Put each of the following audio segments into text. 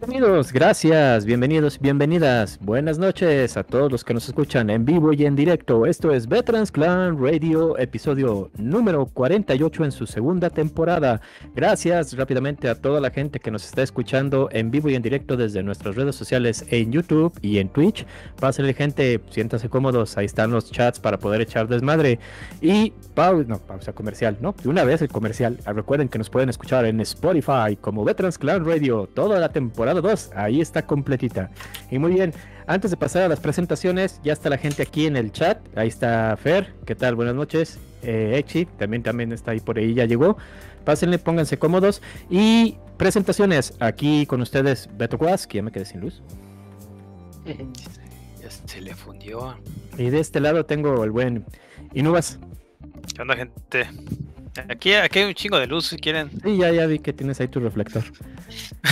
Bienvenidos, gracias, bienvenidos, bienvenidas. Buenas noches a todos los que nos escuchan en vivo y en directo. Esto es Veterans Clan Radio, episodio número 48 en su segunda temporada. Gracias rápidamente a toda la gente que nos está escuchando en vivo y en directo desde nuestras redes sociales en YouTube y en Twitch. Pásenle gente, siéntanse cómodos, ahí están los chats para poder echar desmadre. Y pausa, no, pausa comercial, ¿no? De una vez el comercial. Recuerden que nos pueden escuchar en Spotify como Veterans Clan Radio toda la temporada 2. Ahí está completita. Y muy bien, antes de pasar a las presentaciones, ya está la gente aquí en el chat. Ahí está Fer, ¿qué tal? Buenas noches. Eh, Echi, también, también está ahí por ahí, ya llegó. Pásenle, pónganse cómodos. Y presentaciones, aquí con ustedes Beto Quas, que ya me quedé sin luz. Ya se le fundió. Y de este lado tengo el buen Inubas. ¿Qué onda, gente? Aquí, aquí hay un chingo de luz si quieren. Sí, ya, ya vi que tienes ahí tu reflector.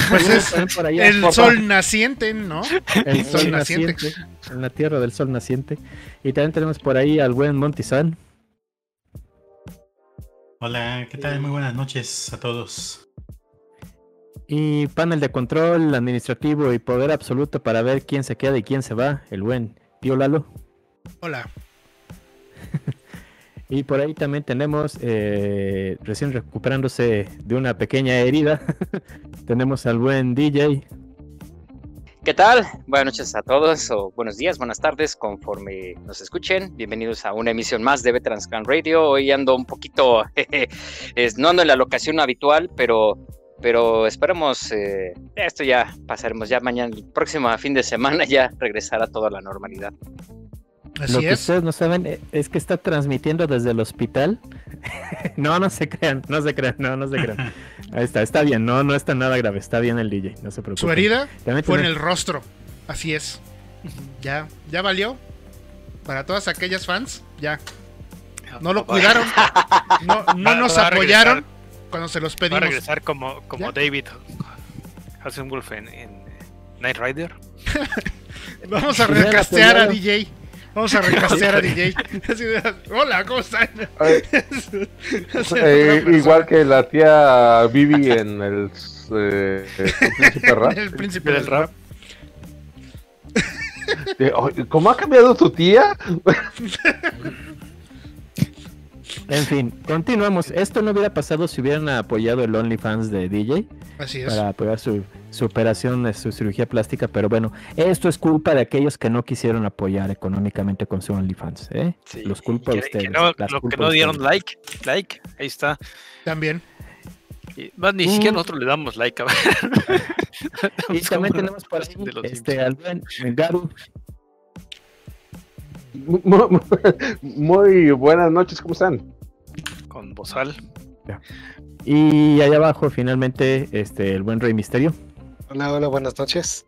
Pues es También por allá, el papá. sol naciente, ¿no? El sol naciente. naciente. En la tierra del sol naciente. Y también tenemos por ahí al buen Monty-san. Hola, ¿qué tal? Muy buenas noches a todos. Y panel de control administrativo y poder absoluto para ver quién se queda y quién se va. El buen tío Lalo. Hola. Y por ahí también tenemos, eh, recién recuperándose de una pequeña herida, tenemos al buen DJ. ¿Qué tal? Buenas noches a todos, o buenos días, buenas tardes, conforme nos escuchen. Bienvenidos a una emisión más de Veterans Clan Radio. Hoy ando un poquito, es, no ando en la locación habitual, pero, pero esperemos, eh, esto ya pasaremos, ya mañana, el próximo fin de semana ya regresará toda la normalidad. Así Lo que es. ustedes no saben eh, es que está transmitiendo desde el hospital. no, no se crean, no se crean, no, no se crean. Ahí está, está bien, no, no está nada grave, está bien el DJ, no se preocupen. Su herida También fue en el rostro. Así es. Ya, ya valió. Para todas aquellas fans, ya. No lo cuidaron. No, no Va- nos apoyaron regresar. cuando se los Va a pedimos. regresar como, como ¿Ya? David Hasselwolf en, en Night Rider. Vamos a recastear a. DJ. Vamos a recastear a DJ. Así de, Hola, ¿cómo están? Eh, igual que la tía Vivi en el, eh, el Príncipe Rap. El príncipe del rap. ¿Cómo ha cambiado tu tía? En fin, continuamos. Esto no hubiera pasado si hubieran apoyado el OnlyFans de DJ Así es. para apoyar su, su operación, eh, su cirugía plástica, pero bueno, esto es culpa de aquellos que no quisieron apoyar económicamente con su OnlyFans, ¿eh? Sí, Los culpa a que- ustedes. que no- las lo que no dieron ustedes. like, like, ahí está. También. Y, más, ni Mm. siquiera nosotros le damos like. A ver. Y también tenemos ahí los este, al buen Garu. Mu- mu- Muy buenas noches, ¿cómo están? con Bozal. Y allá abajo, finalmente, este, el buen Rey Misterio. Hola, hola, buenas noches.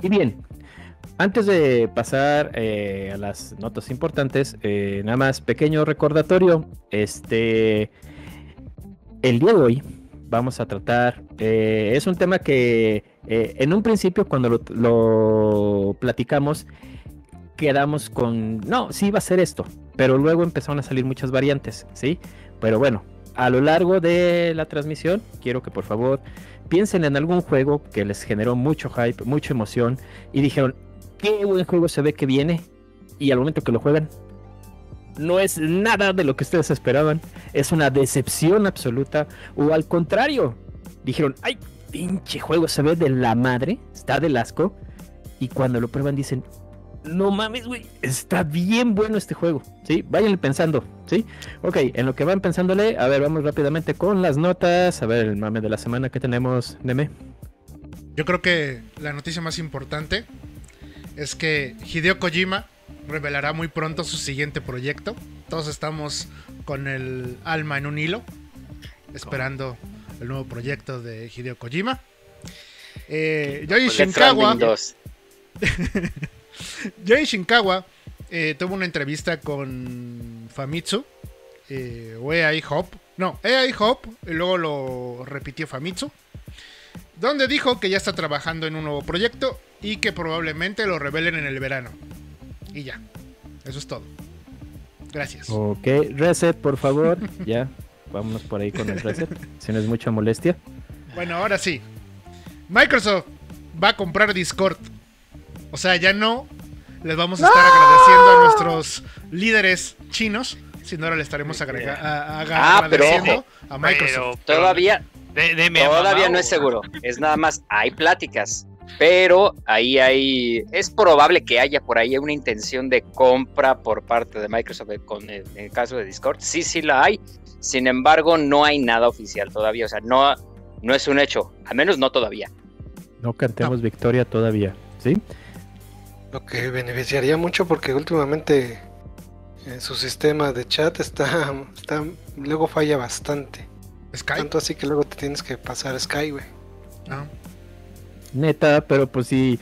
Y bien, antes de pasar eh, a las notas importantes, eh, nada más pequeño recordatorio. Este, el día de hoy vamos a tratar, eh, es un tema que en un principio cuando lo, lo platicamos, quedamos con, no, sí va a ser esto, pero luego empezaron a salir muchas variantes, ¿sí? Pero bueno, a lo largo de la transmisión, quiero que por favor piensen en algún juego que les generó mucho hype, mucha emoción y dijeron, qué buen juego se ve que viene y al momento que lo juegan no es nada de lo que ustedes esperaban, es una decepción absoluta o al contrario, dijeron, ay, pinche juego se ve de la madre, está del asco y cuando lo prueban dicen, no mames, güey, está bien bueno este juego, ¿sí? Váyanle pensando, ¿sí? Ok, en lo que van pensándole, a ver, vamos rápidamente con las notas, a ver el mame de la semana que tenemos, Neme. Yo creo que la noticia más importante es que Hideo Kojima revelará muy pronto su siguiente proyecto. Todos estamos con el alma en un hilo, esperando el nuevo proyecto de Hideo Kojima. Eh, de Shinkawa, Stranding 2. Yoji Shinkawa eh, tuvo una entrevista con Famitsu eh, o AI Hop. No, AI Hop, y luego lo repitió Famitsu. Donde dijo que ya está trabajando en un nuevo proyecto y que probablemente lo revelen en el verano. Y ya, eso es todo. Gracias. Ok, reset, por favor, ya, vámonos por ahí con el reset, si no es mucha molestia. Bueno, ahora sí. Microsoft va a comprar Discord. O sea, ya no les vamos a estar agradeciendo a nuestros líderes chinos, sino ahora le estaremos agrega- a- a- Ah, pero agradeciendo ojo. a Microsoft. Pero- Todavía, de- todavía mamá, no es seguro. Es nada más, hay pláticas. Pero ahí hay, es probable que haya por ahí una intención de compra por parte de Microsoft con el, en el caso de Discord. Sí, sí la hay. Sin embargo, no hay nada oficial todavía. O sea, no, no es un hecho. Al menos no todavía. No cantemos victoria todavía, ¿sí? Lo que beneficiaría mucho porque últimamente eh, su sistema de chat está, está luego falla bastante. Skype. Tanto así que luego te tienes que pasar Sky, güey. Ah. Neta, pero pues sí,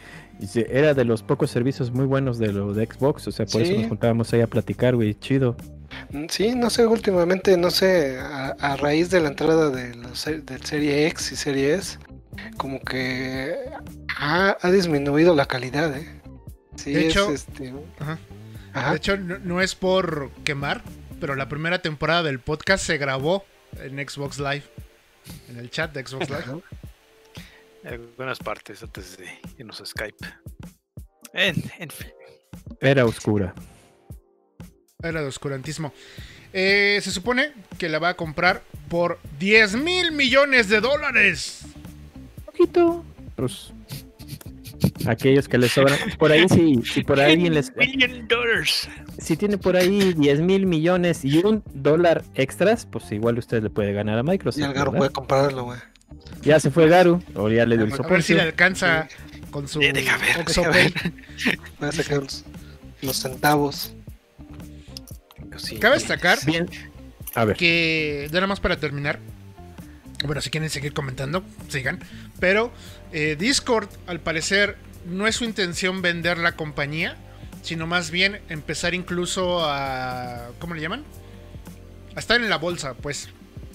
era de los pocos servicios muy buenos de los de Xbox, o sea, por eso nos juntábamos ahí a platicar, güey, chido. Mm, Sí, no sé, últimamente, no sé, a, a raíz de la entrada de la se- del Serie X y Serie S, como que ha, ha disminuido la calidad, ¿eh? Sí, De es hecho- este... Ajá. Ajá. De hecho, no, no es por quemar, pero la primera temporada del podcast se grabó en Xbox Live. En el chat de Xbox Live. Ajá. Algunas partes antes de irnos a Skype. En, en fin. Era oscura. Era de oscurantismo. Eh, se supone que la va a comprar por 10 mil millones de dólares. Poquito. Pues aquellos que les sobran. Por ahí sí, si por ahí alguien les. Si tiene por ahí 10 mil millones y un dólar extras, pues igual usted le puede ganar a Microsoft. Y el ¿verdad? puede comprarlo, güey. Ya se fue Garu, o ya le dio el A ver si le soporte. alcanza con su Eh, deja ver, deja. Voy a sacar los, los centavos. Sí. Cabe destacar Bien. A ver. que, nada más para terminar, bueno, si quieren seguir comentando, sigan. Pero eh, Discord, al parecer, no es su intención vender la compañía, sino más bien empezar incluso a. ¿Cómo le llaman? A estar en la bolsa, pues.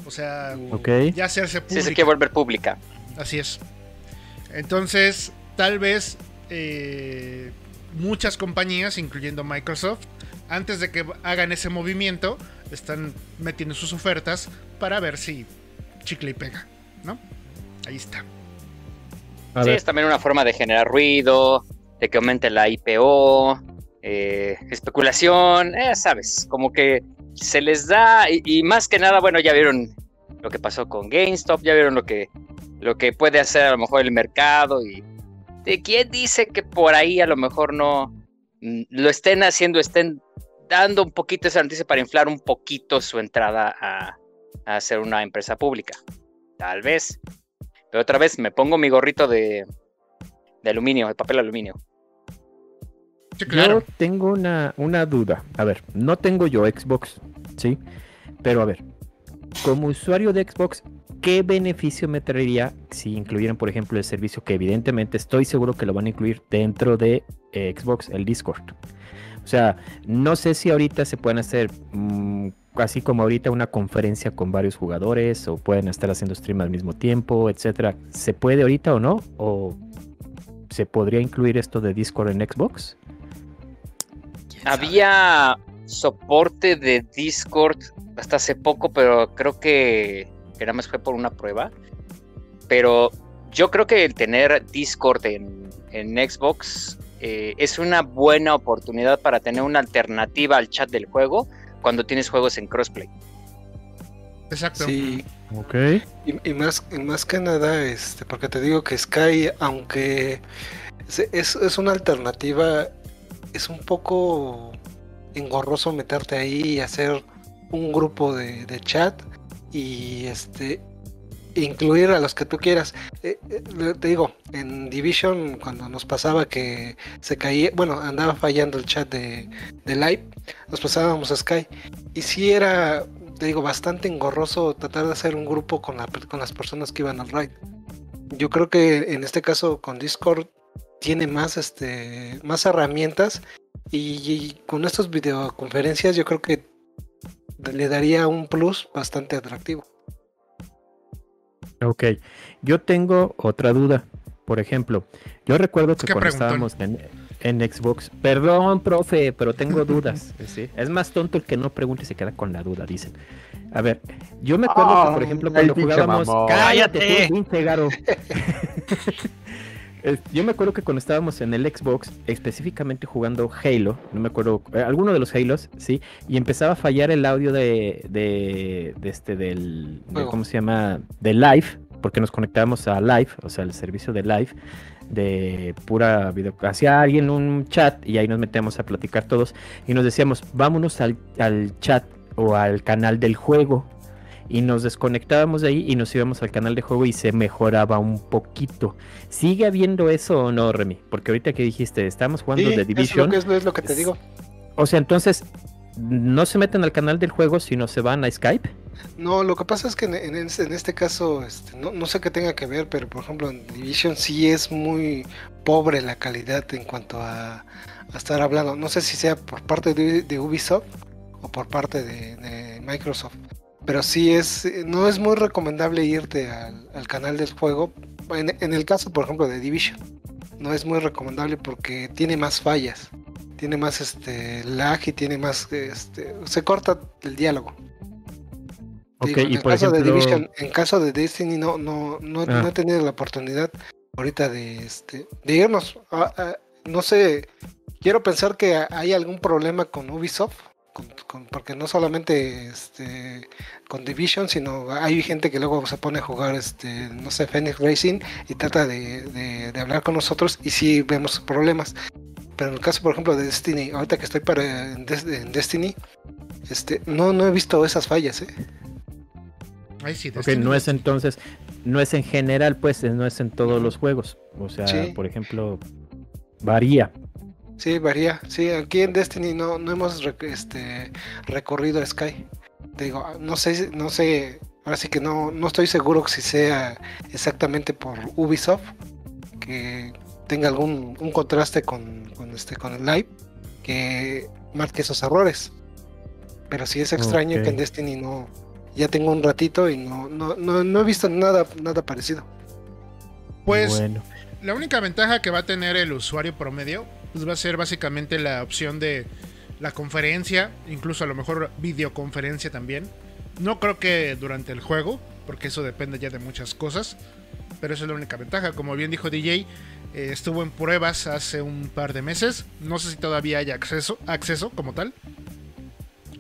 O sea, Ok. ya hacerse Sí, pública. se quiere volver pública. Así es. Entonces, tal vez eh, muchas compañías, incluyendo Microsoft, antes de que hagan ese movimiento, están metiendo sus ofertas para ver si chicle y pega, ¿no? Ahí está. A sí, ver. es también una forma de generar ruido, de que aumente la IPO, eh, especulación, eh, sabes, como que se les da, y, y más que nada, bueno, ya vieron lo que pasó con GameStop, ya vieron lo que, lo que puede hacer a lo mejor el mercado, y de quién dice que por ahí a lo mejor no mm, lo estén haciendo, estén dando un poquito esa noticia para inflar un poquito su entrada a, a ser una empresa pública. Tal vez. Pero otra vez me pongo mi gorrito de, de aluminio, de papel aluminio. Sí, claro. Yo tengo una, una duda. A ver, no tengo yo Xbox, ¿sí? Pero a ver, como usuario de Xbox, ¿qué beneficio me traería si incluyeran, por ejemplo, el servicio que evidentemente estoy seguro que lo van a incluir dentro de eh, Xbox, el Discord? O sea, no sé si ahorita se pueden hacer mm, así como ahorita una conferencia con varios jugadores o pueden estar haciendo stream al mismo tiempo, etcétera. ¿Se puede ahorita o no? ¿O se podría incluir esto de Discord en Xbox? Había soporte de Discord hasta hace poco, pero creo que, que nada más fue por una prueba. Pero yo creo que el tener Discord en, en Xbox eh, es una buena oportunidad para tener una alternativa al chat del juego cuando tienes juegos en crossplay. Exacto. Sí, Ok. y, y más, y más que nada, este, porque te digo que Sky, aunque es, es una alternativa, es un poco engorroso meterte ahí y hacer un grupo de, de chat y este incluir a los que tú quieras. Eh, eh, te digo, en Division cuando nos pasaba que se caía, bueno, andaba fallando el chat de, de live, nos pasábamos a Sky y sí era, te digo, bastante engorroso tratar de hacer un grupo con, la con las personas que iban al raid. Yo creo que en este caso con Discord tiene más este más herramientas y, y con estas videoconferencias yo creo que le daría un plus bastante atractivo. Ok. Yo tengo otra duda. Por ejemplo, yo recuerdo que cuando estábamos en, en Xbox, perdón, profe, pero tengo dudas. ¿sí? Es más tonto el que no pregunta y se queda con la duda, dicen. A ver, yo me acuerdo que, por Ah, ejemplo, cuando jugábamos. mamón. ¡Cállate, ¡Cállate! tú, garo! Yo me acuerdo que cuando estábamos en el Xbox, específicamente jugando Halo, no me acuerdo, eh, alguno de los Halos, sí, y empezaba a fallar el audio de, de, de este, del, de. ¿cómo se llama? De Live, porque nos conectábamos a Live, o sea, el servicio de Live, de pura video. Hacía alguien un chat y ahí nos metíamos a platicar todos y nos decíamos, vámonos al, al chat o al canal del juego. Y nos desconectábamos de ahí y nos íbamos al canal de juego y se mejoraba un poquito. ¿Sigue habiendo eso o no, Remy? Porque ahorita que dijiste, estamos jugando Sí, de es lo, Division. que, es, es lo que te digo. O sea, entonces, no se meten al canal del juego, sino se van a Skype. No, lo que pasa es que en, en es- en este caso, este, no, no sé qué tenga que ver, pero por ejemplo en Division sí es muy pobre la calidad en cuanto a, a estar hablando. No sé si sea por parte de, de Ubisoft o por parte de, de Microsoft. Pero sí es, no es muy recomendable irte al, al canal del juego. En, en el caso, por ejemplo, de Division, no es muy recomendable porque tiene más fallas, tiene más este lag y tiene más, este, se corta el diálogo. Te Ok, digo, en y el por caso ejemplo. de Division, en caso de Destiny no, no, no, Ah. no he tenido la oportunidad ahorita de este de irnos. a- a- no sé, quiero pensar que hay algún problema con Ubisoft, con- con- porque no solamente este con Division, sino hay gente que luego se pone a jugar este, no sé, Phoenix Racing y trata de, de- de hablar con nosotros y sí vemos problemas. Pero en el caso, por ejemplo, de Destiny, ahorita que estoy para en, Des- en Destiny, este, no, no he visto esas fallas, ¿eh? Ay, sí, no es entonces, no es en general, pues, no es en todos los juegos. O sea, Sí. por ejemplo, varía. Sí, varía. Sí, aquí en Destiny no, no hemos rec- este, recorrido a Sky. Te digo, no sé, si- no sé, ahora sí que no, no estoy seguro si sea exactamente por Ubisoft, que tenga algún un contraste con, con este con el live, que marque esos errores. Pero sí es extraño que en. Destiny no, ya tengo un ratito y no, no, no, no he visto nada, nada parecido. Pues bueno. la única ventaja que va a tener el usuario promedio pues va a ser básicamente la opción de la conferencia, incluso a lo mejor videoconferencia también. No creo que durante el juego, porque eso depende ya de muchas cosas, pero esa es la única ventaja. Como bien dijo DJ, eh, estuvo en pruebas hace un par de meses. No sé si todavía hay acceso, acceso como tal.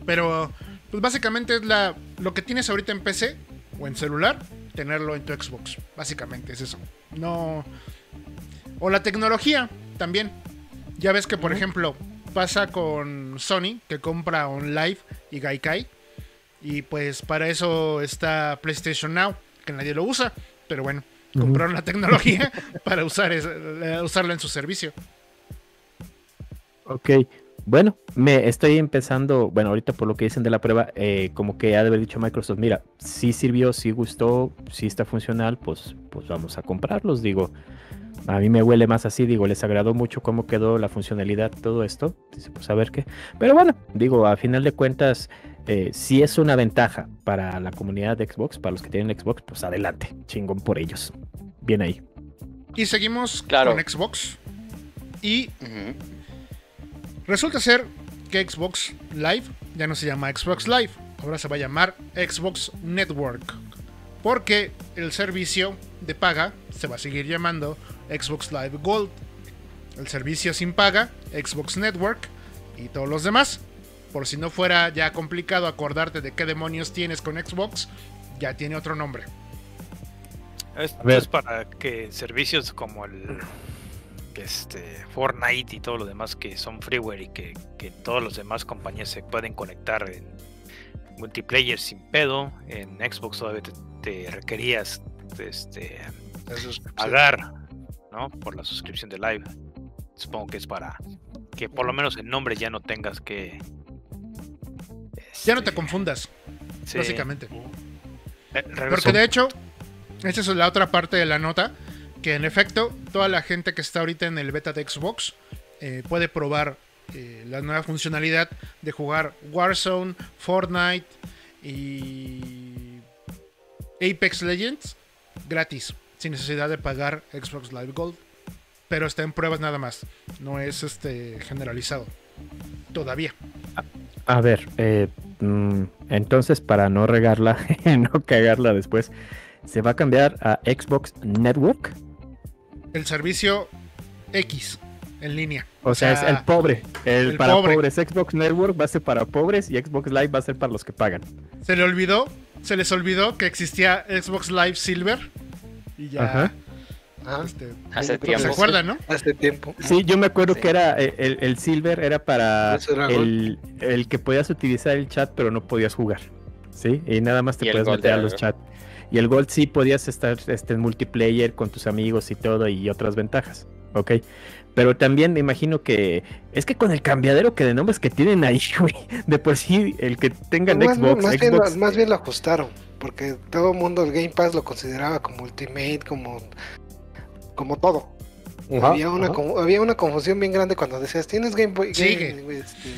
Pero pues básicamente es la, lo que tienes ahorita en PC o en celular, tenerlo en tu Xbox. Básicamente es eso. No. O la tecnología también. Ya ves que, por ejemplo, pasa con Sony, que compra OnLive y Gaikai. Y pues para eso está PlayStation Now, que nadie lo usa. Pero bueno, Ujú. compraron la tecnología para usar es- eh, usarla en su servicio. Ok, bueno, me estoy empezando, bueno, ahorita por lo que dicen de la prueba, eh, como que ha de haber dicho Microsoft, mira, si sirvió, si gustó, si está funcional, pues, pues vamos a comprarlos, digo. A mí me huele más así, digo, les agradó mucho cómo quedó la funcionalidad, todo esto. Dice, pues a ver qué. Pero bueno, digo, a final de cuentas, eh, si es una ventaja para la comunidad de Xbox, para los que tienen Xbox, pues adelante, chingón por ellos. Bien ahí. Y seguimos Claro. con Xbox. Y. Resulta ser que Xbox Live ya no se llama Xbox Live, ahora se va a llamar Xbox Network. Porque el servicio de paga se va a seguir llamando Xbox Live Gold. El servicio sin paga, Xbox Network y todos los demás. Por si no fuera ya complicado acordarte de qué demonios tienes con Xbox, ya tiene otro nombre. Esto ver. es para que servicios como el este Fortnite y todo lo demás que son freeware y que, que todas las demás compañías se pueden conectar en multiplayer sin pedo. En Xbox todavía te, te requerías este, pagar ¿no? por la suscripción de Live. Supongo que es para que por lo menos el nombre ya no tengas que. Ya no te este, confundas, sí, básicamente. eh, regreso- Porque de hecho, esta es la otra parte de la nota, que en efecto, toda la gente que está ahorita en el beta de Xbox eh, puede probar eh, la nueva funcionalidad de jugar Warzone, Fortnite y Apex Legends gratis, sin necesidad de pagar Xbox Live Gold. Pero está en pruebas nada más, no es este generalizado. Todavía. A ver, eh, mm, entonces, para no regarla, no cagarla después, se va a cambiar a Xbox Network. El servicio X en línea. O, sea, es el pobre. El, el para pobre. pobres. Xbox Network va a ser para pobres y Xbox Live va a ser para los que pagan. Se le olvidó, se les olvidó que existía Xbox Live Silver. Y ya. Ajá. Ah, este, Hace que ¿Se tiempo. acuerdan, no? Hace tiempo. Sí, yo me acuerdo Sí. que era eh, el, el Silver era para el, el que podías utilizar el chat, pero no podías jugar. ¿Sí? Y nada más te podías Gold meter a los chats. Y el Gold sí podías estar este, en multiplayer con tus amigos y todo y otras ventajas. ¿Ok? Pero también me imagino que es que con el cambiadero que de nombres que tienen ahí, güey, de por sí el que tengan más, Xbox, más bien, Xbox lo- más bien lo ajustaron, porque todo el mundo el Game Pass lo consideraba como Ultimate, como, como todo. Ajá, había, una, ajá. confu- había una confusión bien grande cuando decías, ¿tienes Game, Boy. Game, este,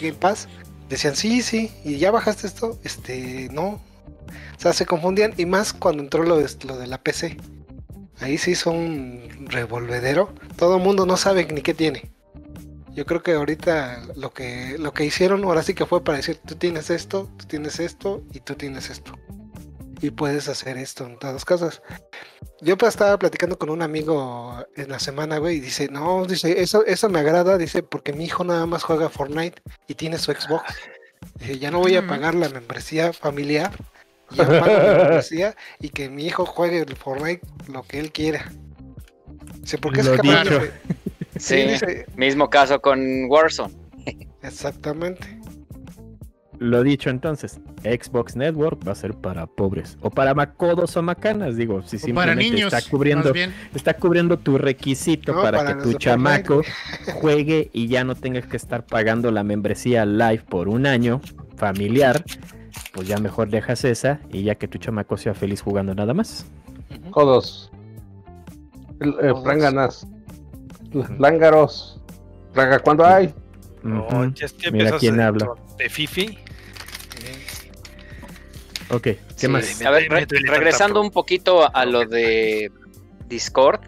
Game Pass? Decían, sí, sí, y ya bajaste esto, este, no. O sea, se confundían, y más cuando entró lo de, lo de la PC. Ahí sí hizo un revolvedero. Todo el mundo no sabe ni qué tiene. Yo creo que ahorita lo que, lo que hicieron ahora sí que fue para decir, tú tienes esto, tú tienes esto y tú tienes esto. Y puedes hacer esto en todas cosas. Yo pues, estaba platicando con un amigo en la semana, güey, y dice, no, dice, eso, eso me agrada, dice, porque mi hijo nada más juega Fortnite y tiene su Xbox. Dice, ya no voy a Mm. pagar la membresía familiar, pago y que mi hijo juegue el Fortnite lo que él quiera. Es Lo capaz dicho. de- Sí, dice, mismo caso con Warzone. exactamente. Lo dicho entonces, Xbox Network va a ser para pobres o para macodos o macanas, digo, si O para simplemente niños. está cubriendo está cubriendo tu requisito No, para, para que tu chamaco juegue y ya no tengas que estar pagando la membresía live por un año familiar, pues ya mejor dejas esa y ya que tu chamaco sea feliz jugando nada más. Todos. El- eh, franganas. Lángaros. Fraga, ¿cuándo hay? No, Mira quién habla. De Fifi. Ok, ¿qué Sí, más? A ver, re- regresando un poquito a lo de Discord.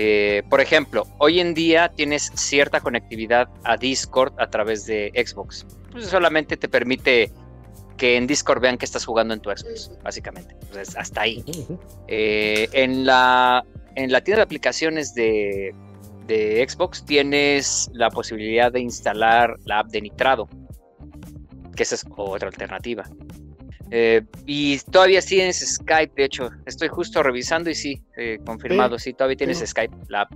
eh, por ejemplo, hoy en día tienes cierta conectividad a Discord a través de Xbox. Pues solamente te permite que en Discord vean que estás jugando en tu Xbox, básicamente. Entonces, hasta ahí. Eh, en, la, en la tienda de aplicaciones de, de Xbox tienes la posibilidad de instalar la app de Nitrado, que esa es otra alternativa. Eh, y todavía tienes Skype, de hecho, estoy justo revisando y sí, eh, confirmado, sí, todavía tienes sí. Skype, la app.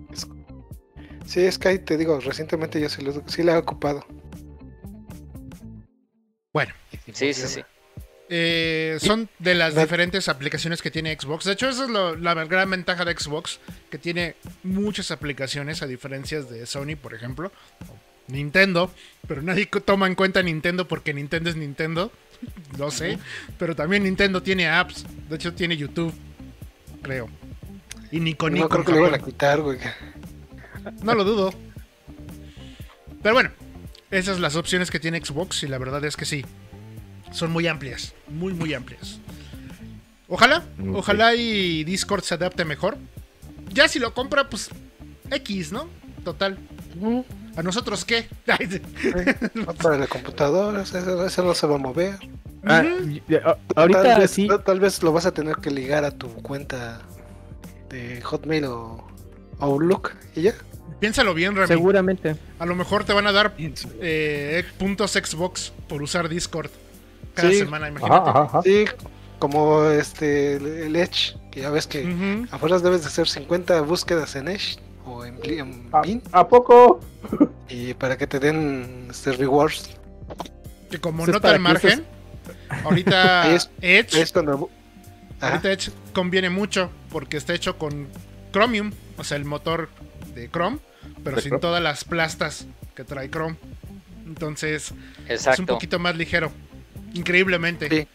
Sí, ahí te digo, recientemente yo sí, lo, sí la he ocupado. Bueno, Sí, sí, sí. eh, son de las diferentes aplicaciones que tiene Xbox. De hecho, esa es lo- la gran ventaja de Xbox, que tiene muchas aplicaciones a diferencias de Sony, por ejemplo. o Nintendo, pero nadie toma en cuenta Nintendo porque Nintendo es Nintendo. Lo sé, pero también Nintendo tiene apps. De hecho, tiene YouTube, creo. Y Nico Nico. no creo que lo iban a quitar, güey. No lo dudo. Pero bueno, esas son las opciones que tiene Xbox y la verdad es que sí. Son muy amplias, muy muy amplias. Ojalá, ojalá y Discord se adapte mejor. Ya si lo compra, pues X, ¿no? Total. ¿A nosotros qué? Ay, sí. No para la computadora, eso, eso no se va a mover. Ah, ahorita tal vez, sí, tal vez lo vas a tener que ligar a tu cuenta de Hotmail o Outlook y ya. Piénsalo bien, Remy. seguramente. A lo mejor te van a dar eh, puntos Xbox por usar Discord cada Sí. semana, imagínate. Ajá, ajá, ajá. Sí, como este el, Edge, que ya ves que Ujú. afuera debes de hacer 50 búsquedas en Edge o en, en ¿A, Bing ¿A poco? y para que te den este rewards. Que como nota al margen, ahorita es- Edge, Es cuando Ajá. ahorita Edge conviene mucho porque está hecho con Chromium, o sea, el motor de Chrome, pero sin todas las plastas que trae Chrome. Entonces, es un poquito más ligero. Increíblemente. Sí.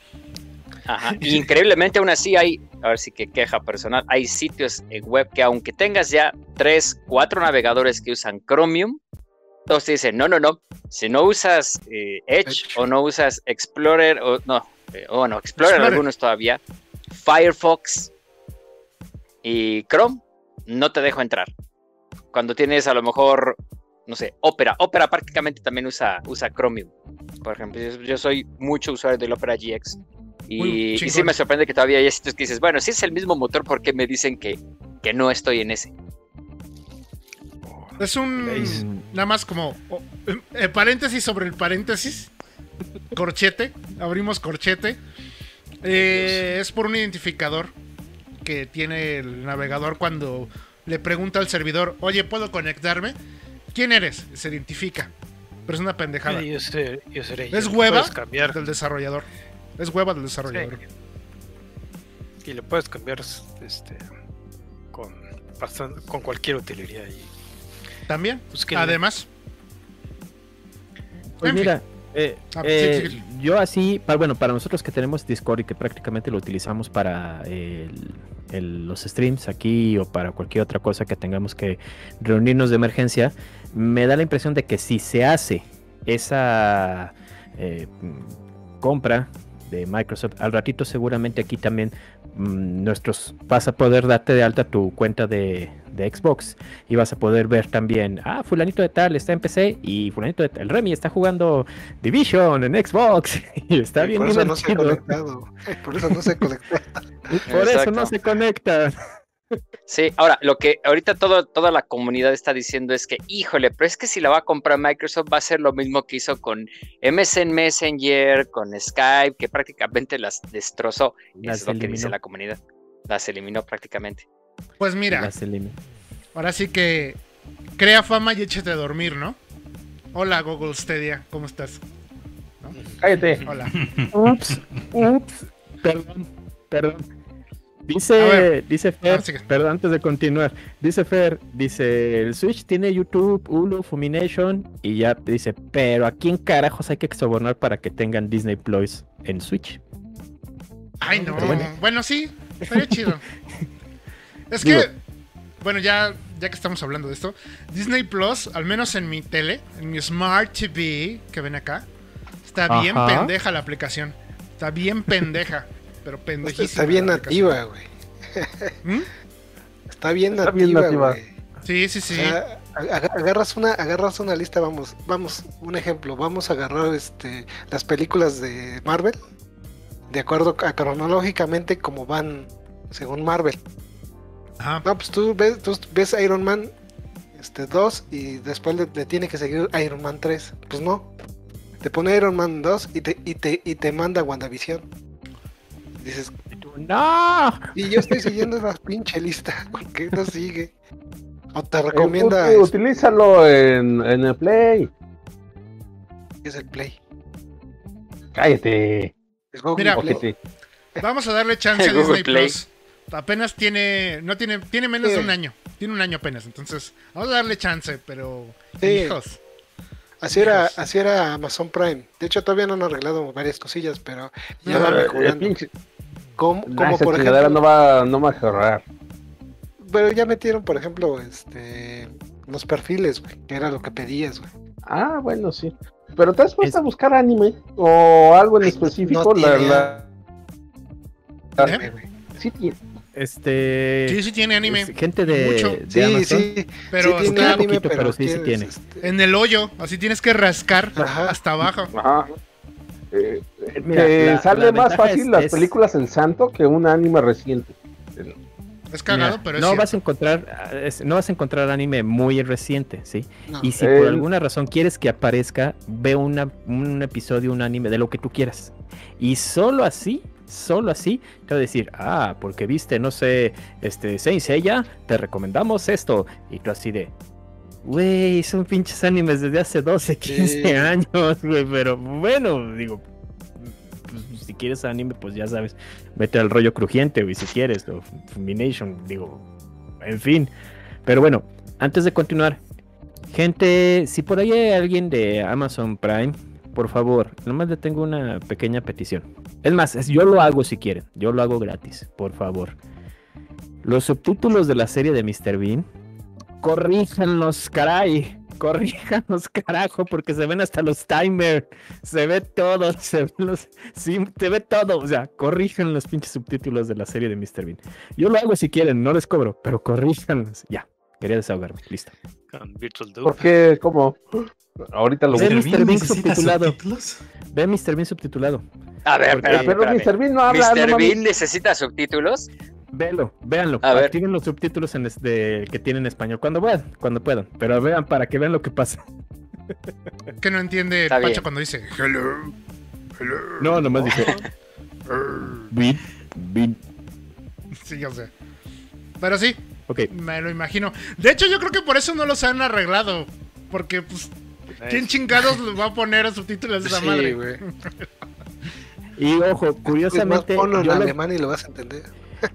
Ajá. Y increíblemente aún así hay, a ver si que queja personal, hay sitios en web que aunque tengas ya tres, cuatro navegadores que usan Chromium, todos te dicen, no, no, no, si no usas eh, Edge, Edge. o no usas Explorer, o no, eh, o no, Explorer, Explorer. algunos todavía, Firefox y Chrome, no te dejo entrar. Cuando tienes a lo mejor, no sé, Opera, Opera prácticamente también usa, usa Chromium. Por ejemplo, yo, yo soy mucho usuario del Opera GX. Y, sí me sorprende que todavía hay sitios que dices, bueno, si es el mismo motor, ¿por qué me dicen que, que no estoy en ese? Es un. Nada más como. oh, eh, paréntesis sobre el paréntesis. Corchete. Abrimos corchete. Eh, es por un identificador que tiene el navegador cuando le pregunta al servidor: Oye, ¿puedo conectarme? ¿Quién eres? Se identifica. Pero es una pendejada. Yo seré, yo seré Es hueva cambiar. del desarrollador. Es hueva del desarrollador. Y le puedes cambiar este con con cualquier utilidad. Y, También. pues, Además. Pues fin. Eh, Ah, sí, eh, sí. yo así, para, bueno, para nosotros que tenemos Discord y que prácticamente lo utilizamos para el- el- los streams aquí o para cualquier otra cosa que tengamos que reunirnos de emergencia, me da la impresión de que si se hace esa eh, compra de Microsoft, al ratito seguramente aquí también mm, nuestros vas a poder darte de alta tu cuenta de, de Xbox y vas a poder ver también, ah, fulanito de tal está en PC y fulanito de tal, el Remy está jugando Division en Xbox y está Y bien por eso no se ha conectado. Por eso no se conectó. Por eso no se conecta. Sí, ahora, lo que ahorita todo, toda la comunidad está diciendo es que, híjole, pero es que si la va a comprar Microsoft va a ser lo mismo que hizo con MSN Messenger, con Skype, que prácticamente las destrozó. Las es lo que dice la comunidad. Las eliminó prácticamente. Pues mira. Ahora sí que crea fama y échate a dormir, ¿no? Hola Google Stadia, ¿cómo estás? Cállate. Hola. Ups, ups, perdón, perdón. Dice, ver. dice Fer, Ah, perdón, antes de continuar, dice Fer, dice, el Switch tiene YouTube, Hulu, Fumination, y ya dice, pero ¿a quién carajos hay que sobornar para que tengan Disney Plus en Switch? Ay, no. Bueno. Bueno, sí, estaría chido. Es Digo- que, bueno, ya, ya que estamos hablando de esto, Disney Plus, al menos en mi tele, en mi Smart TV que ven acá, está bien pendeja la aplicación. Está bien pendeja, pero pendejísima. Está bien nativa, güey. ¿Mm? Está bien Está bien nativa, nativa. güey. Sí, sí, sí. O sea, ag- agarras una, agarras una lista, vamos, vamos, un ejemplo, vamos a agarrar este las películas de Marvel, de acuerdo a cronológicamente como van según Marvel. Ajá. No, pues tú ves, tú ves Iron Man este 2 y después le, le tiene que seguir Iron Man 3. Pues no. Te pone Iron Man 2 y te, y te, y te manda WandaVision. Dices, ¡No! y yo estoy siguiendo esa pinche lista, ¿por qué no sigue? O te Eh, recomienda este, utilízalo en, en el Play. es el Play. Cállate. Es Mira, Play. Vamos a darle chance a Disney Play. Plus. Apenas tiene, no tiene, tiene menos de un año. Tiene un año apenas. Entonces, vamos a darle chance, pero Sí. hijos. Así era, así era Amazon Prime. De hecho, todavía no han arreglado varias cosillas, pero ya No, va Eh, mejorando. pinche- Como, por chingadera ejemplo, no va, no va a mejorar. pero ya metieron, por ejemplo, este los perfiles, güey, que era lo que pedías, güey. Ah, bueno, sí. Pero te has puesto Es- a buscar anime o algo en específico. no la, tiene la- ¿Eh? güey. sí tiene. Este... Sí, sí tiene anime. es gente de, Mucho. de Sí, Amazon. sí, Pero sí tiene está anime, poquito, pero, pero sí, tiene. este, en el hoyo. Así tienes que rascar Ajá. hasta abajo. Ajá. Eh, Mira, te la- sale la más fácil es- las es- películas en santo que un anime reciente. Es cagado, Mira, pero es no cierto. vas a encontrar es- no vas a encontrar anime muy reciente, ¿sí? no. Y si por alguna razón quieres que aparezca, ve una, un episodio, un anime de lo que tú quieras. Y solo así, solo así, te va a decir, ah, porque viste, no sé, este, Saint Seiya, te recomendamos esto. Y tú así de, güey, son pinches animes desde hace 12, 15 Sí. años, güey, pero bueno, digo, pues, si quieres anime, pues ya sabes, vete al rollo crujiente, güey, si quieres, o Fumination, digo, en fin. Pero bueno, antes de continuar, gente, si por ahí hay alguien de Amazon Prime, por favor, nomás le tengo una pequeña petición. Es más, yo lo hago si quieren, yo lo hago gratis, por favor. Los subtítulos de la serie de Mr. Bean, corríjanlos, caray. Corríjanos, carajo, porque se ven hasta los timers, se ve todo, se ve, los, sí, se ve todo, o sea, corrijan los pinches subtítulos de la serie de Mr. Bean. Yo lo hago si quieren, no les cobro, pero corríjanlos. Ya, quería desahogarme, listo. Con Virtual Dupe. Porque, como, ahorita lo Ve. Mr. Bean subtitulado. subtítulos? Ve Mr. Bean subtitulado. A ver, espérame, Pero espérame. Mr. Bean no habla. ¿Mr. Bean necesita subtítulos? Velo, véanlo. A ver. Los subtítulos en este, que tienen español cuando puedan, cuando puedan. Pero vean para que vean lo que pasa. Que no entiende Está Pacho bien. cuando dice hello. Hello. No, nomás dice. Bean, Bean. Sí, o sea. Pero sí, Ok. me lo imagino. De hecho, yo creo que por eso no los han arreglado. Porque, pues, ¿quién chingados va a poner subtítulos de esa Sí, madre? güey. Y ojo, curiosamente. ponlo en yo lo- alemán y lo vas a entender.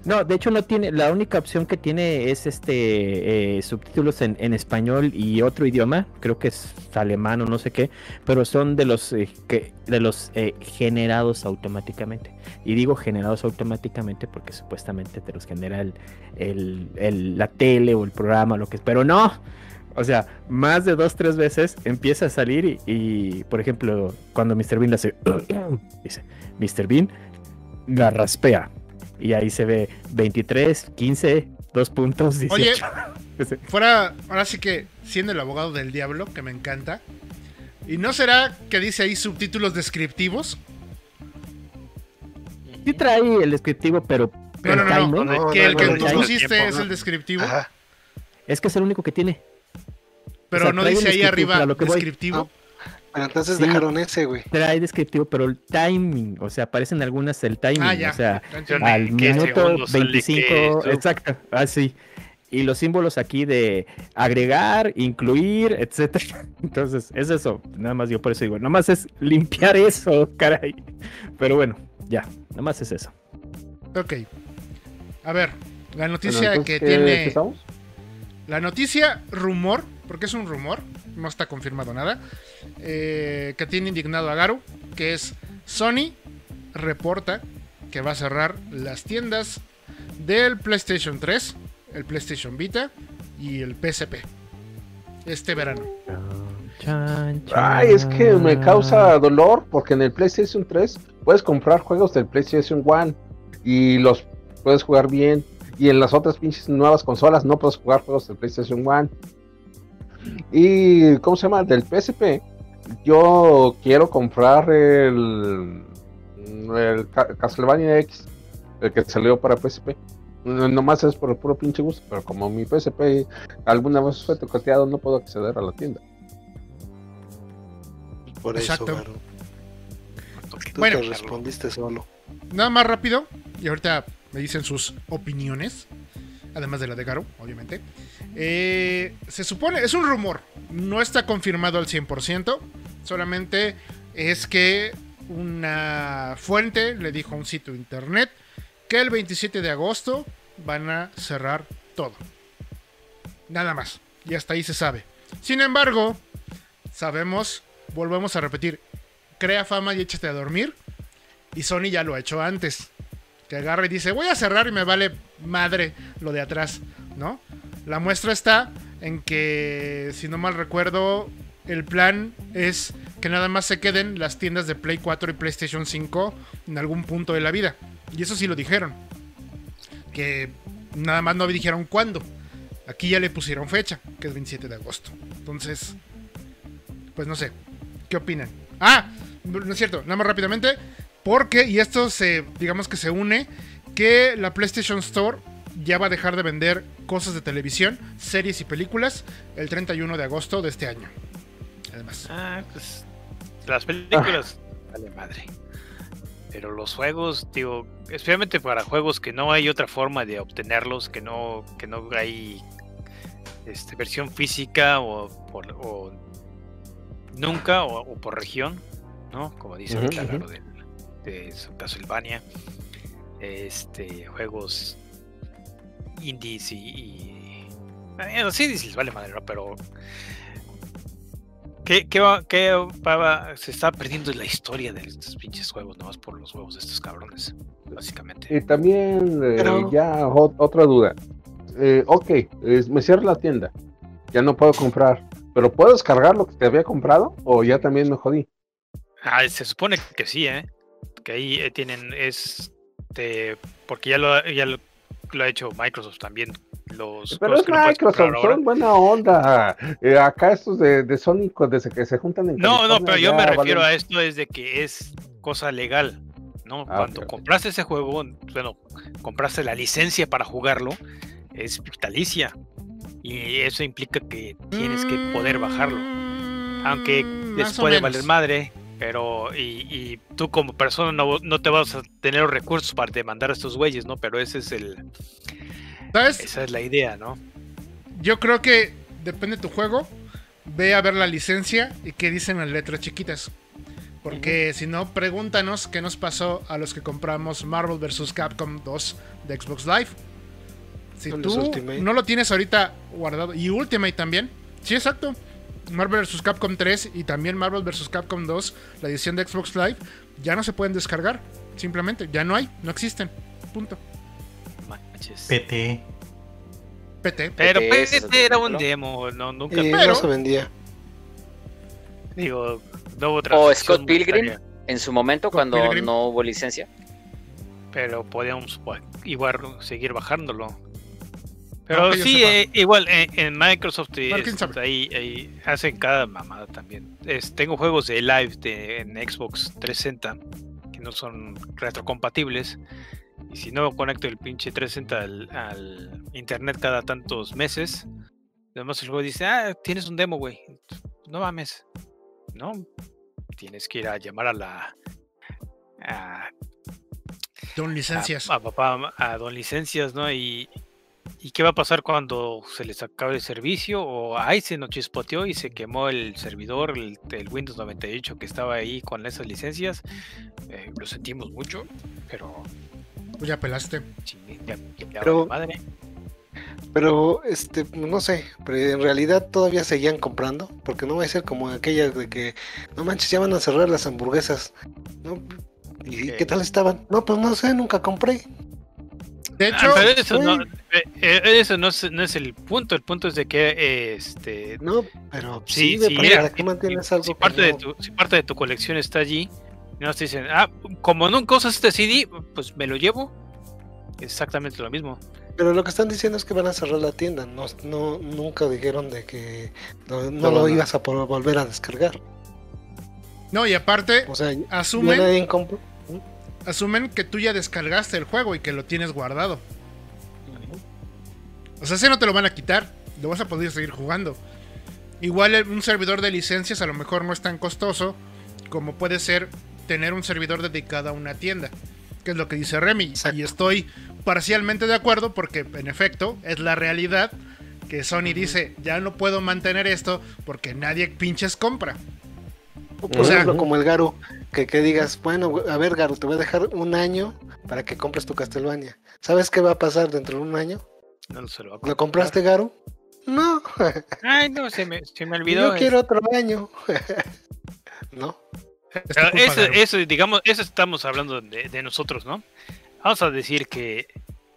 No, de hecho no tiene, la única opción que tiene es este eh, subtítulos en, español y otro idioma, creo que es alemán o no sé qué, pero son de los eh, que, de los eh, generados automáticamente. Y digo generados automáticamente porque supuestamente te los genera el, el- la tele o el programa, lo que es, pero no. O sea, más de dos, tres veces empieza a salir y, y, por ejemplo, cuando Mr. Bean le hace, dice, Mr. Bean la raspea. Y ahí se ve 23, 15, 2 puntos, 18. Oye, Fuera, ahora sí que siendo el abogado del diablo, que me encanta. ¿Y no será que dice ahí subtítulos descriptivos? sí trae el descriptivo, pero No, no, no, timing, no, No, que el que tú pusiste tiempo, es ¿no? el descriptivo, Ajá. es que es el único que tiene. pero o sea, no dice ahí arriba a lo que voy. descriptivo. Pero entonces Sí. dejaron ese, güey. Trae descriptivo, pero el timing, o sea, aparecen algunas el timing, Ah, ya. o sea, al minuto segundo sale 25, qué, eso. exacto, así. Y los símbolos aquí de agregar, incluir, etcétera. Entonces, es eso. Nada más yo por eso digo, nada más es limpiar eso, caray. Pero bueno, ya, nada más es eso. Ok. A ver, la Bueno, noticia entonces, que ¿qué tiene... empezamos? La noticia rumor, porque es un rumor, no está confirmado nada, eh, que tiene indignado a Garu, que es Sony reporta que va a cerrar las tiendas del PlayStation 3, el PlayStation Vita y el PSP este verano. Ay, es que me causa dolor porque en el PlayStation 3 puedes comprar juegos del PlayStation 1 y los puedes jugar bien. Y en las otras pinches nuevas consolas no puedes jugar juegos del PlayStation 1. Y, ¿cómo se llama? Del PSP. Yo quiero comprar el, el Ca- Castlevania X, el que salió para PSP. No- Nomás es por el puro pinche gusto, pero como mi PSP alguna vez fue toqueteado, no puedo acceder a la tienda. Por Exacto. eso, Garo. Tú Bueno. te respondiste solo. Nada más rápido, y ahorita me dicen sus opiniones, además de la de Garo, obviamente. Eh, se supone, es un rumor, no está confirmado al 100%, solamente es que una fuente le dijo a un sitio de internet que el 27 de agosto van a cerrar todo. Nada más, y hasta ahí se sabe. Sin embargo, sabemos, volvemos a repetir, crea fama y échate a dormir. Y Sony ya lo ha hecho antes. Que agarra y dice, voy a cerrar y me vale madre lo de atrás, ¿no? La muestra está en que, si no mal recuerdo, el plan es que nada más se queden las tiendas de Play 4 y PlayStation 5 en algún punto de la vida. Y eso sí lo dijeron. Que nada más no dijeron cuándo. Aquí ya le pusieron fecha, que es 27 de agosto. Entonces, pues no sé. ¿Qué opinan? Ah, no es cierto, nada más rápidamente. Porque, y esto se, digamos que se une, que la PlayStation Store ya va a dejar de vender cosas de televisión, series y películas el 31 de agosto de este año. Además. Ah, pues las películas, vale madre. Pero los juegos, digo, especialmente para juegos que no hay otra forma de obtenerlos, que no, que no hay este, versión física o, por, o nunca o, o por región, ¿no? Como dice ahorita ujú. Lalo de, de su Castlevania. Este, juegos indies y, y eh, los indies les vale madre, ¿no? Pero ¿Qué, qué va, qué va- se está perdiendo la historia de estos pinches juegos, nomás por los huevos de estos cabrones, básicamente. Y también, eh, Pero- ya o- otra duda. Eh, ok, me cierro la tienda. Ya no puedo comprar. ¿Pero puedo descargar lo que te había comprado? ¿O ya también me jodí? Ah, se supone que sí, ¿eh? Que ahí eh, tienen, este, porque ya lo, ya lo ha hecho Microsoft también. Los Pero es que Microsoft, son buena onda. Eh, acá estos de, de Sonic, desde que se juntan en No, no, pero yo me refiero a esto es de que es cosa legal, ¿no? Ah, Cuando compraste ese juego, bueno, compraste la licencia para jugarlo, es vitalicia. Y eso implica que tienes que poder bajarlo. Aunque Mm, o puede menos. valer madre, pero y, y tú como persona no, no te vas a tener los recursos para demandar a estos güeyes, ¿no? Pero ese es el, ¿Sabes? esa es la idea, ¿no? Yo creo que depende de tu juego. Ve a ver la licencia y qué dicen las letras chiquitas. Porque si no, pregúntanos qué nos pasó a los que compramos Marvel vs. Capcom 2 de Xbox Live. Si tú Ultimate. no lo tienes ahorita guardado, y Ultimate también, sí, exacto. Marvel vs. Capcom 3 y también Marvel vs. Capcom 2, la edición de Xbox Live, ya no se pueden descargar. Simplemente, ya no hay, no existen. Punto. Manches. PT. PT. Pero este era un demo, no, nunca Y Pero- no se vendía. digo, no hubo O Scott Pilgrim. En su momento, Scott cuando Pilgrim. no hubo licencia. pero podíamos igual seguir bajándolo. Pero No, sí, eh, igual eh, en Microsoft eh, es- sabe. ahí, ahí hacen cada mamada también. Es- tengo juegos de live de, en Xbox 360 que no son retrocompatibles. Y si no conecto el pinche 360 al, al internet cada tantos meses, además el juego dice, ah, tienes un demo, güey. No mames. No, tienes que ir a llamar a la... a- Don licencias. a, a papá, a don licencias, ¿no? Y, ¿Y qué va a pasar cuando se les acabe el servicio? O ahí se nos chispoteó y se quemó el servidor, el, el Windows 98 que estaba ahí con esas licencias. Eh, lo sentimos mucho, pero Pues ya pelaste. chingue, ya, ya Pero- madre. Pero, este, no sé, pero en realidad todavía seguían comprando, porque no va a ser como aquella de que, no manches, ya van a cerrar las hamburguesas. ¿no? ¿Y qué tal estaban? No, pues no sé, nunca compré. De Ah, hecho, pero eso, no, eh, eh, eso no, es, no es el punto. El punto es de que eh, este, No, pero Sí, sí, de sí, para- mira, ¿para qué mantienes si, algo si que parte de tu, si parte de tu colección está allí, y no te dicen, ah, como nunca usas este CD, pues me lo llevo. Exactamente lo mismo. Pero lo que están diciendo es que van a cerrar la tienda. No, no nunca dijeron de que no, no No, lo no. ibas a poder volver a descargar. no, y aparte, O sea, asumen. Asumen que tú ya descargaste el juego y que lo tienes guardado. O sea, ese no te lo van a quitar. Lo vas a poder seguir jugando. Igual un servidor de licencias a lo mejor no es tan costoso como puede ser tener un servidor dedicado a una tienda. Que es lo que dice Remy. Exacto. Y estoy parcialmente de acuerdo porque en efecto es la realidad que Sony dice, ya no puedo mantener esto porque nadie pinches compra. O por O sea- ejemplo, como el Garu, que, que digas, bueno, a ver, Garu, te voy a dejar un año para que compres tu Castlevania. ¿Sabes qué va a pasar dentro de un año? No se lo va a ¿Lo comprar. compraste, Garu? No, Ay, no, se me, se me olvidó. yo quiero otro año. no, eso, Garo. eso, digamos, eso estamos hablando de, de nosotros, ¿no? Vamos a decir que,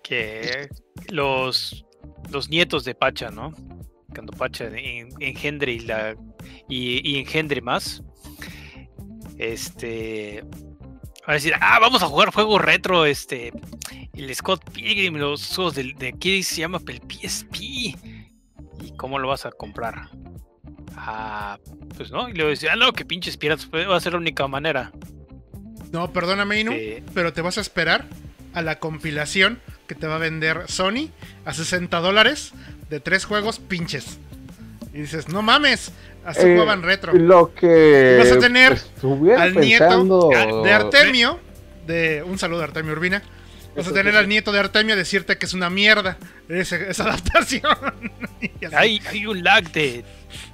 que los, los nietos de Pacha, ¿no? Cuando Pacha en- engendre y, la, y, y engendre más, este, va a decir, ah, vamos a jugar juegos retro, este, el Scott Pilgrim, los juegos de, ¿qué se llama? El PSP. ¿Y cómo lo vas a comprar? Ah, pues no, y luego dice, ah, no, que pinches piratas, pues, va a ser la única manera. No, perdóname, Inu, de- pero te vas a esperar a la compilación que te va a vender Sony a 60 dólares de tres juegos pinches. Y dices, no mames, así Eh, jugaban retro. Lo que Vas a tener estuviera al nieto De Artemio, de un saludo a Artemio Urbina. Vas a tener al nieto de Artemio a decirte que es una mierda esa, esa adaptación. Hay, hay un lag de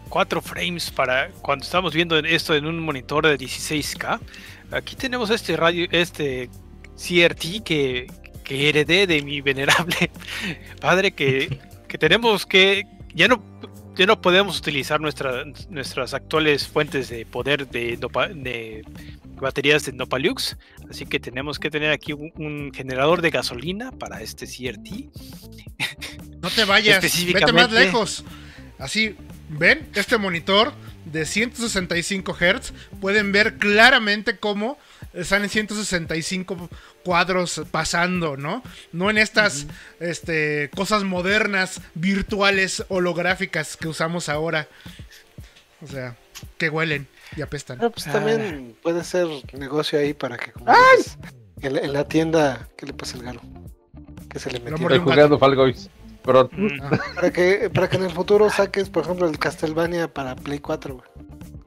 4 frames para cuando estamos viendo esto en un monitor de 16K. Aquí tenemos este radio, este CRT que, que heredé de mi venerable padre que, que tenemos que ya no ya no podemos utilizar nuestra- nuestras actuales fuentes de poder de, baterías de Nopalux, así que tenemos que tener aquí un, un generador de gasolina para este CRT. No te vayas, vete más lejos. Así, ven este monitor de 165 Hz. Pueden ver claramente cómo están en 165 cuadros pasando, ¿no? No en estas este, cosas modernas, virtuales, holográficas que usamos ahora. O sea, que huelen y apestan. Pero pues también puede ser negocio ahí para que como dices, en, la, en la tienda, ¿qué le pasa al galo? Que se le metió. Estoy jugando Fall Guys. Pero Mm, Para que, para que en el futuro saques, por ejemplo, el Castlevania para Play 4, güey.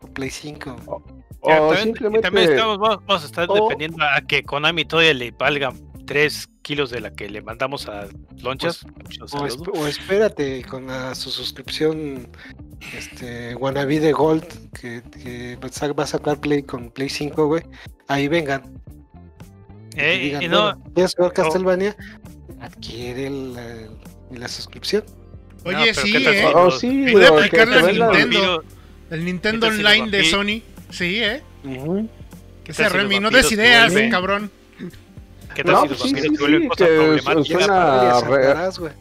O Play 5. o ya, también, y simplemente también estamos, vamos, vamos a estar o- dependiendo a que Konami todavía le valga 3 kilos de la que le mandamos a Lonchas. Muchos O, saludos. esp- o espérate con la, su suscripción este Wannabe de Gold que, que va a sacar Play con Play 5, güey. Ahí vengan. y Eh, digan, y no, "Bueno, ¿Quieres jugar Castlevania? Adquiere la, la suscripción. Oye, No, sí, ¿qué tal ¿eh? Oh, sí, Puede aplicarle te a vendan- Nintendo. El Nintendo ¿Qué tal si los Online de Sony. Sí, ¿eh? Que los Remy, no des ideas, vuelven? cabrón. ¿Qué tal No, si los sí, vampiros sí, se vuelven sí, cosas que problemáticas? suena- Familias re- atrás, güey.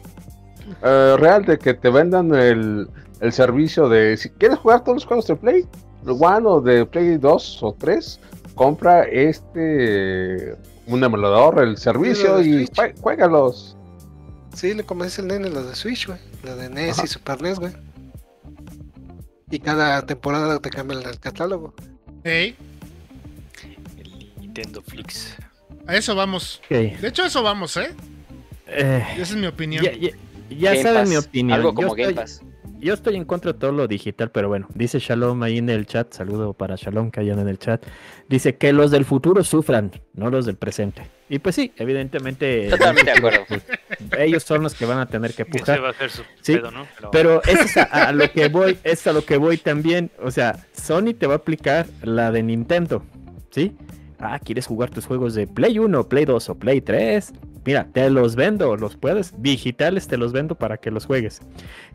eh, real de que te vendan el, el servicio de si quieres jugar todos los juegos de Play, One o de Play 2 o 3, compra este un emulador, el servicio y juégalos. Sí, le convence el nene los de Switch, güey. La de NES Ajá. y Super NES, güey. Y cada temporada te cambian el catálogo. Ey, El Nintendo Flix. a eso vamos. Ok. De hecho, a eso vamos, ¿eh? Eh, Esa es mi opinión. ya ya- saben mi opinión. Algo Yo como estoy- Game Pass. Yo estoy en contra de todo lo digital, pero bueno, dice Shalom ahí en el chat, saludo para Shalom que hayan en el chat, dice que los del futuro sufran, no los del presente. Y pues sí, evidentemente Totalmente de acuerdo. ellos son los que van a tener que Ese pujar. va a ser su Sí, pedo, ¿no? Pero eso es a, a lo que voy, es a lo que voy también. O sea, Sony te va a aplicar la de Nintendo, ¿sí? Ah, ¿quieres jugar tus juegos de Play 1, Play 2 o Play 3? Mira, te los vendo, los puedes, digitales te los vendo para que los juegues.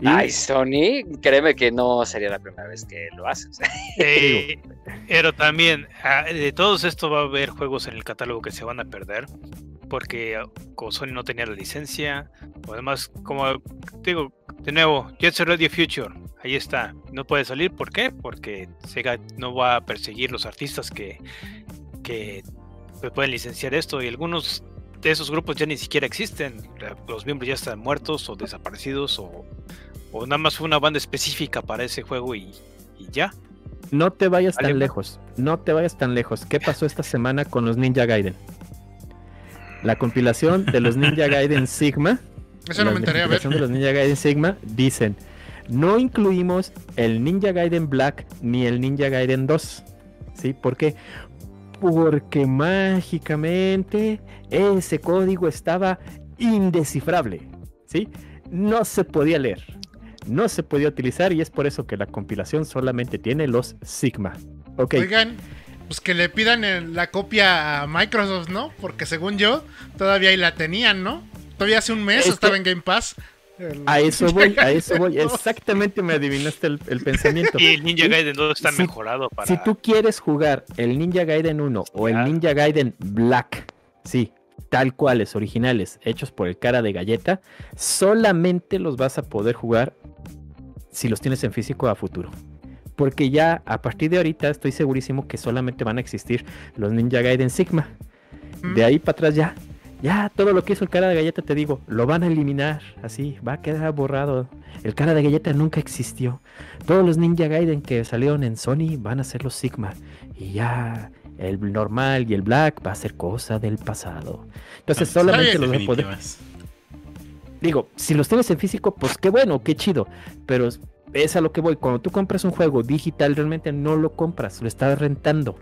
Y- Ay, Sony, créeme que no sería la primera vez que lo haces. Eh, pero también, ah, de todos estos va a haber juegos en el catálogo que se van a perder. Porque ah, como Sony no tenía la licencia. O además, como digo, de nuevo, Jet Set Radio Future. Ahí está. No puede salir. ¿Por qué? Porque Sega no va a perseguir los artistas que, que pues, pueden licenciar esto. Y algunos esos grupos ya ni siquiera existen. Los miembros ya están muertos o desaparecidos. O, o nada más fue una banda específica para ese juego y, y ya. No te vayas tan lejos, no te vayas tan lejos. ¿Qué pasó esta semana con los Ninja Gaiden? La compilación de los Ninja Gaiden Sigma, Eso no la me enteré, a ver. compilación de los Ninja Gaiden Sigma dicen, no incluimos el Ninja Gaiden Black ni el Ninja Gaiden 2. ¿Sí? ¿Por qué? Porque mágicamente ese código estaba indescifrable. ¿Sí? No se podía leer. No se podía utilizar y es por eso que la compilación solamente tiene los Sigma. Ok. Oigan, pues que le pidan la copia a Microsoft, ¿no? Porque según yo, todavía ahí la tenían, ¿no? Todavía hace un mes estaba en Game Pass. El- A eso voy, a eso voy. Exactamente me adivinaste el, el pensamiento. Y el Ninja Gaiden 2 está si- mejorado para. Si tú quieres jugar el Ninja Gaiden 1 o el. Ninja Gaiden Black, sí, tal cuales, originales, hechos por el cara de galleta, solamente los vas a poder jugar si los tienes en físico a futuro. Porque ya a partir de ahorita estoy segurísimo que solamente van a existir los Ninja Gaiden Sigma. De ahí para atrás ya, ya todo lo que hizo el cara de galleta, te digo, lo van a eliminar. Así, va a quedar borrado. El cara de galleta nunca existió. Todos los Ninja Gaiden que salieron en Sony van a ser los Sigma. Y ya el normal y el black va a ser cosa del pasado. Entonces Son solamente los vas a poder. definitivas. Digo, si los tienes en físico, pues qué bueno, qué chido. Pero es a lo que voy. Cuando tú compras un juego digital, realmente no lo compras, lo estás rentando.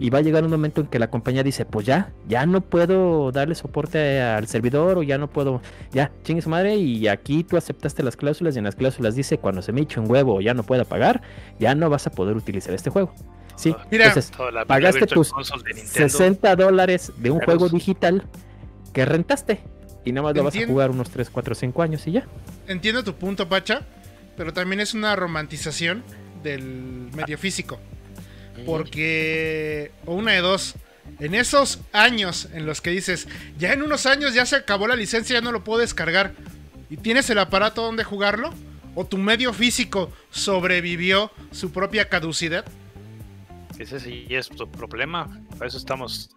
Y va a llegar un momento en que la compañía dice, pues ya, ya no puedo darle soporte al servidor o ya no puedo, ya, chingue su madre y aquí tú aceptaste las cláusulas y en las cláusulas dice cuando se me eche un huevo o ya no pueda pagar, ya no vas a poder utilizar este juego. Sí, Mira, entonces la- la pagaste tus Console de Nintendo. 60 dólares de un juego digital que rentaste y nada más lo vas a jugar unos 3, 4, 5 años y ya. Entiendo tu punto, Pacha, pero también es una romantización del medio físico. Porque, o una de dos, en esos años en los que dices, ya en unos años ya se acabó la licencia, ya no lo puedo descargar, y tienes el aparato donde jugarlo, o tu medio físico sobrevivió su propia caducidad. Ese sí es tu problema. Por eso estamos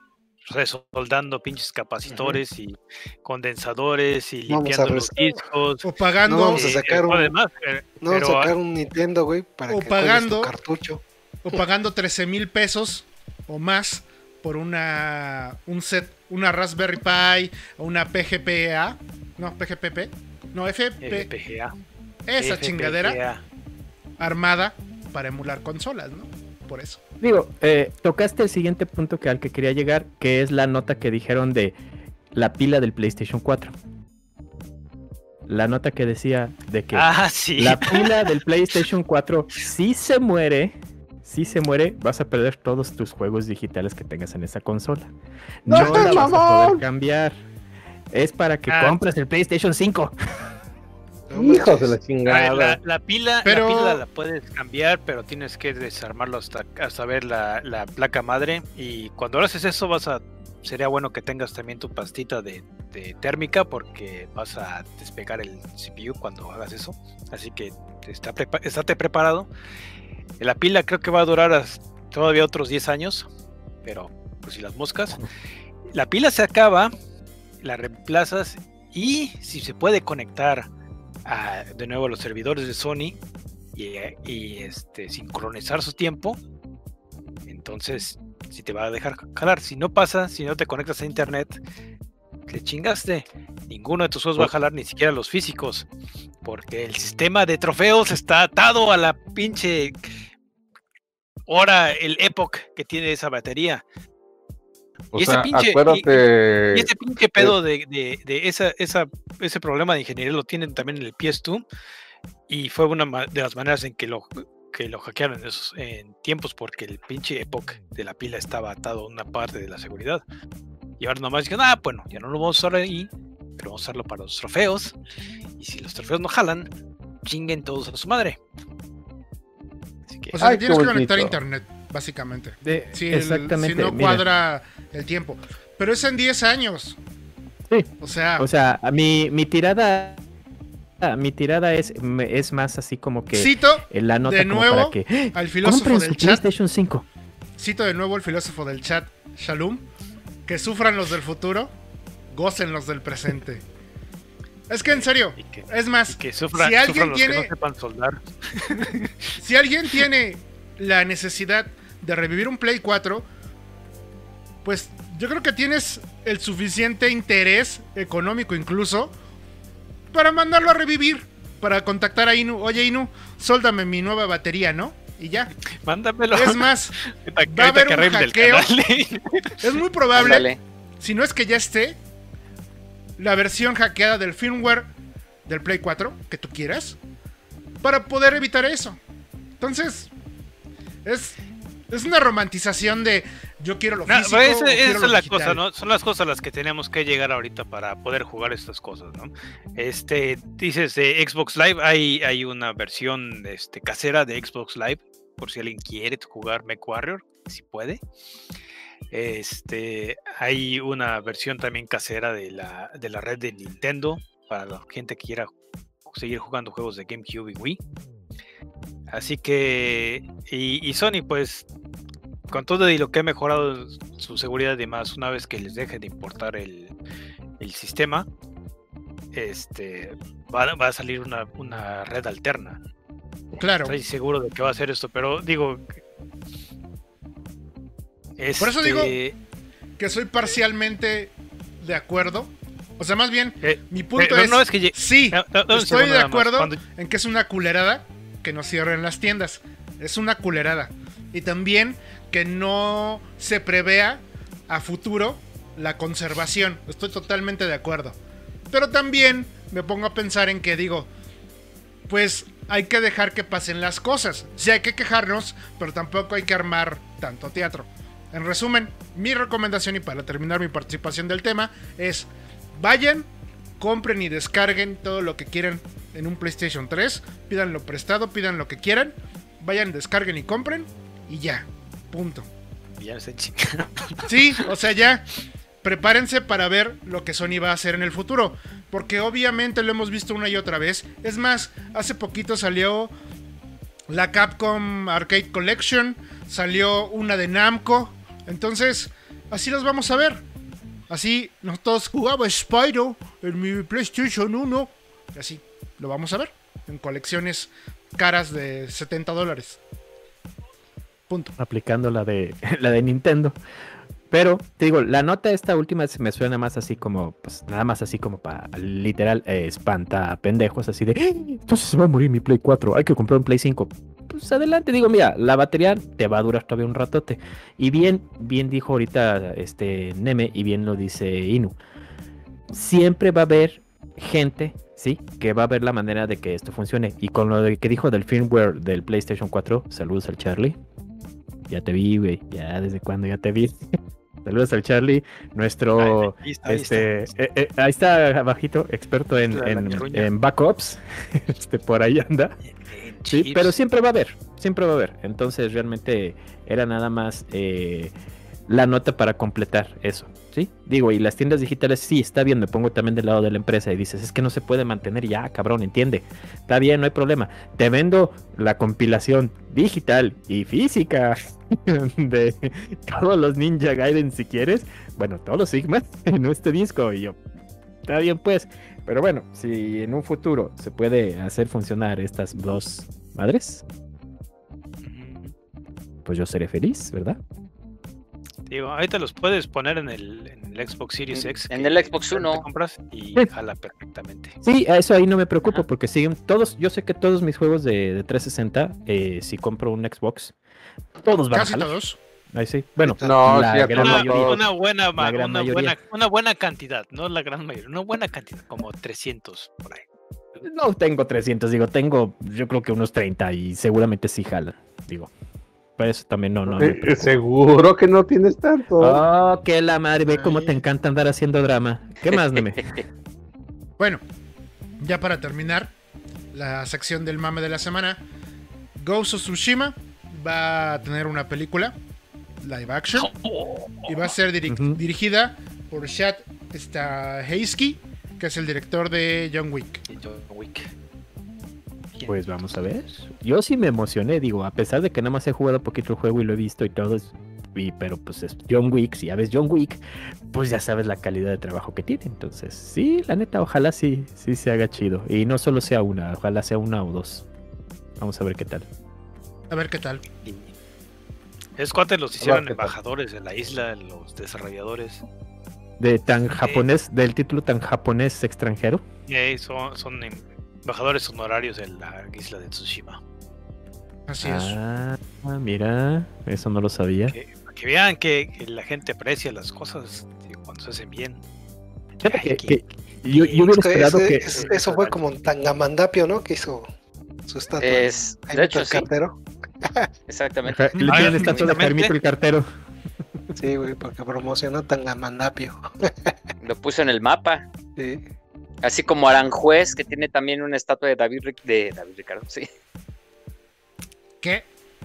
resoldando pinches capacitores y condensadores y Vamos limpiando a los discos. O pagando, No, vamos a eh, sacar un- además, eh, No, pero, sacar un Nintendo, güey, para o que pagando- tu cartucho. O pagando 13 mil pesos o más por una un set, una Raspberry Pi o una PGPA, no, PGPP, no, FP, FPGA. esa FPGA. chingadera armada para emular consolas, ¿no? Por eso. Digo, eh, tocaste el siguiente punto que al que quería llegar, que es la nota que dijeron de la pila del PlayStation 4. La nota que decía de que Ah, sí. la pila del PlayStation 4 si se muere, si se muere, vas a perder todos tus juegos digitales que tengas en esa consola. ¡No No, la vas a mamón! poder cambiar. Es para que Ah. compres el PlayStation 5. No Hijos de la chingada. La, la pila, Pero- la pila la puedes cambiar, pero tienes que desarmarlo hasta, hasta ver la, la placa madre. Y cuando haces eso, vas a. Sería bueno que tengas también tu pastita de, de térmica, porque vas a despegar el CPU cuando hagas eso. Así que está prepa- estate preparado. La pila creo que va a durar todavía otros 10 años, pero pues si las moscas. La pila se acaba, la reemplazas y si se puede conectar de nuevo a los servidores de Sony y, y, este, sincronizar su tiempo, entonces si te va a dejar jalar. Si no pasa, si no te conectas a internet, le chingaste. Ninguno de tus juegos va a jalar, ni siquiera los físicos, porque el sistema de trofeos está atado a la pinche hora, el epoch que tiene esa batería. O y ese sea, pinche- acuérdate. Y ese pinche pedo de, de- de esa, esa- ese problema de ingeniería lo tienen también en el PS2 y fue una de las maneras en que lo, que lo hackearon en esos en tiempos porque el pinche epoch de la pila estaba atado a una parte de la seguridad. Y ahora nomás dijeron, ah, bueno, ya no lo vamos a usar ahí, pero vamos a usarlo para los trofeos. Y si los trofeos no jalan, chinguen todos a su madre. Así que, O sea, Ay, que tienes que conectar internet, básicamente. De- Si, el- exactamente. si no mira. cuadra el tiempo. Pero es en 10 años. Sí. O sea, O sea, a mi, mi tirada. Mi tirada es, es más así como que cito en la nota de como nuevo para que ¡Ah! al filósofo compren del su chat, PlayStation 5. cito de nuevo al filósofo del chat, Shalom, que sufran los del futuro, gocen los del presente. Es que en serio, que, es más, que sufran, si alguien tiene- no sepan soldar. si alguien tiene la necesidad de revivir un Play 4, pues yo creo que tienes el suficiente interés económico incluso para mandarlo a revivir, para contactar a Inu, oye Inu, sóldame mi nueva batería, ¿no? Y ya. Mándamelo. Es más, va a haber un hackeo. es muy probable, Ándale. si no es que ya esté, la versión hackeada del firmware del Play 4 que tú quieras, para poder evitar eso. Entonces, es, es una romantización de yo quiero lo No, físico. pero esa, es la digital. cosa, ¿no? Son las cosas a las que tenemos que llegar ahorita para poder jugar estas cosas, ¿no? Este, dices de Xbox Live, hay, hay una versión este, casera de Xbox Live, por si alguien quiere jugar MechWarrior, si puede. Este, hay una versión también casera de la, de la red de Nintendo, para la gente que quiera seguir jugando juegos de GameCube y Wii. Así que, y, Sony, pues, con todo y lo que ha mejorado su seguridad y demás, una vez que les deje de importar el, el sistema, este va, va a salir una, una red alterna. Claro. Estoy seguro de que va a hacer esto, pero digo. Por eso digo- este, Que soy parcialmente de acuerdo. O sea, más bien, eh, mi punto eh, es. no, es que sí, no, no, no, un estoy de acuerdo Cuando- en que es una culerada que no cierren las tiendas. Es una culerada. Y también que no se prevea a futuro la conservación. Estoy totalmente de acuerdo. Pero también me pongo a pensar en que digo, pues hay que dejar que pasen las cosas. Sí hay que quejarnos, pero tampoco hay que armar tanto teatro. En resumen, mi recomendación y para terminar mi participación del tema es vayan, compren y descarguen todo lo que quieran en un PlayStation 3, pídanlo prestado, pidan lo que quieran, vayan, descarguen y compren y ya, punto. Ya se chingaron. Sí, o sea, ya. Prepárense para ver lo que Sony va a hacer en el futuro. Porque obviamente lo hemos visto una y otra vez. Es más, hace poquito salió la Capcom Arcade Collection, salió una de Namco. Entonces, así los vamos a ver. Así nosotros jugaba Spyro en mi PlayStation 1. Y así lo vamos a ver. En colecciones caras de 70 dólares. Punto. aplicando la de la de Nintendo. Pero te digo, la nota esta última se me suena más así como, pues nada más así como para literal eh, espanta a pendejos, así de, "¡Eh! entonces se va a morir mi Play 4, hay que comprar un Play 5. Pues adelante, digo, mira, la batería te va a durar todavía un ratote. Y bien, bien dijo ahorita este Neme y bien lo dice Inu. Siempre va a haber gente, sí, que va a ver la manera de que esto funcione. Y con lo de que dijo del firmware del PlayStation 4, saludos al Charlie. Ya te vi, güey. Ya desde cuando ya te vi. Saludos al Charlie, nuestro Ahí está, ahí este, está. eh, eh, ahí está abajito, experto en, en- en backups. Este, por ahí anda. Sí, pero siempre va a haber, siempre va a haber. Entonces realmente era nada más eh, la nota para completar eso, ¿sí? Digo, y las tiendas digitales, sí, está bien, me pongo también del lado de la empresa y dices, es que no se puede mantener ya, cabrón, entiende. Está bien, no hay problema. Te vendo la compilación digital y física de todos los Ninja Gaiden si quieres. Bueno, todos los Sigma en este disco y yo, está bien pues. Pero bueno, si en un futuro se puede hacer funcionar estas dos madres, pues yo seré feliz, ¿verdad? Digo, ahorita los puedes poner en el, en el Xbox Series X. En el Xbox One. compras y Sí. jala perfectamente. Sí, a eso ahí no me preocupo Ajá. porque siguen todos, yo sé que todos mis juegos de, de 360, eh, si compro un Xbox, todos van Casi a jalar. todos. Ahí sí. Bueno, No, la sí, gran Una, mayoría. una buena, La gran una, mayoría. buena, una buena cantidad, no la gran mayoría, una buena cantidad, como 300 por ahí. No tengo 300, digo, tengo yo creo que unos 30 y seguramente sí jalan, digo. Eso también no, no. Eh. Seguro que no tienes tanto. Oh, que la madre, ve cómo te encanta andar haciendo drama. ¿Qué más, Neme? Bueno, ya para terminar la sección del mame de la semana, Ghost of Tsushima va a tener una película live action y va a ser dirigida por Chad Stahelski, que es el director de John Wick. John Wick. Pues vamos a ver. Yo sí me emocioné, digo, a pesar de que nada más he jugado poquito el juego y lo he visto y todo, es- y- pero pues es John Wick, si ya ves John Wick, pues ya sabes la calidad de trabajo que tiene. Entonces, sí, la neta, ojalá sí, sí se haga chido. Y no solo sea una, ojalá sea una o dos. Vamos a ver qué tal. A ver qué tal. Es cuando los hicieron embajadores en la isla, los desarrolladores. De tan japonés, del título tan japonés extranjero. Ahí son, son embajadores honorarios en la isla de Tsushima. Así es. Ah, mira, eso no lo sabía. Que, vean que, que la gente aprecia las cosas cuando se hacen bien. Fíjate Ay, que- que- que yo, yo hubiera Es esperado ese- que. es- eso fue como un Tangamandapio, ¿no? Que hizo su estatua. Es, de hecho, el sí, cartero. exactamente. Le Ah, tienen estatua de. Carmito el cartero. Sí, güey, porque promocionó Tangamandapio. Lo puso en el mapa. Sí. Así como Aranjuez, que tiene también una estatua de David, Ric- de David Ricardo, sí.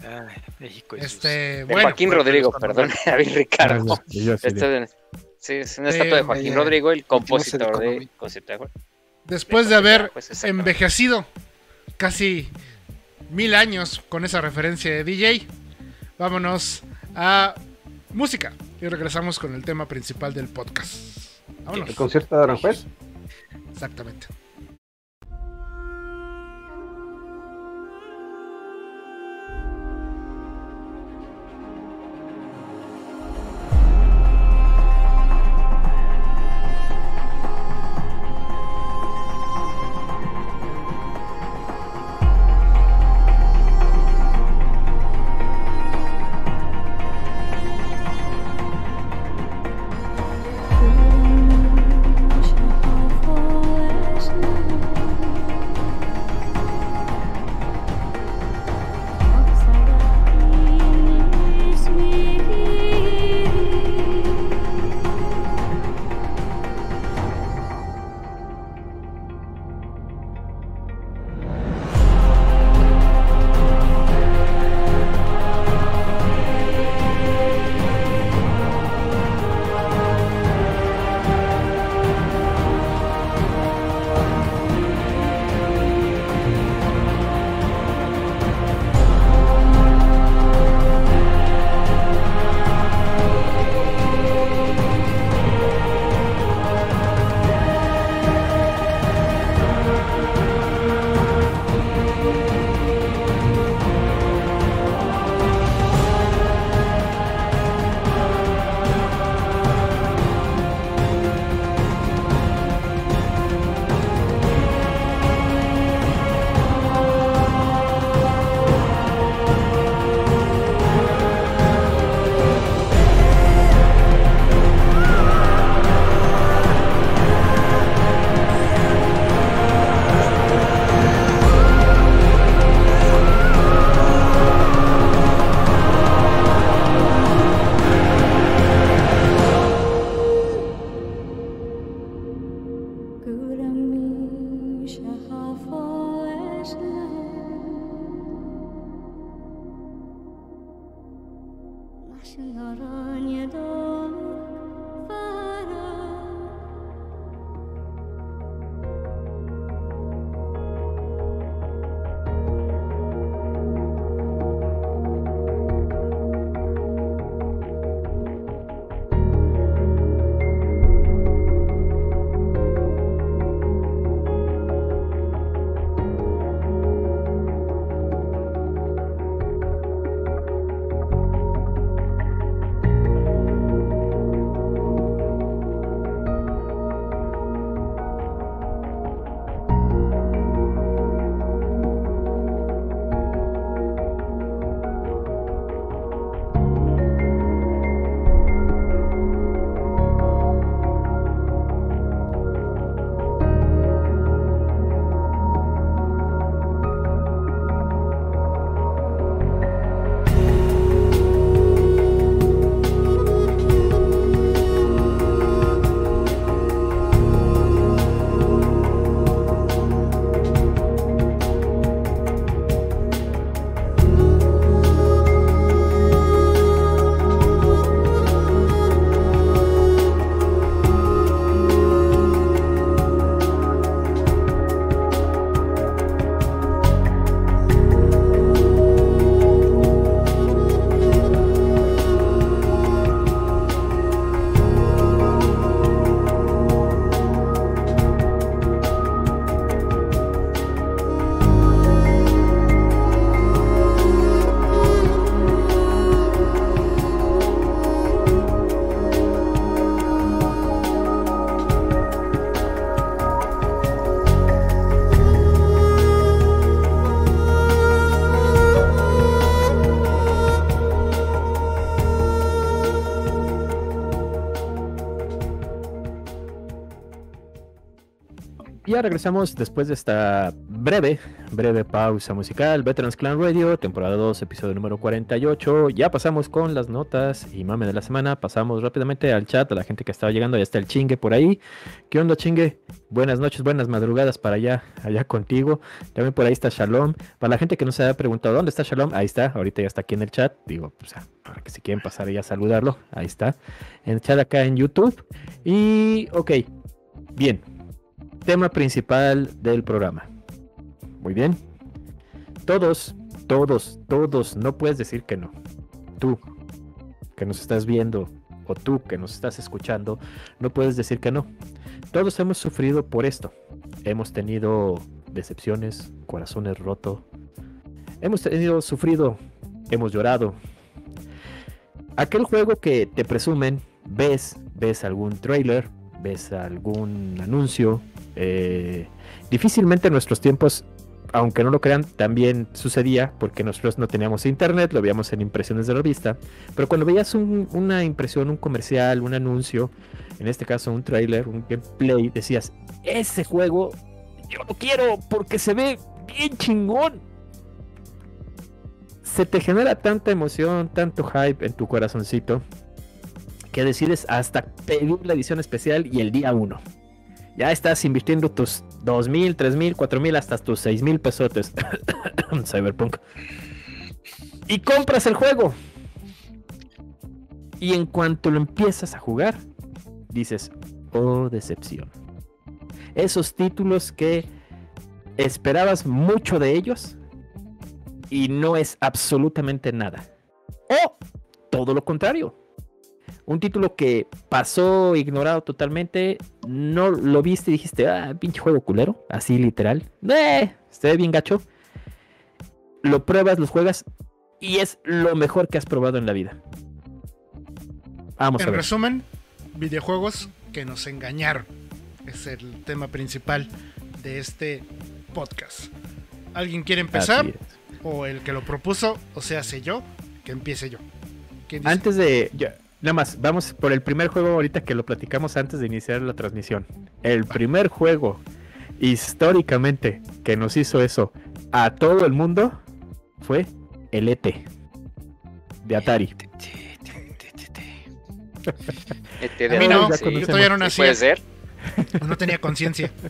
Ay, México y sus- este, De bueno, Joaquín bueno, Rodrigo, perdón, David Ricardo. Ah, yo así de- Esto es- sí, es una estatua de hombre, Joaquín ya. Rodrigo, el compositor de, compositor después de haber Pues, envejecido casi mil años con esa referencia de DJ, vámonos a música y regresamos con el tema principal del podcast. Vámonos. ¿El concierto de Aranjuez? Exactamente. Ya regresamos después de esta breve, breve pausa musical. Veterans Clan Radio, temporada 2, episodio número 48. Ya pasamos con las notas y mame de la semana. Pasamos rápidamente al chat, a la gente que estaba llegando. Ya está el chingue por ahí. ¿Qué onda, chingue? Buenas noches, buenas madrugadas para allá, allá contigo. También por ahí está Shalom. Para la gente que no se haya preguntado dónde está Shalom, ahí está. Ahorita ya está aquí en el chat. Digo, pues, ah, para que si quieren pasar ya a saludarlo, ahí está. En el chat acá en YouTube. Y, ok, bien tema principal del programa. Muy bien. Todos, todos, todos, no puedes decir que no. Tú, que nos estás viendo, o tú que nos estás escuchando, no puedes decir que no. Todos hemos sufrido por esto. Hemos tenido decepciones, corazones rotos. Hemos tenido sufrido, hemos llorado. Aquel juego que te presumen, ves, ves algún trailer, ves algún anuncio, eh, difícilmente en nuestros tiempos, aunque no lo crean, también sucedía porque nosotros no teníamos internet, lo veíamos en impresiones de revista, pero cuando veías un- una impresión, un comercial, un anuncio, en este caso un trailer, un gameplay, decías, ese juego yo lo quiero porque se ve bien chingón. Se te genera tanta emoción, tanto hype en tu corazoncito, que decides hasta pedir la edición especial y el día 1 ya estás invirtiendo tus 2.000, 3.000, 4.000, hasta tus 6.000 pesotes. Cyberpunk. Y compras el juego. Y en cuanto lo empiezas a jugar, dices, oh decepción. Esos títulos que esperabas mucho de ellos y no es absolutamente nada. O todo lo contrario. Un título que pasó ignorado totalmente, no lo viste y dijiste, ah, pinche juego culero, así literal. Eh, se ve bien gacho. Lo pruebas, los juegas y es lo mejor que has probado en la vida. Vamos a En ver. resumen, videojuegos que nos engañaron. Es el tema principal de este podcast. ¿Alguien quiere empezar? O el que lo propuso, o sea, sé yo, que empiece yo. Antes de. ya, nada más, vamos por el primer juego ahorita que lo platicamos antes de iniciar la transmisión. El primer juego históricamente que nos hizo eso a todo el mundo fue el ET de Atari. Este A mí no, sí, yo todavía no sí puede nací, ser. no tenía conciencia.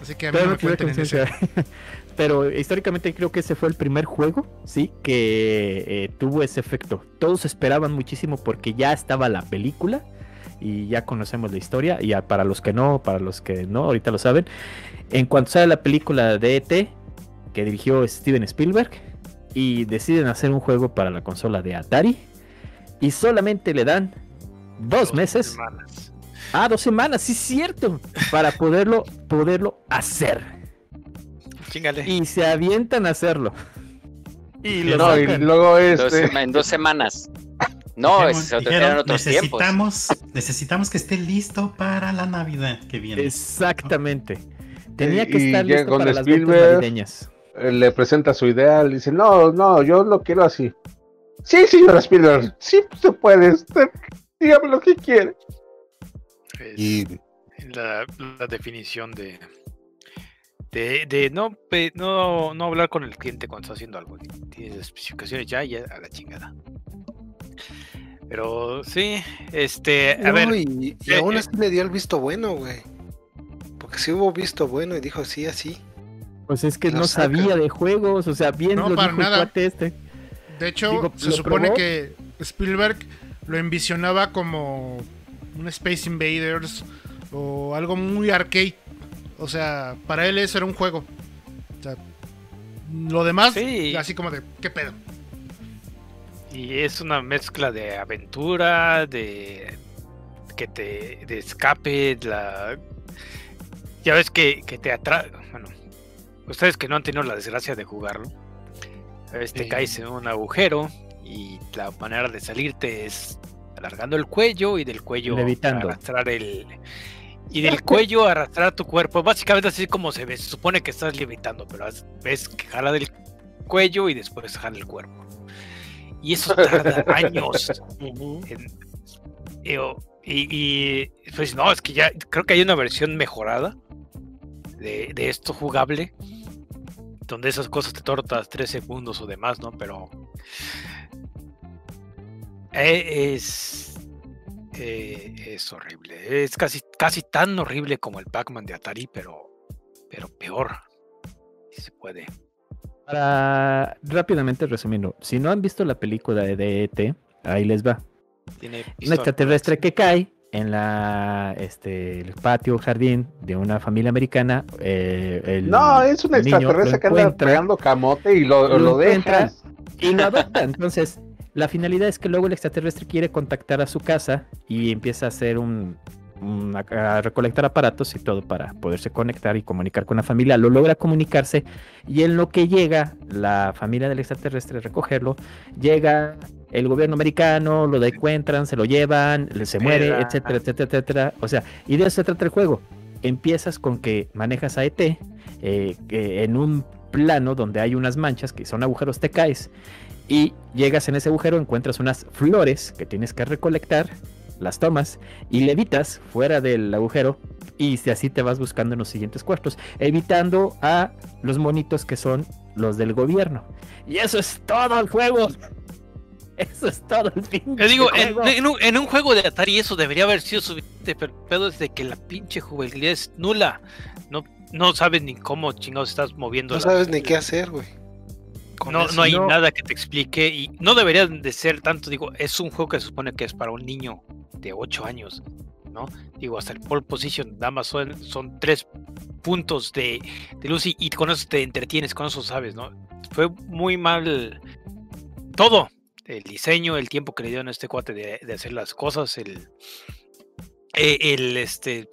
Así que a mí Pero no no me en conciencia. pero históricamente creo que ese fue el primer juego, sí, que eh, tuvo ese efecto. Todos esperaban muchísimo porque ya estaba la película y ya conocemos la historia. Y ya para los que no, para los que no, ahorita lo saben. En cuanto sale la película de ET, que dirigió Steven Spielberg, y deciden hacer un juego para la consola de Atari, y solamente le dan dos meses. semanas. Ah, dos semanas, sí es cierto. Para poderlo, poderlo hacer. Chingale. Y se avientan a hacerlo. Y lo No, y luego Dos este. sema- en dos semanas. No, Dijeron- es- dijeron, eran otros tiempos. necesitamos, necesitamos que esté listo para la Navidad que viene. Exactamente. Tenía que Y estar listo con para las ventas navideñas. eh, le presenta su idea, le dice, no, no, yo lo quiero así. Sí, señor Spielberg, sí se puede, usted dígame lo que quiere. Y la, la definición de, de, de no, no, no hablar con el cliente cuando está haciendo algo. Tienes especificaciones ya, ya a la chingada. Pero sí, este, a No, ver, y, y eh, aún eh. así le dio el visto bueno, güey. Porque sí hubo visto bueno y dijo sí, así. Pues es que no sabía de juegos, o sea, bien No, lo para dijo el nada. cuate este. De hecho, Digo, se ¿lo supone probó? que Spielberg lo envisionaba como un Space Invaders o algo muy arcade. O sea, para él eso era un juego. O sea, lo demás, Sí. así como de, ¿qué pedo? y es una mezcla de aventura, de que te de escape, la ya ves que, que te atrae, bueno, ustedes que no han tenido la desgracia de jugarlo, a veces te Sí. caes en un agujero y la manera de salirte es alargando el cuello y del cuello Levitando. arrastrar el y del cuello arrastrar tu cuerpo, básicamente así como se ve, se supone que estás levitando, pero ves que jala del cuello y después jala el cuerpo. Y eso tarda años. en- y, y, pues no, es que ya creo que hay una versión mejorada de, de esto jugable, donde esas cosas te tortas 3 segundos o demás, ¿no? Pero es eh, es horrible, es casi casi tan horrible como el Pac-Man de Atari, pero pero peor. Si se puede. Para rápidamente resumiendo, si no han visto la película de DET, ahí les va. Tiene Un extraterrestre que cae en la este el patio jardín de una familia americana. eh, el no, es un extraterrestre que anda pegando camote y lo, lo lo dejas. y lo adopta. Entonces, la finalidad es que luego el extraterrestre quiere contactar a su casa y empieza a hacer un, un- a a recolectar aparatos y todo para poderse conectar y comunicar con la familia. Lo logra comunicarse y en lo que llega la familia del extraterrestre a recogerlo, llega el gobierno americano, lo encuentran, se lo llevan, le- se muere, etcétera, etcétera, etcétera. O sea, y de eso se trata el juego. Empiezas con que manejas a ET eh, en un plano donde hay unas manchas que son agujeros, te caes y llegas en ese agujero, encuentras unas flores que tienes que recolectar, las tomas y levitas fuera del agujero y si así te vas buscando en los siguientes cuartos, evitando a los monitos que son los del gobierno. Y eso es todo el juego. Eso es todo el pinche Yo digo, en, juego. en un, en un juego de Atari eso debería haber sido suficiente, pero el pedo es de que la pinche jugabilidad es nula. No, no sabes ni cómo chingados estás moviendo. No la- sabes ni qué hacer, güey. Con No, eso. no hay no. nada que te explique y no debería de ser tanto, digo, es un juego que se supone que es para un niño de 8 años, ¿no? Digo, hasta el pole position nada más son, son tres puntos de, de luz y, y con eso te entretienes, con eso sabes, ¿no? Fue muy mal todo, el diseño, el tiempo que le dieron a este cuate de, de hacer las cosas, el, eh, el este,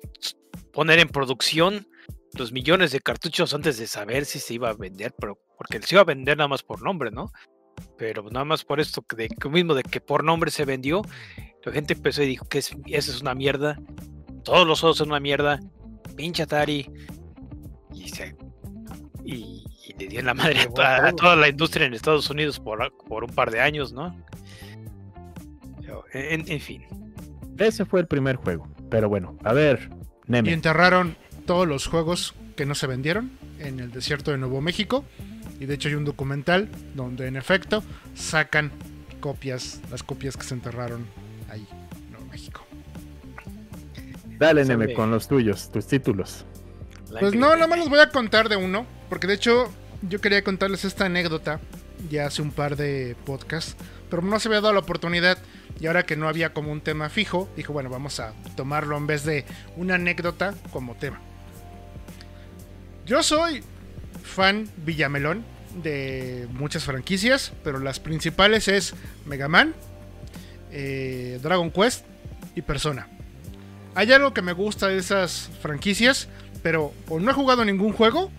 poner en producción los millones de cartuchos antes de saber si se iba a vender, pero porque se iba a vender nada más por nombre, ¿no? Pero nada más por esto que de que mismo de que por nombre se vendió, la gente empezó y dijo que es, esa es una mierda, todos los juegos son una mierda, pinche Atari, y se y, y le dio en la madre a, toda- a todo. toda la industria en Estados Unidos por, por un par de años, ¿no? Pero, en, en fin. Ese fue el primer juego. Pero bueno, a ver, Y Neme. enterraron todos los juegos que no se vendieron en el desierto de Nuevo México. Y de hecho hay un documental donde en efecto sacan copias, las copias que se enterraron ahí en Nuevo México. Dale, Neme, con los tuyos, tus títulos. Pues no, nada más les voy a contar de uno, porque de hecho yo quería contarles esta anécdota ya hace un par de podcasts, pero no se había dado la oportunidad y ahora que no había como un tema fijo, dijo, bueno, vamos a tomarlo en vez de una anécdota como tema. Yo soy fan Villamelón de muchas franquicias, pero las principales es Mega Man, eh, Dragon Quest y Persona. Hay algo que me gusta de esas franquicias, pero o no he jugado ningún juego,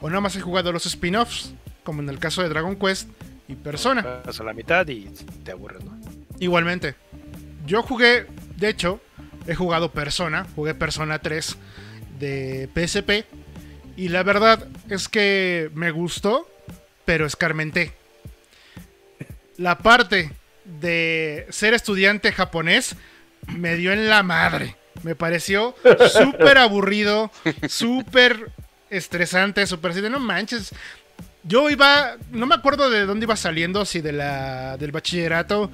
o nada más he jugado los spin-offs, como en el caso de Dragon Quest y Persona. Vas a la mitad y te aburres, ¿no? Igualmente. Yo jugué, de hecho, he jugado Persona, jugué Persona 3 de PSP. Y la verdad es que me gustó, pero escarmenté. La parte de ser estudiante japonés me dio en la madre. Me pareció súper aburrido, súper estresante, súper así de no manches. Yo iba, no me acuerdo de dónde iba saliendo, si de la, del bachillerato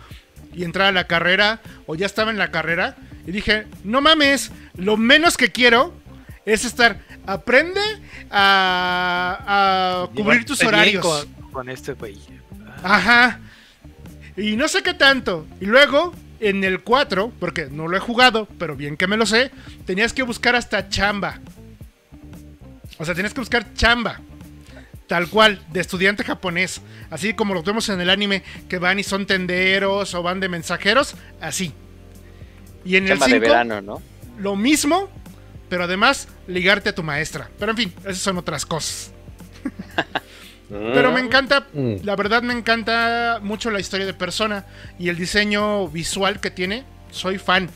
y entrar a la carrera o ya estaba en la carrera y dije, no mames, lo menos que quiero es estar, aprende a, a cubrir tus horarios. Con, con este güey. Ajá. Y no sé qué tanto. Y luego, en el 4, porque no lo he jugado, pero bien que me lo sé, tenías que buscar hasta chamba. O sea, tenías que buscar chamba. Tal cual, de estudiante japonés. Así como lo vemos en el anime, que van y son tenderos o van de mensajeros. Así. Y en Chamba el de 5, verano, ¿no? lo mismo, pero además ligarte a tu maestra. Pero en fin, esas son otras cosas. Pero me encanta, Mm. la verdad me encanta mucho la historia de Persona y el diseño visual que tiene. Soy fan,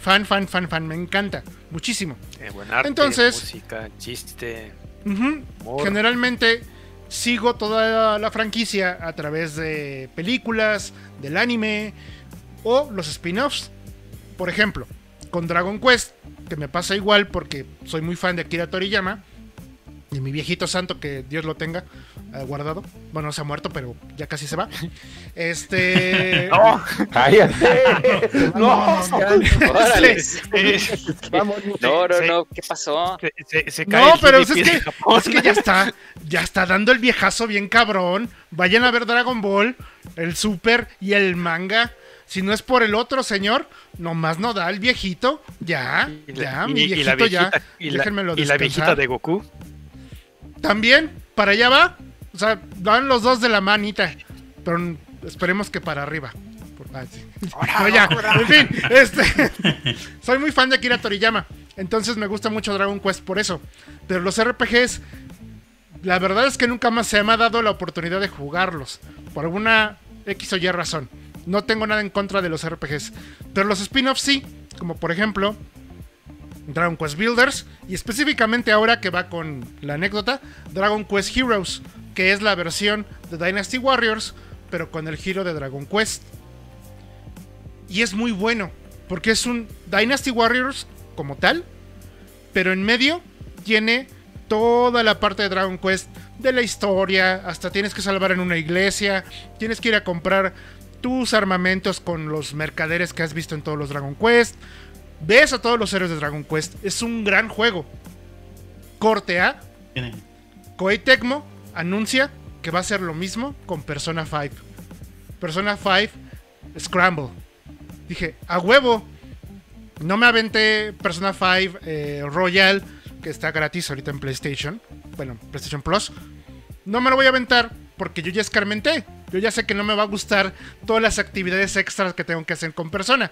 fan, fan, fan, fan, me encanta muchísimo. Eh, buen arte, Entonces- música, chiste. Generalmente sigo toda la franquicia a través de películas, del anime o los spin-offs. Por ejemplo, con Dragon Quest, que me pasa igual porque soy muy fan de Akira Toriyama. Y mi viejito santo, que Dios lo tenga eh, guardado. Bueno, no se ha muerto, pero ya casi se va. Este. ¡No! ¡Cállate! ¡No! No, no, no, ¿qué pasó? Se, se- se cae No, pero es que, es que ya está, ya está dando el viejazo bien cabrón. Vayan a ver Dragon Ball, el Super y el manga. Si no es por el otro, señor, nomás no da el viejito. Ya, Y ya, mi y la viejito ya. y la- déjenmelo y la viejita de Goku. También, para allá va. O sea, dan los dos de la manita. Pero esperemos que para arriba. Por- ah, sí. No, ya, en fin, este, soy muy fan de Akira Toriyama. Entonces me gusta mucho Dragon Quest por eso. Pero los RPGs, la verdad es que nunca más se me ha dado la oportunidad de jugarlos. Por alguna X o Y razón. No tengo nada en contra de los RPGs. Pero los spin-offs sí. Como por ejemplo, Dragon Quest Builders. Y específicamente ahora que va con la anécdota, Dragon Quest Heroes. Que es la versión de Dynasty Warriors. Pero con el giro de Dragon Quest. Y es muy bueno. Porque es un Dynasty Warriors como tal. Pero en medio tiene toda la parte de Dragon Quest. De la historia. Hasta tienes que salvar en una iglesia. Tienes que ir a comprar tus armamentos con los mercaderes que has visto en todos los Dragon Quest. Ves a todos los héroes de Dragon Quest. Es un gran juego. Corte A. Koei Tecmo anuncia que va a hacer lo mismo con Persona 5. Persona 5 Scramble. Dije, a huevo. No me aventé Persona 5 eh, Royal, que está gratis ahorita en PlayStation. Bueno, PlayStation Plus. No me lo voy a aventar porque yo ya escarmenté. Yo ya sé que no me va a gustar todas las actividades extras que tengo que hacer con Persona.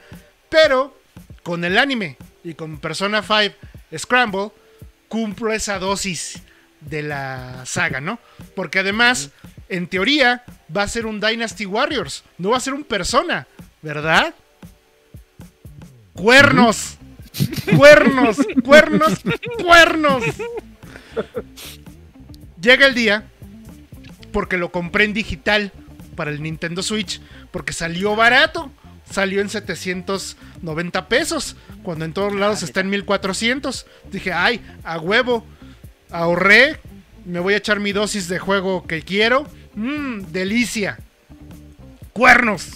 Pero con el anime y con Persona 5 Scramble, cumplo esa dosis de la saga, ¿no? Porque además, en teoría, va a ser un Dynasty Warriors, no va a ser un Persona, ¿verdad? ¡Cuernos! ¡Cuernos! ¡Cuernos! ¡Cuernos! Llega el día, porque lo compré en digital para el Nintendo Switch, porque salió barato. Salió en 790 pesos, cuando en todos lados está en 1400. Dije, ay, a huevo, ahorré, me voy a echar mi dosis de juego que quiero. Mmm, delicia. Cuernos.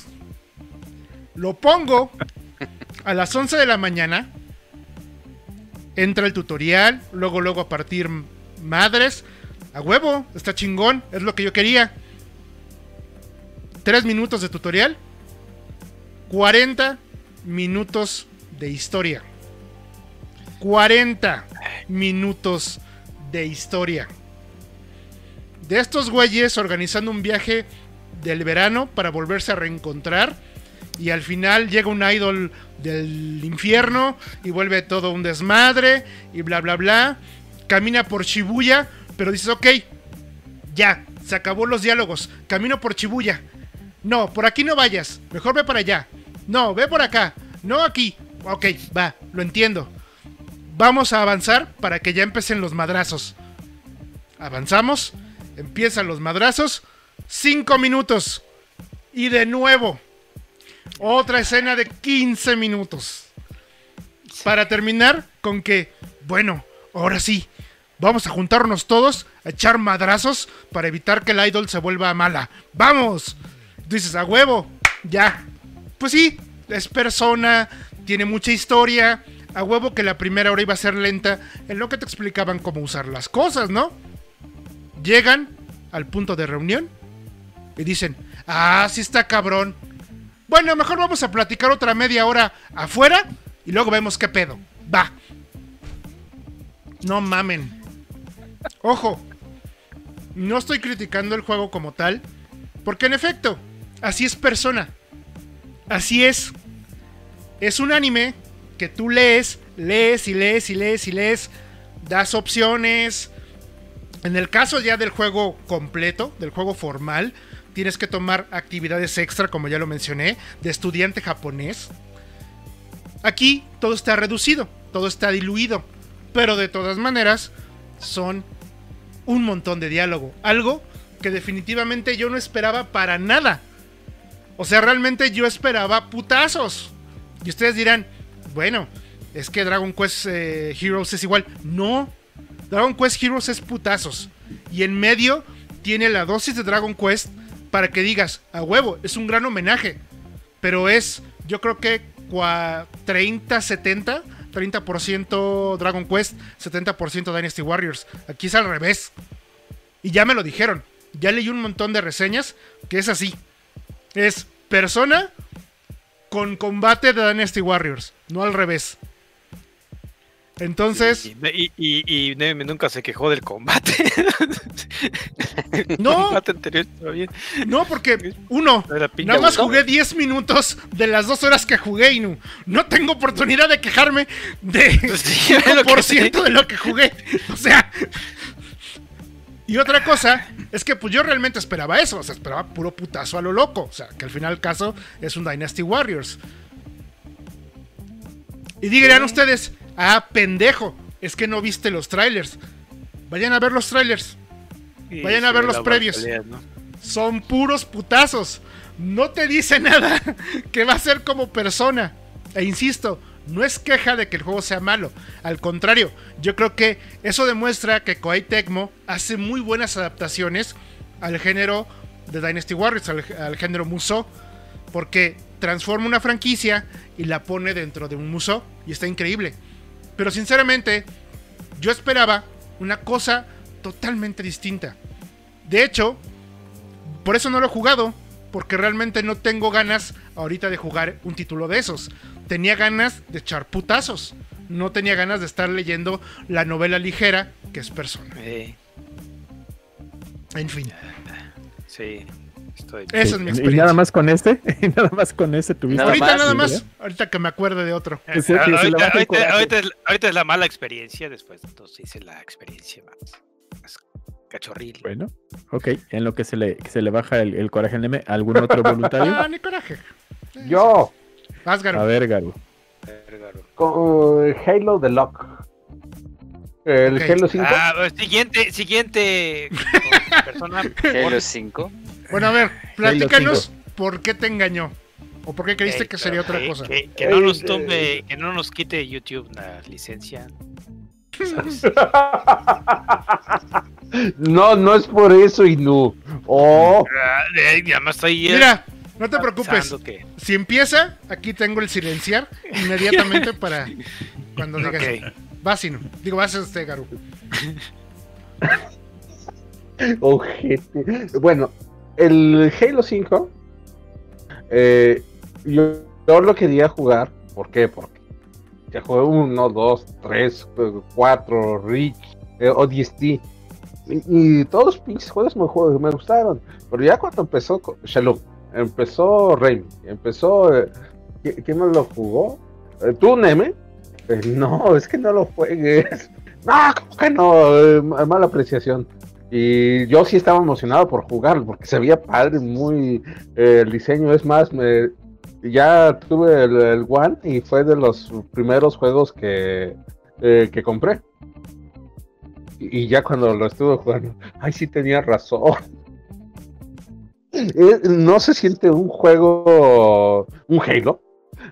Lo pongo a las 11 de la mañana. Entra el tutorial, luego luego a partir madres. a huevo, está chingón, es lo que yo quería. Tres minutos de tutorial, 40 minutos de historia. 40 minutos de historia. De estos güeyes organizando un viaje del verano para volverse a reencontrar. Y al final llega un idol del infierno y vuelve todo un desmadre y bla bla bla. Camina por Shibuya, pero dices, ok, ya, se acabó los diálogos. Camino por Shibuya. No, por aquí no vayas. Mejor ve para allá. No, ve por acá. No aquí. Ok, va, lo entiendo. Vamos a avanzar para que ya empiecen los madrazos. Avanzamos. Empiezan los madrazos. Cinco minutos. Y de nuevo. Otra escena de 15 minutos. Para terminar con que, bueno, ahora sí. Vamos a juntarnos todos a echar madrazos para evitar que el idol se vuelva mala. ¡Vamos! Dices, a huevo. Ya. Pues sí, es persona, tiene mucha historia. A huevo que la primera hora iba a ser lenta en lo que te explicaban cómo usar las cosas, ¿no? Llegan al punto de reunión y dicen, ah, sí está cabrón. Bueno, mejor vamos a platicar otra media hora afuera y luego vemos qué pedo. Va. No mamen. Ojo, no estoy criticando el juego como tal, porque en efecto, así es persona. Así es. Es un anime que tú lees, lees y lees y lees y lees, das opciones. En el caso ya del juego completo, del juego formal, tienes que tomar actividades extra, como ya lo mencioné, de estudiante japonés. Aquí todo está reducido, todo está diluido, pero de todas maneras son un montón de diálogo, algo que definitivamente yo no esperaba para nada. O sea, realmente yo esperaba putazos. Y ustedes dirán, bueno, es que Dragon Quest eh, Heroes es igual. No, Dragon Quest Heroes es putazos. Y en medio tiene la dosis de Dragon Quest para que digas, a huevo, es un gran homenaje. Pero es, yo creo que cua- 30, 70, 30% Dragon Quest, 70% Dynasty Warriors. Aquí es al revés. Y ya me lo dijeron. Ya leí un montón de reseñas que es así. Es persona con combate de Dynasty Warriors, no al revés. Entonces, Y, y, y- y Neme nunca se quejó del combate. El No. combate anterior estaba bien. no, porque uno, nada más jugué 10 minutos de las dos horas que jugué y no, no tengo oportunidad de quejarme de Sí, es lo que 5% de lo que jugué. O sea. Y otra cosa es que pues yo realmente esperaba eso, o sea, esperaba puro putazo a lo loco, o sea, que al final caso es un Dynasty Warriors. Y digan ustedes, ah, pendejo, es que no viste los trailers. Vayan a ver los trailers, Vayan a ver ve los previos. son puros putazos. No te dice nada que va a ser como persona. E insisto, no es queja de que el juego sea malo. Al contrario, yo creo que eso demuestra que Koei Tecmo hace muy buenas adaptaciones al género de Dynasty Warriors, al, al género Musou. Porque transforma una franquicia y la pone dentro de un Musou. Y está increíble. Pero sinceramente, yo esperaba una cosa totalmente distinta. De hecho, por eso no lo he jugado, porque realmente no tengo ganas ahorita de jugar un título de esos. Tenía ganas de echar putazos. No tenía ganas de estar leyendo la novela ligera que es persona. Eh, En fin, sí, estoy. esa Sí, es mi Y experiencia. nada más con este, y nada más con este tuviste. Ahorita más, nada ¿sí, más, verdad? ahorita que me acuerde de otro. Ahorita, es, ahorita es la mala experiencia, después entonces hice la experiencia más cachorril. Bueno, ok. En lo que se le, que se le baja el, el coraje al Neme, ¿algún otro voluntario? Ah, ni coraje. Yo, Vas. A ver, Garu. Con Halo The Lock. El. Halo 5. Ah, pues, siguiente, siguiente persona. Halo 5. Bueno, a ver, platícanos por qué te engañó. ¿O por qué creíste Eh, que sería otra cosa? Que, que no nos Eh, tumbe, que no nos quite YouTube la licencia. no, no es por eso, Inu. Oh, Ah, eh, ya me estoy Mira, no te preocupes. que- Si empieza, aquí tengo el silenciar inmediatamente para cuando digas. Ok. Vas, Inu. Digo, vas este, Garu. Ojete. Bueno, el Halo 5, eh, yo, yo lo quería jugar. ¿Por qué? Porque ya jugué 1, 2, 3, 4, Reach, eh, ODST. Y, todos los pinches juegos me, ju- me gustaron. Pero ya cuando empezó Shalom, empezó Remy, empezó. eh, ¿qui- ¿Quién me lo jugó? Eh, ¿Tú, Neme? Eh, no, es que no lo juegues. No, ¿cómo que no? Ma- mala apreciación. Y yo sí estaba emocionado por jugarlo, porque se veía padre, muy el diseño. Es más, me, ya tuve el, One y fue de los primeros juegos que, que compré. Y, y ya cuando lo estuve jugando, ay, sí tenía razón. Eh, no se siente un juego, un Halo.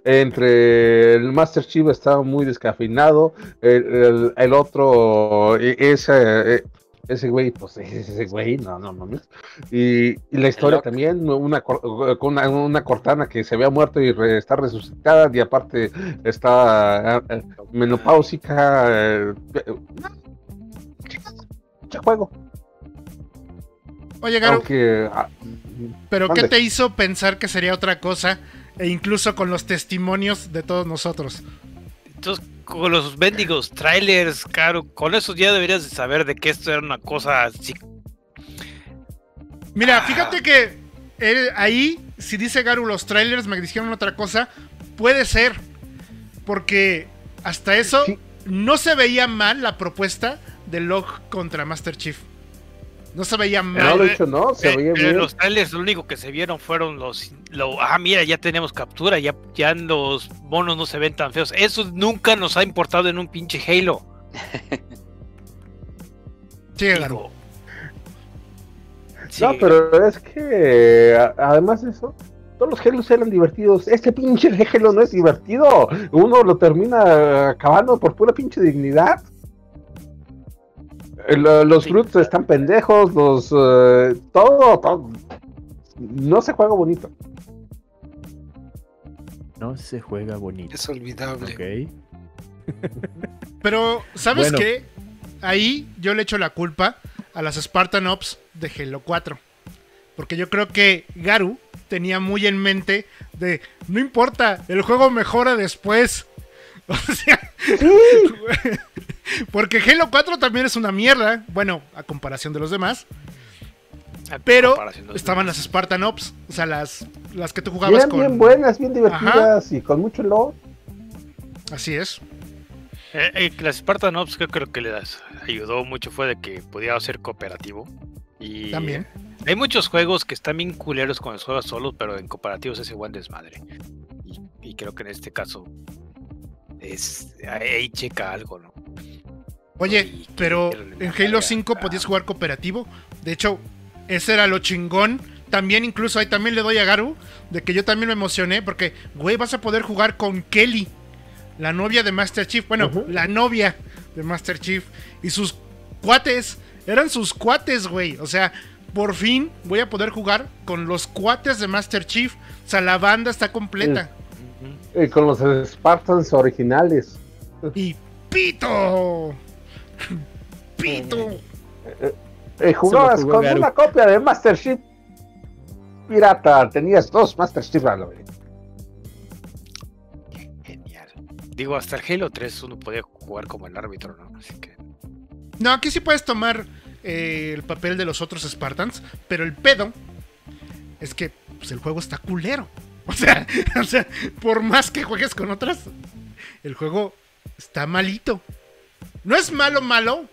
Entre el Master Chief estaba muy descafeinado, el, el- el otro, e- ese, e- ese güey, pues ese güey, no, no mames. Y, y la historia también, una, cor- con una, una cortana que se había muerto y re- está resucitada, y aparte está eh, eh, menopáusica. eh, pinche juego. Oye, Garo, Aunque ah, ¿pero qué te hizo pensar que sería otra cosa? E incluso con los testimonios de todos nosotros. Entonces, con los mendigos trailers, claro, con eso ya deberías de saber de que esto era una cosa así. Mira, Ah. fíjate que él- ahí, si dice Garu, los trailers me dijeron otra cosa, puede ser. Porque hasta eso Sí. no se veía mal la propuesta de Locke contra Master Chief. No se veía no, mal. de hecho, no, se Eh, veía pero bien. los trailers lo único que se vieron fueron los, lo- ah mira ya tenemos captura ya ya los monos no se ven tan feos eso nunca nos ha importado en un pinche Halo Sí. Digo, No, sí, pero es que además de eso, todos los Halos eran divertidos. Este pinche Halo no es divertido. Uno lo termina acabando por pura pinche dignidad. Eh, los Sí. Brutes están pendejos, los eh, todo, todo. No se juega bonito. No se juega bonito. Es olvidable. Ok. Pero, ¿sabes Bueno. qué? Ahí yo le echo la culpa a las Spartan Ops de Halo 4. Porque yo creo que Garu tenía muy en mente de, no importa, el juego mejora después. O sea, porque Halo 4 también es una mierda, bueno, a comparación de los demás, pero estaban las Spartan Ops, o sea, las, las que tú jugabas eran con... bien buenas, bien divertidas y con mucho lore. Así es. Eh, eh, las Spartan Ops que creo que les ayudó mucho fue de que podía ser cooperativo y También. hay muchos juegos que están bien culeros con los juegos solos pero en cooperativos es igual desmadre y, y creo que en este caso es ahí checa algo no Oye, pero en carga. Halo 5 podías jugar cooperativo. De hecho, ese era lo chingón. También, incluso ahí también le doy a Garu de que yo también me emocioné porque, güey, vas a poder jugar con Kelly, la novia de Master Chief. Bueno, la novia de Master Chief y sus cuates. Eran sus cuates, güey. O sea, por fin voy a poder jugar con los cuates de Master Chief. O sea, la banda está completa. Eh, con los Spartans originales. Y pito. Pito. Eh, jugabas jugó con Garu. una copia de Master Chief pirata. Tenías dos Master Chief vez. genial digo hasta el Halo 3 uno podía jugar como el árbitro no así que No, aquí sí puedes tomar eh, el papel de los otros Spartans, pero el pedo es que pues, el juego está culero. O sea, o sea, por más que juegues con otras, el juego está malito. No es malo, malo.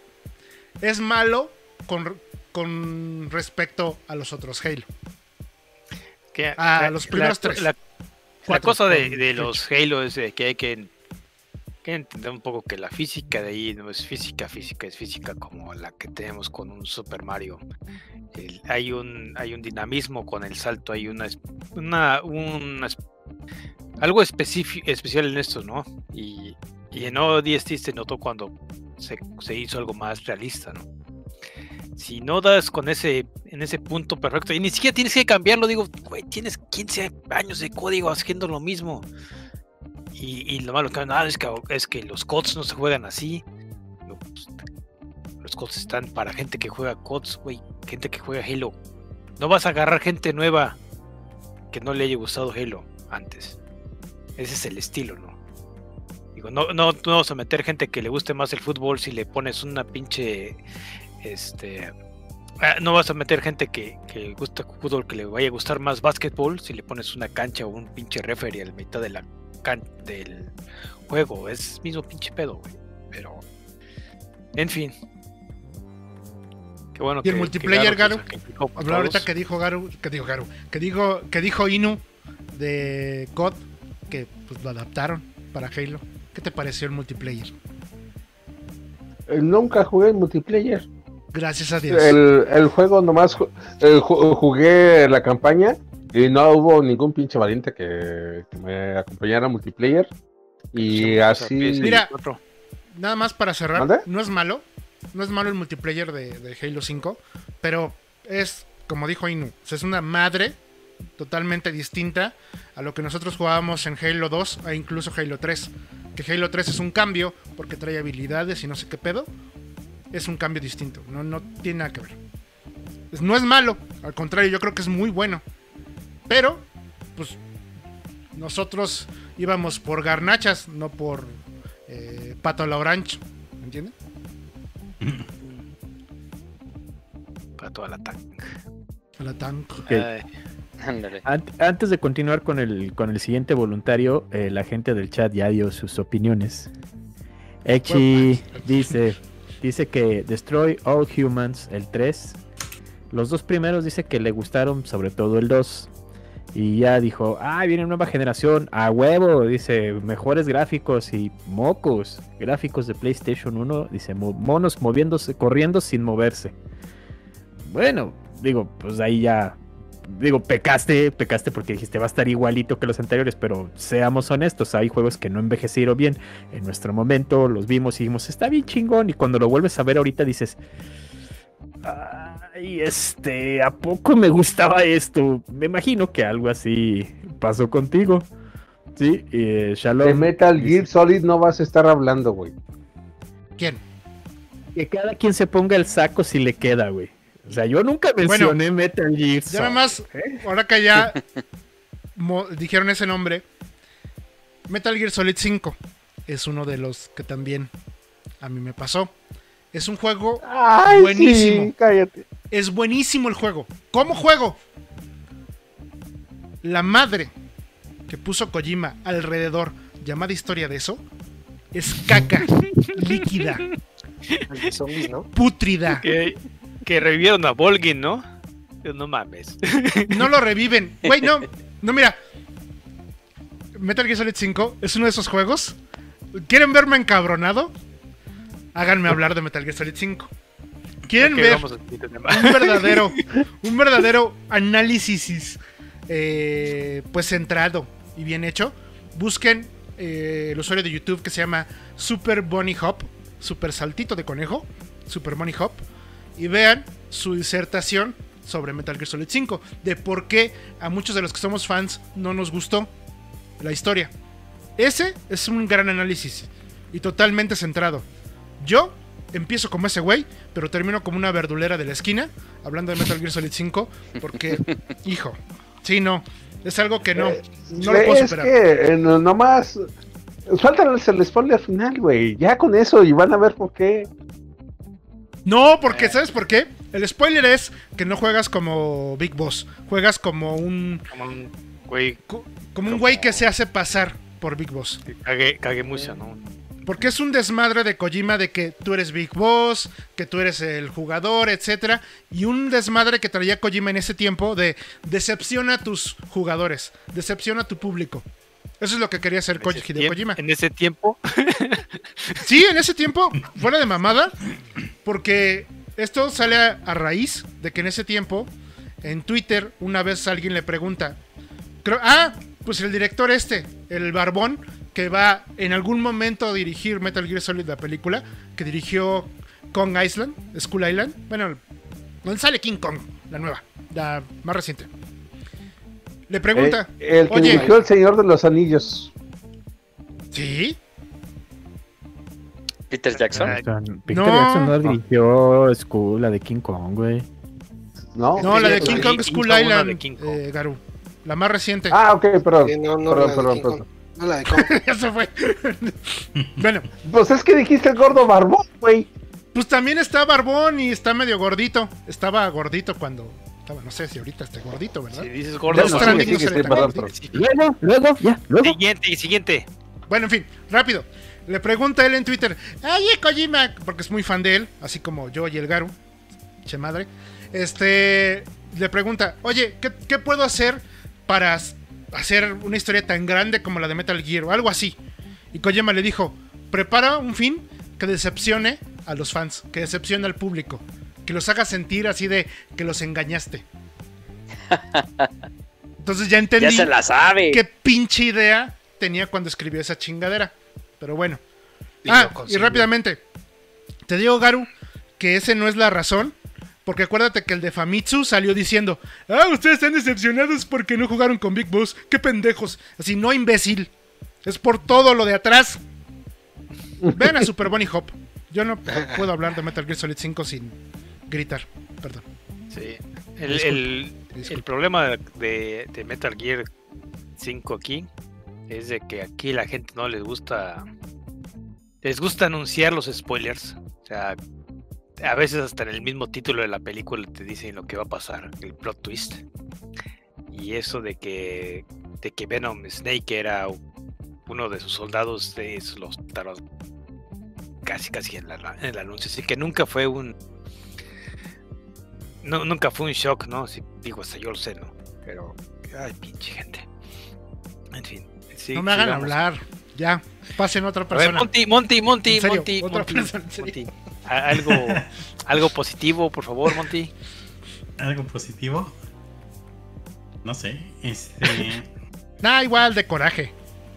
Es malo con, con respecto a los otros Halo. que Ah, la- los primeros la- tres. la, cosa de, de los Halo es que hay que, entender un poco que la física de ahí no es física física, es física como la que tenemos con un Super Mario. Hay un hay un dinamismo con el salto, hay una una, una algo especial en esto, ¿no? Y, y en ODST se notó cuando se, se hizo algo más realista, ¿no? Si no das con ese en ese punto perfecto y ni siquiera tienes que cambiarlo, digo, güey, tienes 15 años de código haciendo lo mismo. Y, y lo malo que ah, es que es que los CODs no se juegan así. Pues, los CODs están para gente que juega CODs, güey. gente que juega Halo. No vas a agarrar gente nueva que no le haya gustado Halo antes. Ese es el estilo, ¿no? Digo, no, no, no vas a meter gente que le guste más el fútbol si le pones una pinche. Este. ah, No vas a meter gente que, que gusta fútbol que le vaya a gustar más básquetbol si le pones una cancha o un pinche referee a la mitad de la can del juego. Es mismo pinche pedo, güey. Pero. En fin. Qué bueno Y el que- que multiplayer, por Habló ahorita que dijo Garu, que dijo Garu, que dijo, que dijo Inu de COD, que pues lo adaptaron para Halo. ¿Qué te pareció el multiplayer? Eh, Nunca jugué en multiplayer. Gracias a Dios. El, el juego nomás ju- el ju- jugué la campaña y no hubo ningún pinche valiente que, que me acompañara a multiplayer. Y así. Mira, Otro. Nada más para cerrar, ¿Mande? no es malo, no es malo el multiplayer de, de Halo 5, pero es, como dijo Inu, o sea, es una madre totalmente distinta a lo que nosotros jugábamos en Halo 2 e incluso Halo 3. Que Halo 3 es un cambio porque trae habilidades y no sé qué pedo. Es un cambio distinto, no, no tiene nada que ver. No es malo, al contrario, yo creo que es muy bueno. Pero, pues, nosotros íbamos por garnachas, no por eh, pato a la orange. ¿Me entiendes? Para toda la tan- A la tank. Ok. Ay, Ándale. Ant- Antes de continuar con el, con el siguiente voluntario, eh, la gente del chat ya dio sus opiniones. Echi dice, dice que Destroy All Humans, el 3. Los dos primeros dice que le gustaron, sobre todo el 2. Y ya dijo, ah, viene nueva generación, a huevo, dice, mejores gráficos y mocos. Gráficos de PlayStation 1, dice, mo- monos moviéndose, corriendo sin moverse. Bueno, digo, pues ahí ya digo, pecaste, pecaste porque dijiste va a estar igualito que los anteriores, pero seamos honestos, hay juegos que no envejecieron bien. En nuestro momento los vimos y dijimos, está bien chingón, y cuando lo vuelves a ver ahorita dices, ay, este, ¿a poco me gustaba esto? Me imagino que algo así pasó contigo. Sí, eh, Shalom. De Metal Gear Solid no vas a estar hablando, güey. ¿Quién? Que cada quien se ponga el saco si le queda, güey. O sea, yo nunca mencioné Metal Gear Ya nada Solid, más, ¿eh? ahora que ya dijeron ese nombre, Metal Gear Solid 5 es uno de los que también a mí me pasó. Es un juego, Ay, Buenísimo. sí, cállate. Es buenísimo el juego. ¿Cómo juego? La madre que puso Kojima alrededor, llamada historia de eso, es caca líquida, zombies, ¿no? pútrida. que, que revivieron a Volgin, ¿no? Yo, No mames. No lo reviven. Güey, no. No, mira. Metal Gear Solid 5 es uno de esos juegos. ¿Quieren verme encabronado? Háganme hablar de Metal Gear Solid 5. ¿Quieren ver un verdadero, un verdadero análisis eh, pues centrado y bien hecho? Busquen eh, el usuario de YouTube que se llama Super Bunny Hop, Super Saltito de Conejo, Super Bunny Hop, y vean su disertación sobre Metal Gear Solid 5, de por qué a muchos de los que somos fans no nos gustó la historia. Ese es un gran análisis y totalmente centrado. Yo empiezo como ese güey, pero termino como una verdulera de la esquina, hablando de Metal Gear Solid 5, porque, hijo, sí, no, es algo que no, no lo puedo es superar. que eh, no- nomás. Suéltales el spoiler final, güey. Ya con eso y van a ver por qué. No, porque ¿sabes por qué? El spoiler es que no juegas como Big Boss, juegas como un Como un güey co- como un güey que se hace pasar por Big Boss. cague, cague mucho, ¿no? Porque es un desmadre de Kojima de que tú eres Big Boss, que tú eres el jugador, etcétera, y un desmadre que traía Kojima en ese tiempo de decepciona a tus jugadores, decepciona a tu público. Eso es lo que quería hacer Koji- Hideo Kojima. En ese tiempo, Sí, en ese tiempo, fuera de mamada, porque esto sale a, a raíz de que en ese tiempo, en Twitter, una vez alguien le pregunta, creo, ah, pues el director este, el barbón, que va en algún momento a dirigir Metal Gear Solid, la película, que dirigió Kong Island, Skull Island, bueno, donde sale King Kong, la nueva, la más reciente. Le pregunta, Eh, el que Oye. dirigió El Señor de los Anillos. ¿sí? Peter Jackson. Ay, Peter No. Jackson no dirigió School, la de King Kong, güey. ¿no? No, la de King Kong King School Kong, Island, de King Kong. eh, Garu. La más reciente. Ah, ok, perdón. Sí, no, no, perdón, perdón, perdón. No la de Kong. ya se fue. bueno, Pues es que dijiste el gordo barbón, güey. pues también está barbón y está medio gordito. Estaba gordito cuando. Estaba, no sé si ahorita está gordito, ¿verdad? Si dices gordo, no, no sí, perdón. Luego, luego, ya, luego. Siguiente, siguiente. Bueno, en fin, rápido. Le pregunta él en Twitter, oye Kojima, porque es muy fan de él, así como yo y el Garu, che madre. Este, le pregunta, oye, ¿qué, qué puedo hacer para hacer una historia tan grande como la de Metal Gear o algo así? Y Kojima le dijo, prepara un fin que decepcione a los fans, que decepcione al público, que los haga sentir así de que los engañaste. Entonces ya entendí Ya se la sabe. qué pinche idea tenía cuando escribió esa chingadera. Pero bueno. Y ah, y rápidamente. Te digo, Garu, que ese no es la razón. Porque acuérdate que el de Famitsu salió diciendo: Ah, ustedes están decepcionados porque no jugaron con Big Boss. ¡Qué pendejos! Así, no imbécil. Es por todo lo de atrás. Ven a Super Bunny Hop. Yo no puedo hablar de Metal Gear Solid 5 sin gritar. Perdón. Sí. El, Disculpe, el- disculpe. el problema de, de Metal Gear 5 aquí es de que aquí la gente no les gusta. Les gusta anunciar los spoilers. O sea, a veces hasta en el mismo título de la película te dicen lo que va a pasar, el plot twist. Y eso de que, de que Venom Snake era uno de sus soldados, es los taros casi casi en, la- en el anuncio. Así que nunca fue un, no, nunca fue un shock, ¿no? Sí, digo, hasta yo lo sé, ¿no? Pero, ay, pinche gente. En fin. sí, no me hagan hablar. Ya, pasen a otra A ver, persona. Monty, Monty, Monty, En serio, Monty, otra Monty, persona, en serio. Monty. Algo, algo positivo, por favor, Monty. ¿Algo positivo? No sé. Este. Nah, igual de coraje.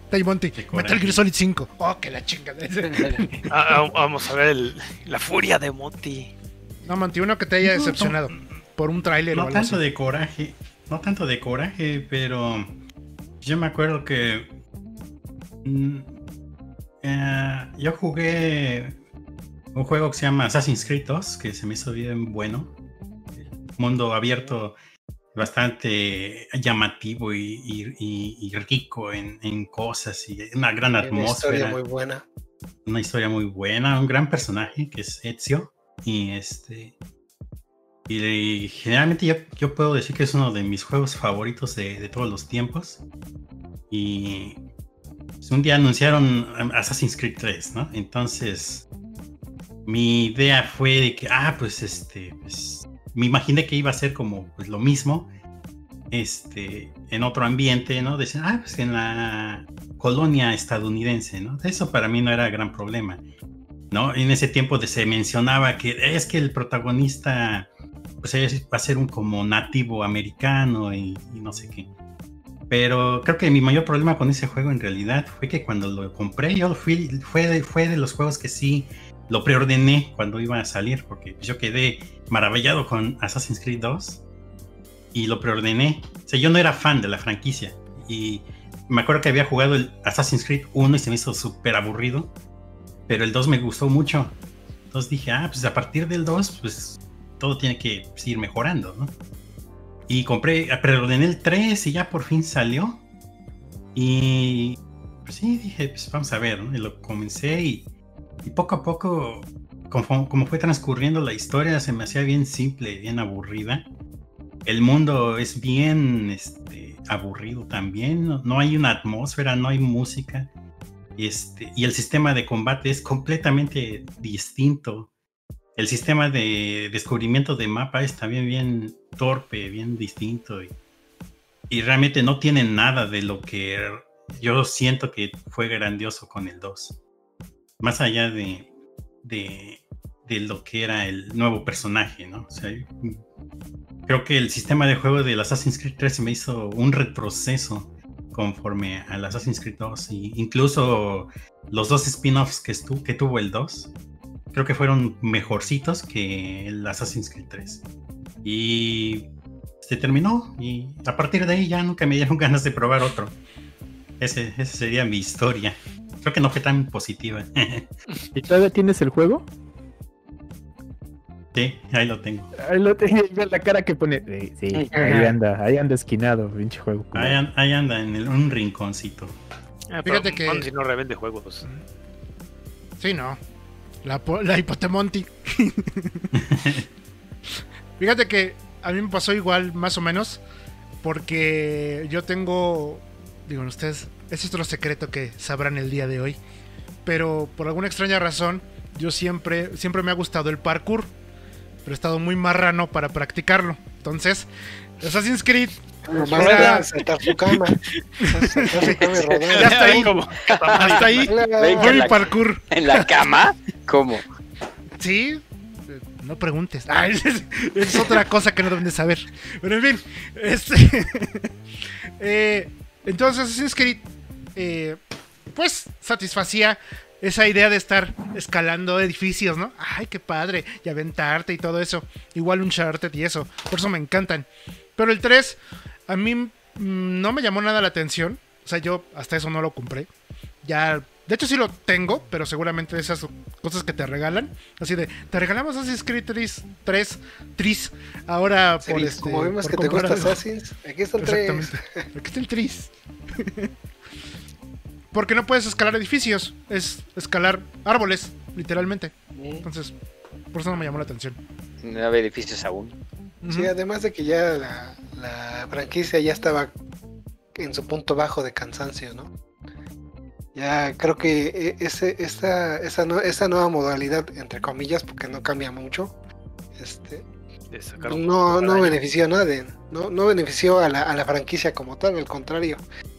Tay Monty, De coraje. Metal Gear Solid 5. Oh, que la chingada. Ah, ah, vamos a ver el- la furia de Monty. no, Monty, uno que te haya No, decepcionado por un tráiler o No algo tanto así. de coraje, no tanto de coraje, pero yo me acuerdo que mm, eh, yo jugué un juego que se llama Assassin's Creed 2, que se me hizo bien bueno. Mundo abierto bastante llamativo y, y- y- y rico en, en cosas y una gran Tiene Una historia atmósfera muy buena. una historia muy buena, un gran personaje que es Ezio. Y este. Y generalmente yo, yo puedo decir que es uno de mis juegos favoritos de, de todos los tiempos. Y un día anunciaron um, Assassin's Creed 3, ¿no? Entonces, mi idea fue de que, ah, pues este, pues, me imaginé que iba a ser como pues, lo mismo, este, en otro ambiente, ¿no? Decían, ah, pues en la colonia estadounidense, ¿no? Eso para mí no era gran problema, ¿no? En ese tiempo se mencionaba que es que el protagonista, pues es- va a ser un como nativo americano y no sé qué. Pero creo que mi mayor problema con ese juego en realidad fue que cuando lo compré, yo fui, fue, de, fue de los juegos que sí lo preordené cuando iba a salir, porque yo quedé maravillado con Assassin's Creed 2 y lo preordené. O sea, yo no era fan de la franquicia y me acuerdo que había jugado el Assassin's Creed 1 y se me hizo súper aburrido, pero el 2 me gustó mucho. Entonces dije, ah, pues a partir del 2, pues todo tiene que pues, ir mejorando, ¿no? Y compré, preordené el 3 y ya por fin salió. Y pues sí, dije, pues vamos a ver, ¿no? Y lo comencé y, y poco a poco, como, como fue transcurriendo la historia, se me hacía bien simple, bien aburrida. El mundo es bien este, aburrido también, no, no hay una atmósfera, no hay música. Este, y el sistema de combate es completamente distinto. El sistema de descubrimiento de mapa es también bien torpe, bien distinto. Y, realmente no tiene nada de lo que yo siento que fue grandioso con el 2. Más allá de, de, lo que era el nuevo personaje, ¿no? O sea, creo que el sistema de juego del Assassin's Creed 3 se me hizo un retroceso conforme al Assassin's Creed 2. Y incluso los dos spin-offs que, que tuvo el 2, creo que fueron mejorcitos que el Assassin's Creed 3. Y se terminó y a partir de ahí ya nunca me dieron ganas de probar otro. Ese, esa sería mi historia. Creo que no fue tan positiva. ¿Y todavía tienes el juego? Sí, ahí lo tengo. Ahí lo ve la cara que pone. Sí, sí, ahí anda, ahí anda esquinado, pinche juego. Ahí, an- ahí anda en el- un rinconcito. Ah, Fíjate pero que- Monty no revende juegos. Sí, no. La, la hipotemonti. Fíjate que a mí me pasó igual, más o menos. Porque yo tengo. Digo, ustedes. Ese es otro secreto que sabrán el día de hoy. Pero por alguna extraña razón, yo siempre, siempre me ha gustado el parkour. Pero he estado muy marrano para practicarlo. Entonces, Assassin's Creed. Nomás Era- rodar. Ya está ahí. Como Hasta ahí fue mi la- parkour. ¿En la cama? ¿Cómo? Sí, no preguntes. Ah, es, es otra cosa que no deben de saber. Pero en fin, este, eh, entonces Assassin's Creed, eh, pues satisfacía esa idea de estar escalando edificios, ¿no? Ay, qué padre, y aventarte y todo eso. Igual un Uncharted y eso, por eso me encantan. Pero el 3, a mí mm, no me llamó nada la atención. O sea, yo hasta eso no lo compré. Ya, de hecho sí lo tengo, pero seguramente esas cosas que te regalan. Así de, te regalamos Assassin's Creed 3, 3 Tris, ahora Sí, por este... como vimos por que te gusta algo. Assassin's, aquí están tres. Exactamente. Aquí está el tris. Porque no puedes escalar edificios, es escalar árboles, literalmente. Entonces, por eso no me llamó la atención. No había edificios aún. Sí, además de que ya la, la franquicia ya estaba en su punto bajo de cansancio, ¿no? Ya creo que e- ese, esta, esa, no- esa nueva modalidad, entre comillas, porque no cambia mucho, este, de sacar un no, no benefició a nadie, no, no benefició a la, a la franquicia como tal, al contrario.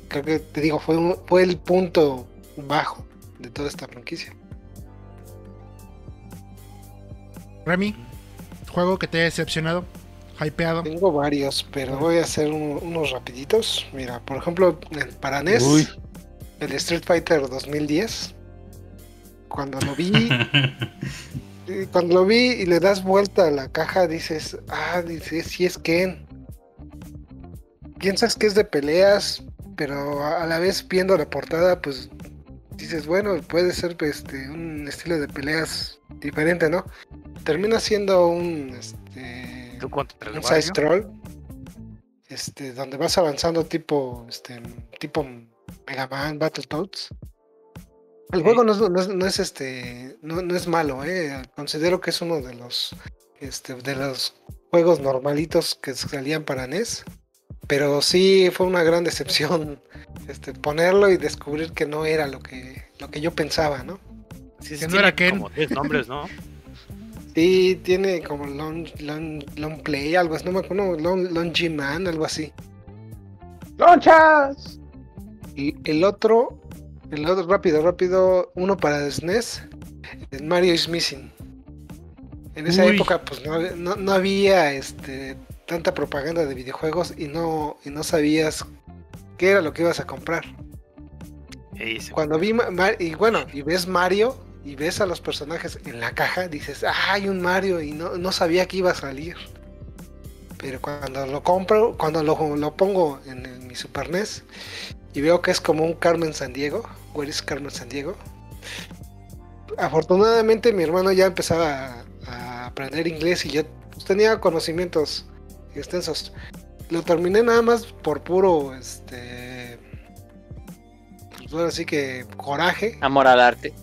Creo que, te digo, fue, un- fue el punto bajo de toda esta franquicia. Remy, juego que te haya decepcionado, hypeado. Tengo varios, pero voy a hacer un- unos rapiditos. Mira, por ejemplo, para NES, Uy. el Street Fighter 2010. Cuando lo vi, cuando lo vi y le das vuelta a la caja, dices, ah, dices, sí es Ken. Piensas que es de peleas, pero a a la vez viendo la portada, pues dices, bueno, puede ser este, un estilo de peleas diferente, ¿no? Termina siendo un, este, Tú contra el side scroll este donde vas avanzando tipo este tipo Mega Man Battletoads. El juego no es, no es- no es, este no, no es malo eh. Considero que es uno de los este de los juegos normalitos que salían para NES pero sí fue una gran decepción este ponerlo y descubrir que no era lo que lo que yo pensaba no Sí, Que no era Ken. Como 10 nombres, ¿no? Sí, tiene como long, long, long play, algo así, no me acuerdo, long, long G man, algo así. ¡Lonchas! Y el otro, el otro, rápido, rápido, uno para SNES, el Mario is Missing. En esa Uy. época, pues no, había- no, no había este, tanta propaganda de videojuegos y no, y no sabías qué era lo que ibas a comprar. Cuando vi, y bueno, y ves Mario y ves a los personajes en la caja, dices, ah, hay un Mario y no, no sabía que iba a salir. Pero cuando lo compro, cuando lo, lo pongo en, mi Super NES y veo que es como un Carmen San Diego, Where is Carmen San Diego? Afortunadamente mi hermano ya empezaba a, aprender inglés y pues, tenía conocimientos extensos. Lo terminé nada más por puro, este, pues ahora sí que coraje. Amor al arte.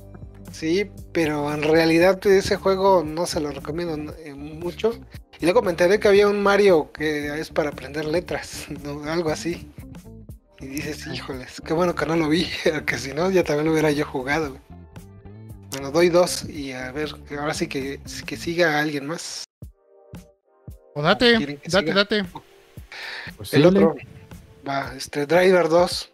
Sí, pero en realidad ese juego no se lo recomiendo eh, mucho. Y luego me enteré que había un Mario que es para aprender letras, ¿no? algo así. Y dices, híjoles, qué bueno que no lo vi, que si no ya también lo hubiera yo jugado. Bueno, doy dos y a ver, ahora sí que, que siga alguien más. O date, ¿Quieren que date, siga? date. Pues El sí, otro, va, este Driver 2.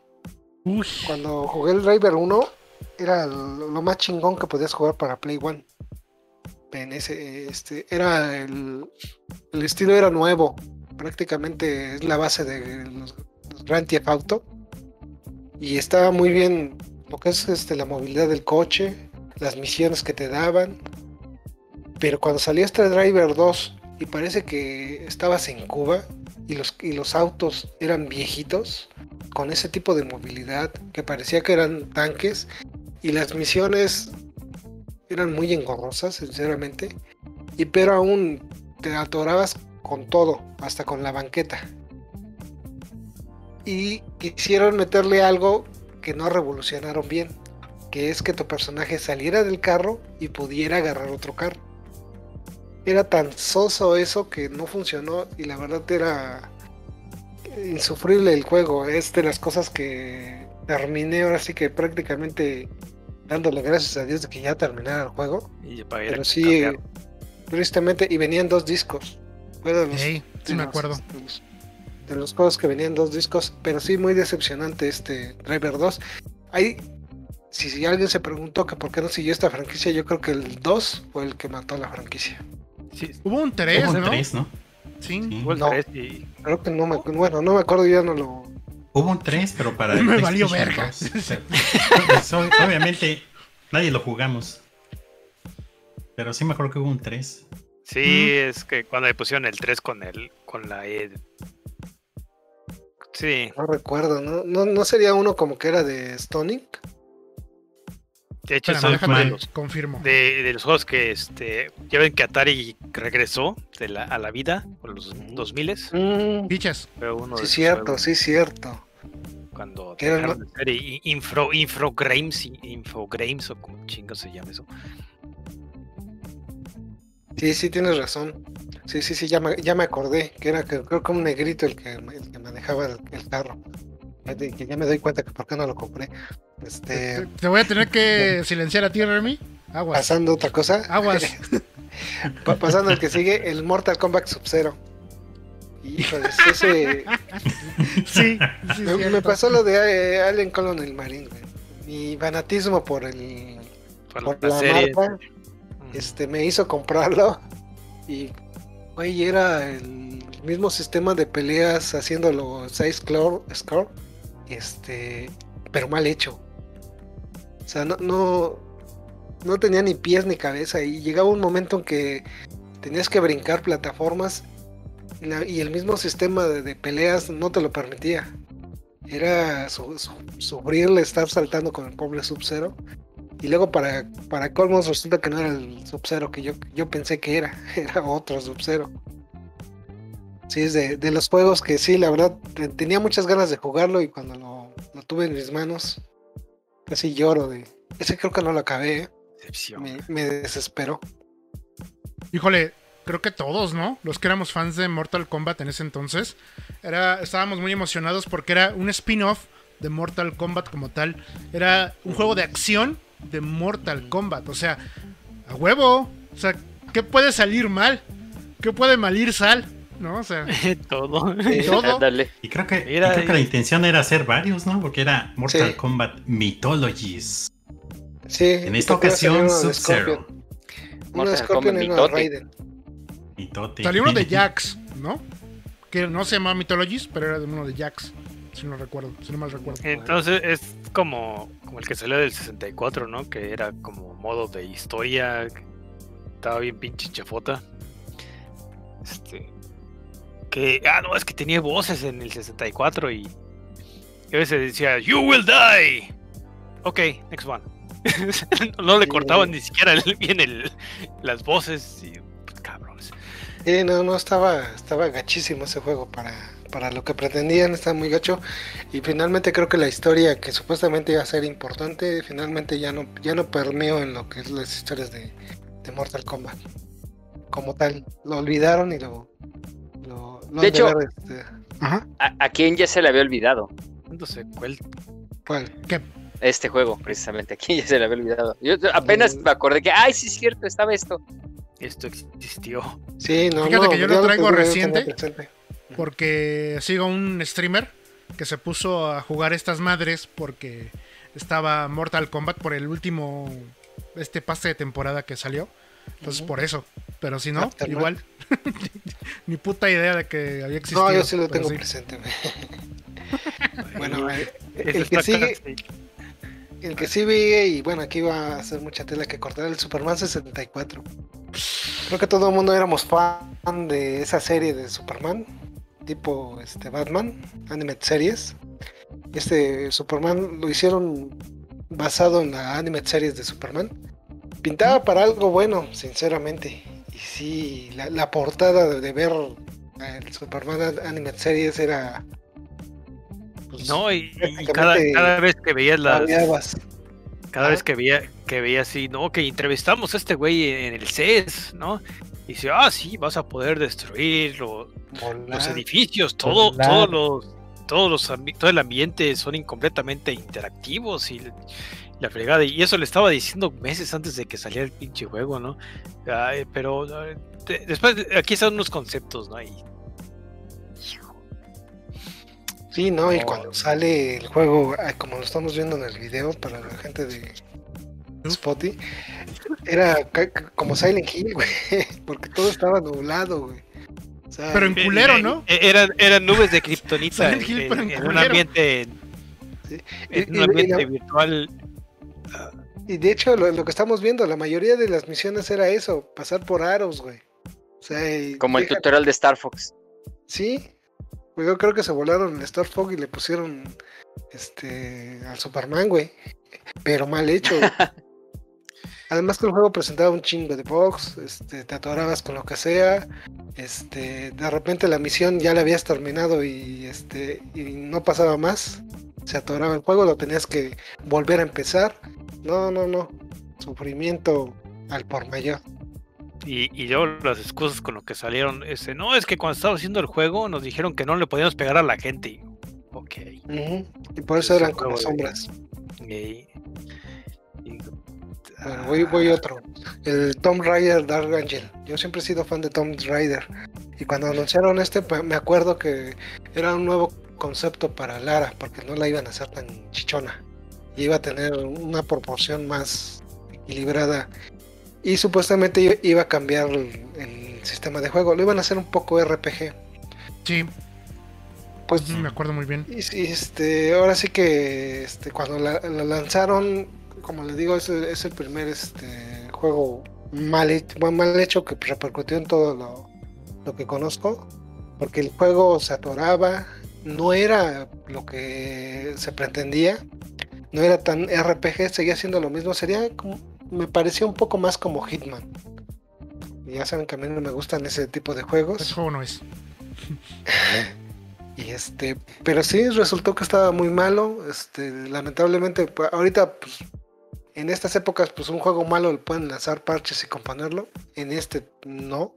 Uy, Cuando jugué el Driver 1, era lo, más chingón que podías jugar para Play One. En este, era el, el estilo era nuevo. Prácticamente es la base de los, los Grand Theft Auto. Y estaba muy bien lo que es este, la movilidad del coche, las misiones que te daban. Pero cuando salió este Driver 2 y parece que estabas en Cuba y los, y los autos eran viejitos, con ese tipo de movilidad que parecía que eran tanques y las misiones eran muy engorrosas, sinceramente. y pero aún te atorabas con todo, hasta con la banqueta. Y quisieron meterle algo que no revolucionaron bien, que es que tu personaje saliera del carro y pudiera agarrar otro carro. Era tan soso eso que no funcionó y la verdad era insufrible el juego. Es de las cosas que terminé ahora sí que prácticamente dándole gracias a Dios de que ya terminara el juego. Y para ir Pero sí, cambiar. tristemente, y venían dos discos. Fue de los- sí de me los- acuerdo. De los, de los juegos que venían dos discos, pero sí muy decepcionante este Driver 2. Hay, si, si alguien se preguntó que por qué no siguió esta franquicia, yo creo que el 2 fue el que mató a la franquicia. Sí, Hubo un 3, Hubo un ¿no? tres, ¿no? Sí. Sí. hubo el No. 3 y Creo que no me, bueno, no me acuerdo, ya no lo. Hubo un 3, pero para. Me el valió verga. 2. Pues, ob- obviamente, nadie lo jugamos. Pero sí me acuerdo que hubo un 3. Sí, es que cuando le pusieron el 3 con el con la E. Sí, No recuerdo, ¿no? ¿no? ¿No sería uno como que era de Stonic? de hecho Espérame, fue de déjame los, confirmo. de, de los juegos que este ya ven que Atari regresó de la, a la vida por los 2000 Mm, Pichas. fue uno sí, de cierto, sí, cierto. Cuando dejaron de ser infro infogrames o como chingo se llama eso Sí, sí, tienes razón. Sí, sí, sí, ya me, ya me acordé, que era que, creo que un negrito el que, el que manejaba el, el carro. Ya te- que ya me doy cuenta que por qué no lo compré. Te, Este, te voy a tener que silenciar a ti, Remy. Aguas. pasando otra cosa. Aguas. Pa- pasando el que sigue, el Mortal Kombat Sub-Zero. Híjole, ese. Sí, sí, me, pasó lo de eh, Alien Colonel Marine, güey. Mi fanatismo por el. por por la la serie marca, este, me hizo comprarlo. Y, güey, era el mismo sistema de peleas haciéndolo 6 score, score, este, pero mal hecho. O sea, no, no, no tenía ni pies ni cabeza. Y llegaba un momento en que tenías que brincar plataformas la- y el mismo sistema de, de peleas no te lo permitía. Era su- su- sufrirle estar saltando con el pobre Sub-Zero. Y luego para, para colmos resulta que no era el Sub-Zero que yo, yo pensé que era, era otro Sub-Zero. Sí, es de, de los juegos que sí, la verdad, te- tenía muchas ganas de jugarlo y cuando lo, lo tuve en mis manos, casi lloro de... Ese creo que no lo acabé, ¿eh? Me desesperó. Híjole, creo que todos, ¿no? Los que éramos fans de Mortal Kombat en ese entonces, era, estábamos muy emocionados porque era un spin-off de Mortal Kombat como tal. Era un juego de acción de Mortal Kombat. O sea, a huevo. O sea, ¿qué puede salir mal? ¿Qué puede malir sal? ¿No? O sea, todo todo. Y creo que, y creo que la intención era hacer varios, ¿no? Porque era Mortal Sí. Kombat Mythologies. Sí, En esta ocasión, Sub-Zero. Mortal Scorpion Kombat. Raiden. Mitote. Salió uno de Jax, ¿no? Que no se llamaba Mythologies, pero era de uno de Jax. Si no recuerdo, si no mal recuerdo. Entonces es como, como el que salió del 64, ¿no? Que era como modo de historia. Estaba bien pinche chafota. Este. Que. Ah, no, es que tenía voces en el 64 y. y a veces decía, You will die. Ok, next one. no le cortaban ni siquiera el- bien el, las voces. Y. Sí, no, no, estaba, estaba gachísimo ese juego para, para lo que pretendían, estaba muy gacho. Y finalmente creo que la historia que supuestamente iba a ser importante, finalmente ya no, ya no permeó en lo que es las historias de, de Mortal Kombat. Como tal, lo olvidaron y lo... lo, lo De hecho- este, Ajá, ¿A, a quién ya se le había olvidado ¿Cuándo se cuál? ¿cuál? este juego? Precisamente, a quién ya se le había olvidado. Yo apenas Mm. me acordé que, ay, sí es cierto, estaba esto. Esto existió. Sí, no, Fíjate no, que yo lo traigo reciente. presente. Porque sigo un streamer que se puso a jugar estas madres porque estaba Mortal Kombat por el último este pase de temporada que salió. Entonces por eso. Pero si no, Aftermath. igual. Ni puta idea de que había existido. No, yo sí lo tengo sí. presente. bueno, eh, Eso el que sigue, El que sí vi, y bueno, aquí va a ser mucha tela que cortar, el Superman 64. Creo que todo el mundo éramos fan de esa serie de Superman, tipo este Batman, Animated Series. Este Superman lo hicieron basado en la Animated Series de Superman. Pintaba para algo bueno, sinceramente. Y sí, la, la portada de, de ver el Superman Animated Series era. pues, No, y, cada, cada vez que veías las. Cada vez que veía, que veía así, no, que entrevistamos a este güey en el CES, ¿no? Y dice, ah, sí, vas a poder destruir lo- los edificios, todo, todos los, todos los todo el ambiente son completamente interactivos y la fregada. Y eso le estaba diciendo meses antes de que saliera el pinche juego, ¿no? Ay, pero eh, de- después, aquí están unos conceptos, ¿no? Y, Sí, no, y No. cuando sale el juego, ah, como lo estamos viendo en el video para la gente de Spotty, era como Silent Hill, güey, porque todo estaba nublado, güey. O sea, Pero en culero, ¿no? Eh, Eran, eran nubes de kriptonita Silent Hill, en, pero en en un ambiente, Sí. en Y- un ambiente y- virtual. Y de hecho, lo, lo que estamos viendo, la mayoría de las misiones era eso, pasar por aros, güey. O sea, y Como el tutorial de Star Fox. Sí, pues yo creo que se volaron el Star Fog y le pusieron este al Superman, güey. Pero mal hecho. güey. Además que el juego presentaba un chingo de bugs, este, te atorabas con lo que sea, este, de repente la misión ya la habías terminado y este y no pasaba más, se atoraba el juego, lo tenías que volver a empezar. No, no, no. Sufrimiento al por mayor. Y, y yo las excusas con lo que salieron, ese, no, es que cuando estaba haciendo el juego nos dijeron que no le podíamos pegar a la gente. Y, ok. Y por eso Es eran como de- sombras. Y- y- Bueno, voy, voy otro. El Tomb Raider Dark Angel. Yo siempre he sido fan de Tomb Raider. Y cuando anunciaron este, pues, me acuerdo que era un nuevo concepto para Lara, porque no la iban a hacer tan chichona. Y iba a tener una proporción más equilibrada. Y supuestamente iba a cambiar el, el sistema de juego. Lo iban a hacer un poco RPG. Sí, Pues me acuerdo muy bien. y este, ahora sí que este, cuando la, la lanzaron, como les digo, es el, es el primer este, juego mal hecho, mal hecho que repercutió en todo lo, lo que conozco, porque el juego se atoraba, no era lo que se pretendía, no era tan RPG, seguía siendo lo mismo, sería como, me parecía un poco más como Hitman. Y ya saben que a mí no me gustan ese tipo de juegos. Ese juego no es. Y este, pero sí resultó que estaba muy malo. Este, lamentablemente, pues, ahorita, pues, en estas épocas, pues un juego malo le pueden lanzar parches y componerlo. En este no,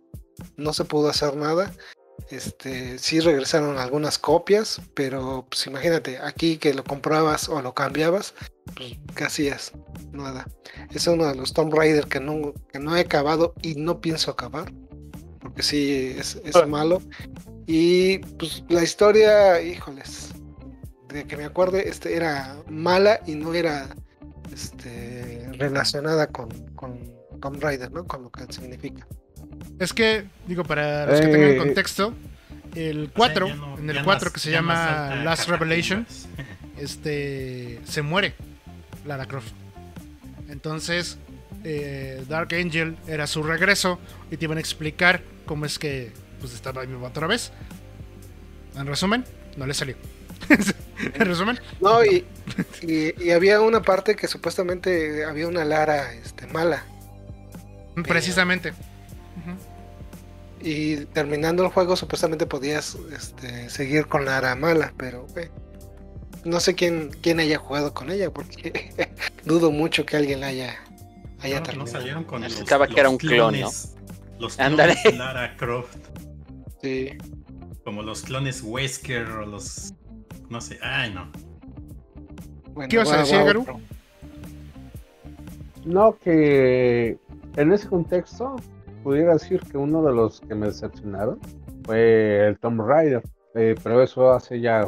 no se pudo hacer nada. Este, sí regresaron algunas copias, pero pues imagínate, aquí que lo comprabas o lo cambiabas, pues ¿qué hacías? Nada. Es uno de los Tomb Raider que no, que no he acabado y no pienso acabar. Porque sí, es, es malo. Y pues la historia, híjoles, de que me acuerde, este era mala y no era este, relacionada con, con Tomb Raider, ¿no? Con lo que significa. Es que, digo, para los que Eh, tengan contexto, el 4, O sea, ya no- en el ya 4 no- que se llama Last. Revelation, este se muere Lara Croft. Entonces, eh, Dark Angel era su regreso y te iban a explicar cómo es que pues estaba vivo otra vez. En resumen, no le salió. en resumen, No, y, y, y había una parte que supuestamente había una Lara este, mala. precisamente. Y terminando el juego, supuestamente podías este, seguir con Lara mala, pero eh, no sé quién, quién haya jugado con ella, porque dudo mucho que alguien la haya, haya No, no terminado. salieron con los, Pensaba que era los un clon, ¿no? clones- Los Ándale. clones Lara Croft, Sí. como los clones Wesker o los... No sé, ay no. Bueno, ¿Qué ibas a decir, Garu? No, que en ese contexto pudiera decir que uno de los que me decepcionaron fue el Tomb Raider, eh, pero eso hace ya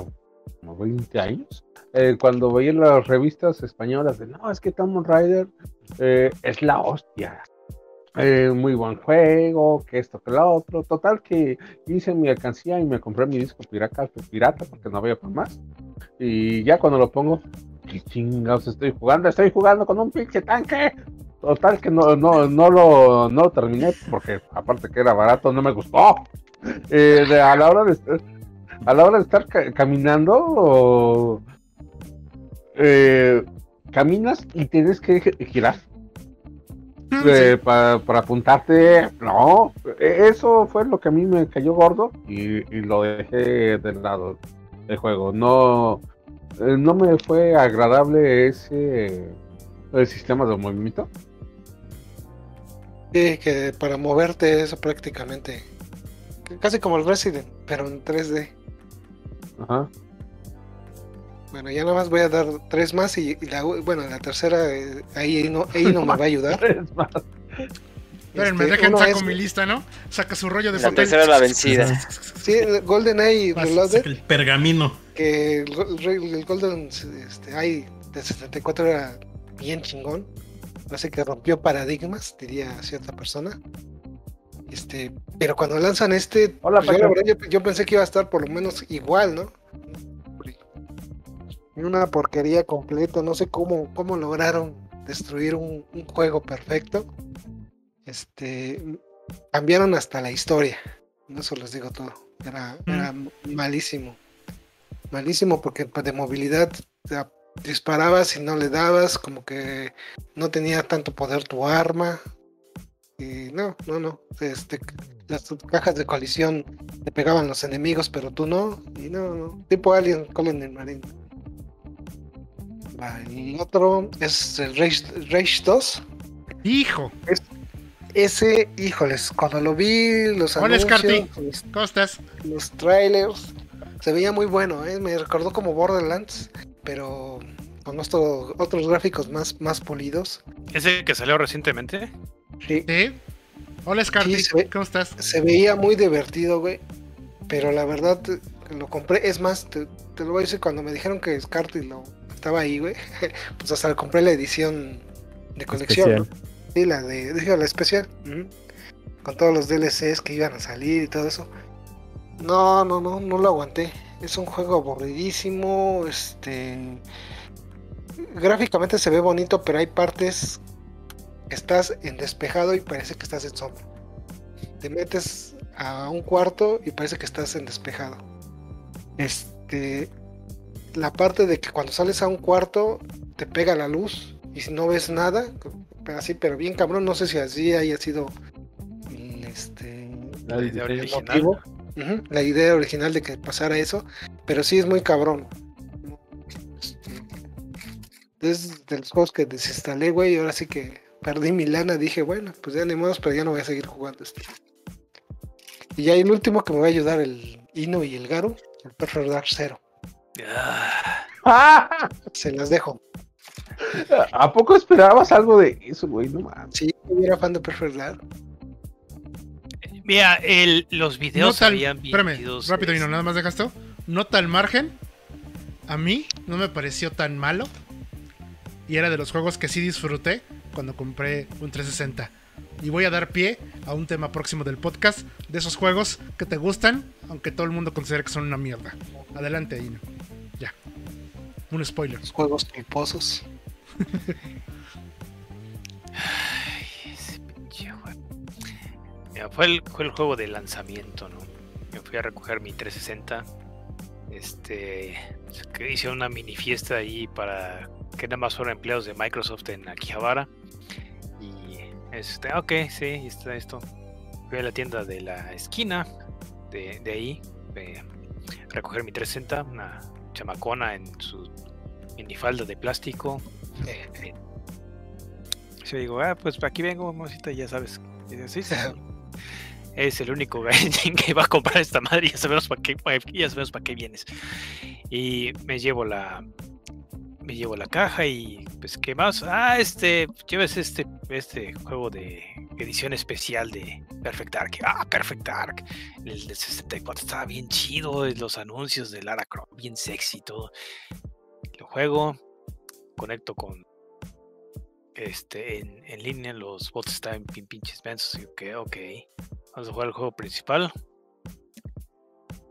como 20 años. Eh, cuando veía las revistas españolas de no, es que Tomb Raider eh, es la hostia. Eh, muy buen juego, que esto, que lo otro. Total que hice mi alcancía y me compré mi disco pirata, pirata porque no había para más. Y ya cuando lo pongo, ¿qué chingados estoy jugando? Estoy jugando con un pinche tanque. Total que no, no, no, lo, no lo terminé porque aparte que era barato, no me gustó. Eh, de- a la hora de estar, a la hora de estar ca- caminando, o, eh, caminas y tienes que gi- girar. eh, pa- para apuntarte, no, e- eso fue lo que a mí me cayó gordo y, y lo dejé de lado del juego. No, eh, no me fue agradable ese el sistema de movimiento. Sí, que para moverte eso prácticamente. Casi como el Resident, pero en 3D. Ajá. Bueno, ya nada más voy a dar tres más y, y la, bueno, la tercera eh, ahí no, ahí no me va a ayudar. Es más, Espérenme, Este, dejen saco es- mi lista, ¿no? Saca su rollo de La papel. tercera la vencida. Sí, GoldenEye Reloaded, El pergamino. que el, el el Golden este, Eye de 74 era bien chingón. Parece que rompió paradigmas, diría cierta persona. Este, pero cuando lanzan este, Hola, pues, yo, la Paco. verdad, yo- yo pensé que iba a estar por lo menos igual, ¿no? Una porquería completa, no sé cómo, cómo lograron destruir un, un juego perfecto. Este, cambiaron hasta la historia, eso les digo todo. Era, era malísimo, malísimo porque de movilidad disparabas y no le dabas, como que no tenía tanto poder tu arma. Y no, no, no. Este, las cajas de colisión te pegaban los enemigos, pero tú no. Y no, no. Tipo Alien Colony Marine. Va, el otro es el Rage, Rage 2. Hijo, Ese, híjoles, cuando lo vi, los ¿Cuál es, anuncios, los, ¿cómo estás? los trailers, se veía muy bueno, ¿eh? me recordó como Borderlands, pero con otro- otros gráficos más, más pulidos. Ese que salió recientemente. Sí, ¿Sí? Hola, Scarty, Sí, se ve- ¿cómo estás? se veía muy divertido, güey. Pero la verdad, lo compré. Es más, te, te lo voy a decir, cuando me dijeron que Scarty lo estaba ahí, güey, pues hasta le compré la edición de colección. Sí, la de, digo, la especial. Con todos los DLCs que iban a salir y todo eso. No, no, no, no lo aguanté. Es un juego aburridísimo. Este. Gráficamente se ve bonito, pero hay partes que estás en despejado y parece que estás en sombra. Te metes a un cuarto y parece que estás en despejado. Este. La parte de que cuando sales a un cuarto te pega la luz y si no ves nada, pero así, pero bien cabrón, no sé si así haya sido el, este, La original. motivo, la idea original de que pasara eso, pero sí es muy cabrón. Es de los juegos que desinstalé, güey, y ahora sí que perdí mi lana, dije, bueno, pues ya ni modo, pero ya no voy a seguir jugando este. Y ya el último que me va a ayudar el Ino y el Garu, el Perfect Dark Zero. ¡Ah! Se las dejo. ¿A poco esperabas algo de eso, güey? No mames. Sí, yo era fan de Perfect Dark. Mira, el, los videos Nota al, habían espérame, rápido, Dino, este, nada más dejas esto. Nota al margen. A mí no me pareció tan malo. Y era de los juegos que sí disfruté cuando compré un 360. Y voy a dar pie a un tema próximo del podcast de esos juegos que te gustan, aunque todo el mundo considera que son una mierda. Adelante, Dino. Ya. Un spoiler. Los juegos culposos. fue, el, fue el juego de lanzamiento, ¿no? Me fui a recoger mi 360. Este. que Hice una mini fiesta ahí para que nada más fueron empleados de Microsoft en Akihabara. Y este, ok, sí, está esto. Fui a la tienda de la esquina de, de ahí. eh, a recoger mi 360, una chamacona en su minifalda de plástico. eh, eh, yo digo, ah, pues aquí vengo, mosita, ya sabes. Y dice, sí, sí. Es el único que va a comprar esta madre, ya sabemos para qué, ya sabemos para qué vienes. Y me llevo la me llevo la caja y pues qué más. Ah, este, lleves este este juego de edición especial de Perfect Dark. Ah, Perfect Dark. El de 64 estaba bien chido, los anuncios de Lara Croft bien sexy y todo. Lo juego, conecto con este, en, en línea los bots están bien pinches mensos. Y ok, ok. Vamos a jugar el juego principal.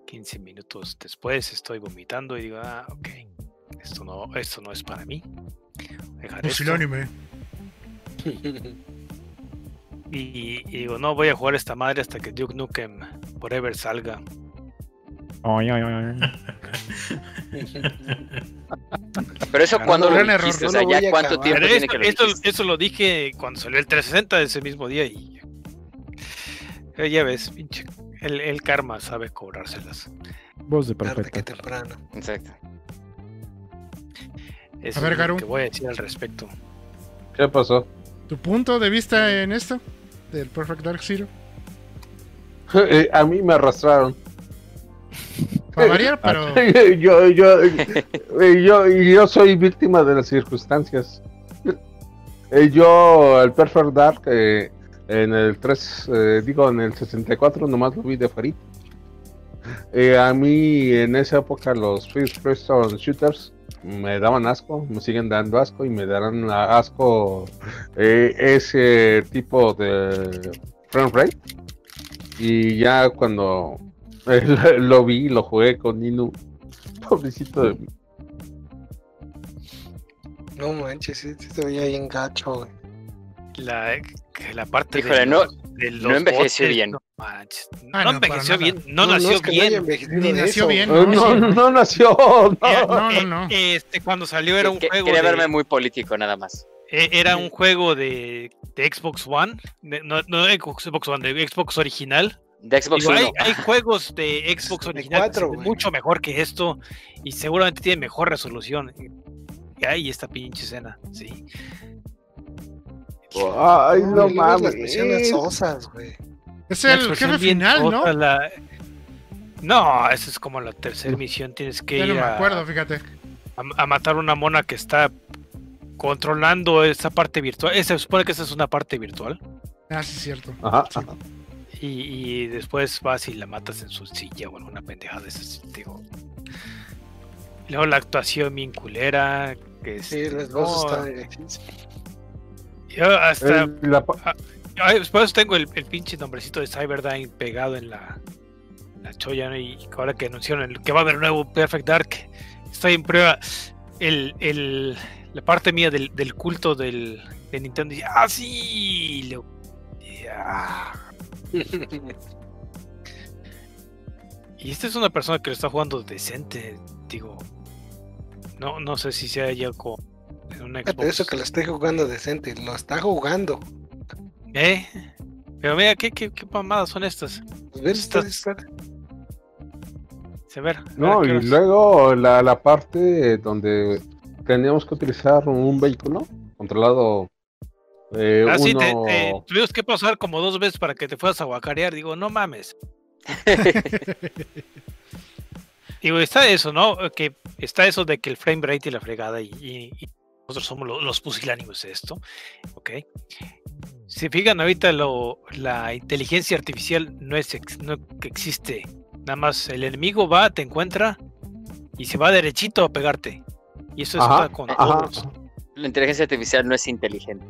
15 minutos después estoy vomitando y digo, ah, ok. Esto no, esto no es para mí. Dejar esto. Pusilánime. Y, y digo, no voy a jugar esta madre hasta que Duke Nukem Forever salga. Pero eso cuando lo error, dijiste, no o sea, ya cuánto acabar. tiempo Pero tiene esto, que lo esto- dijiste? eso lo dije cuando salió el 360 de ese mismo día y ya ves, pinche, el, el karma sabe cobrárselas. Voz de Tarde que perfecto. temprano. Exacto. Eso A ver, Garu. que voy a decir al respecto. ¿Qué pasó? ¿Tu punto de vista en esto? Del Perfect Dark Zero. Eh, a mí me arrastraron. Para variar, pero. yo, yo, eh, yo, yo soy víctima de las circunstancias. Eh, Yo, el Perfect Dark, eh, en el 3, eh, digo, en el 64, nomás lo vi de Farid. Eh, a mí, en esa época, los first person shooters me daban asco, me siguen dando asco y me darán asco ese tipo de frame rate. Y ya cuando lo vi, lo jugué con Ninu, pobrecito de mí. No manches, sí, se veía bien gacho, güey. La, que la parte Híjole, de, no- los- de no los envejeció botes, bien. No, manches, no, Ah, no, envejeció bien, no, No, no nació es que no haya bien. Ni nació bien. Eh, No, No, no, no nació. no. No, eh, no. Este, cuando salió era un Que- juego Quería de, verme muy político nada más. eh, era un juego de, de Xbox One, de- no, no de Xbox One, de Xbox original. De Xbox Digo, hay, One. hay juegos de Xbox original que 64, se ven güey. mucho mejor que esto y seguramente tiene mejor resolución. Y ahí esta pinche escena, sí. Ay, no luego Las misiones mames. sosas, güey. Es el jefe final, ¿no? la- No, esa es como la tercera misión. Tienes que Ya no ir me a, acuerdo, fíjate. a- a matar una mona que está controlando esa parte virtual. Se supone que esa es una parte virtual. Ah, sí, es cierto. Ajá, Sí. ajá. Y, y después vas y la matas en su silla o alguna pendejada de esas. Digo. Luego la actuación bien culera. Que Sí, este, las voces no, están difíciles. Yo hasta. El- la pa- Ay, después tengo el, el pinche nombrecito de Cyberdyne pegado en la, la cholla ¿no? y ahora que anunciaron el- que va a haber nuevo Perfect Dark, estoy en prueba. El, el- la parte mía del, del culto del, de Nintendo dice, ah, sí. ah". Y esta es una persona que lo está jugando decente, digo. No, no sé si sea ya con en una Xbox. eso que lo estoy jugando decente, lo está jugando. ¿Eh? Pero mira, ¿qué, qué, qué mamadas son estas? Pues está- A ver. a ver No, y luego la, la parte donde teníamos que utilizar un vehículo controlado. Eh, Ah, sí, uno... te, te- tuvimos que pasar como dos veces para que te fueras a guacarear. Digo, no mames. Digo, está eso, ¿no? Que está eso de que el frame rate y la fregada y, y- y nosotros somos lo- los pusilánimes de esto, ¿ok? Si fijan ahorita lo, la inteligencia artificial no es ex- no que existe. Nada más el enemigo va, te encuentra y se va derechito a pegarte. Y eso Ajá, está con ajá, todos. ajá. La inteligencia artificial no es inteligente.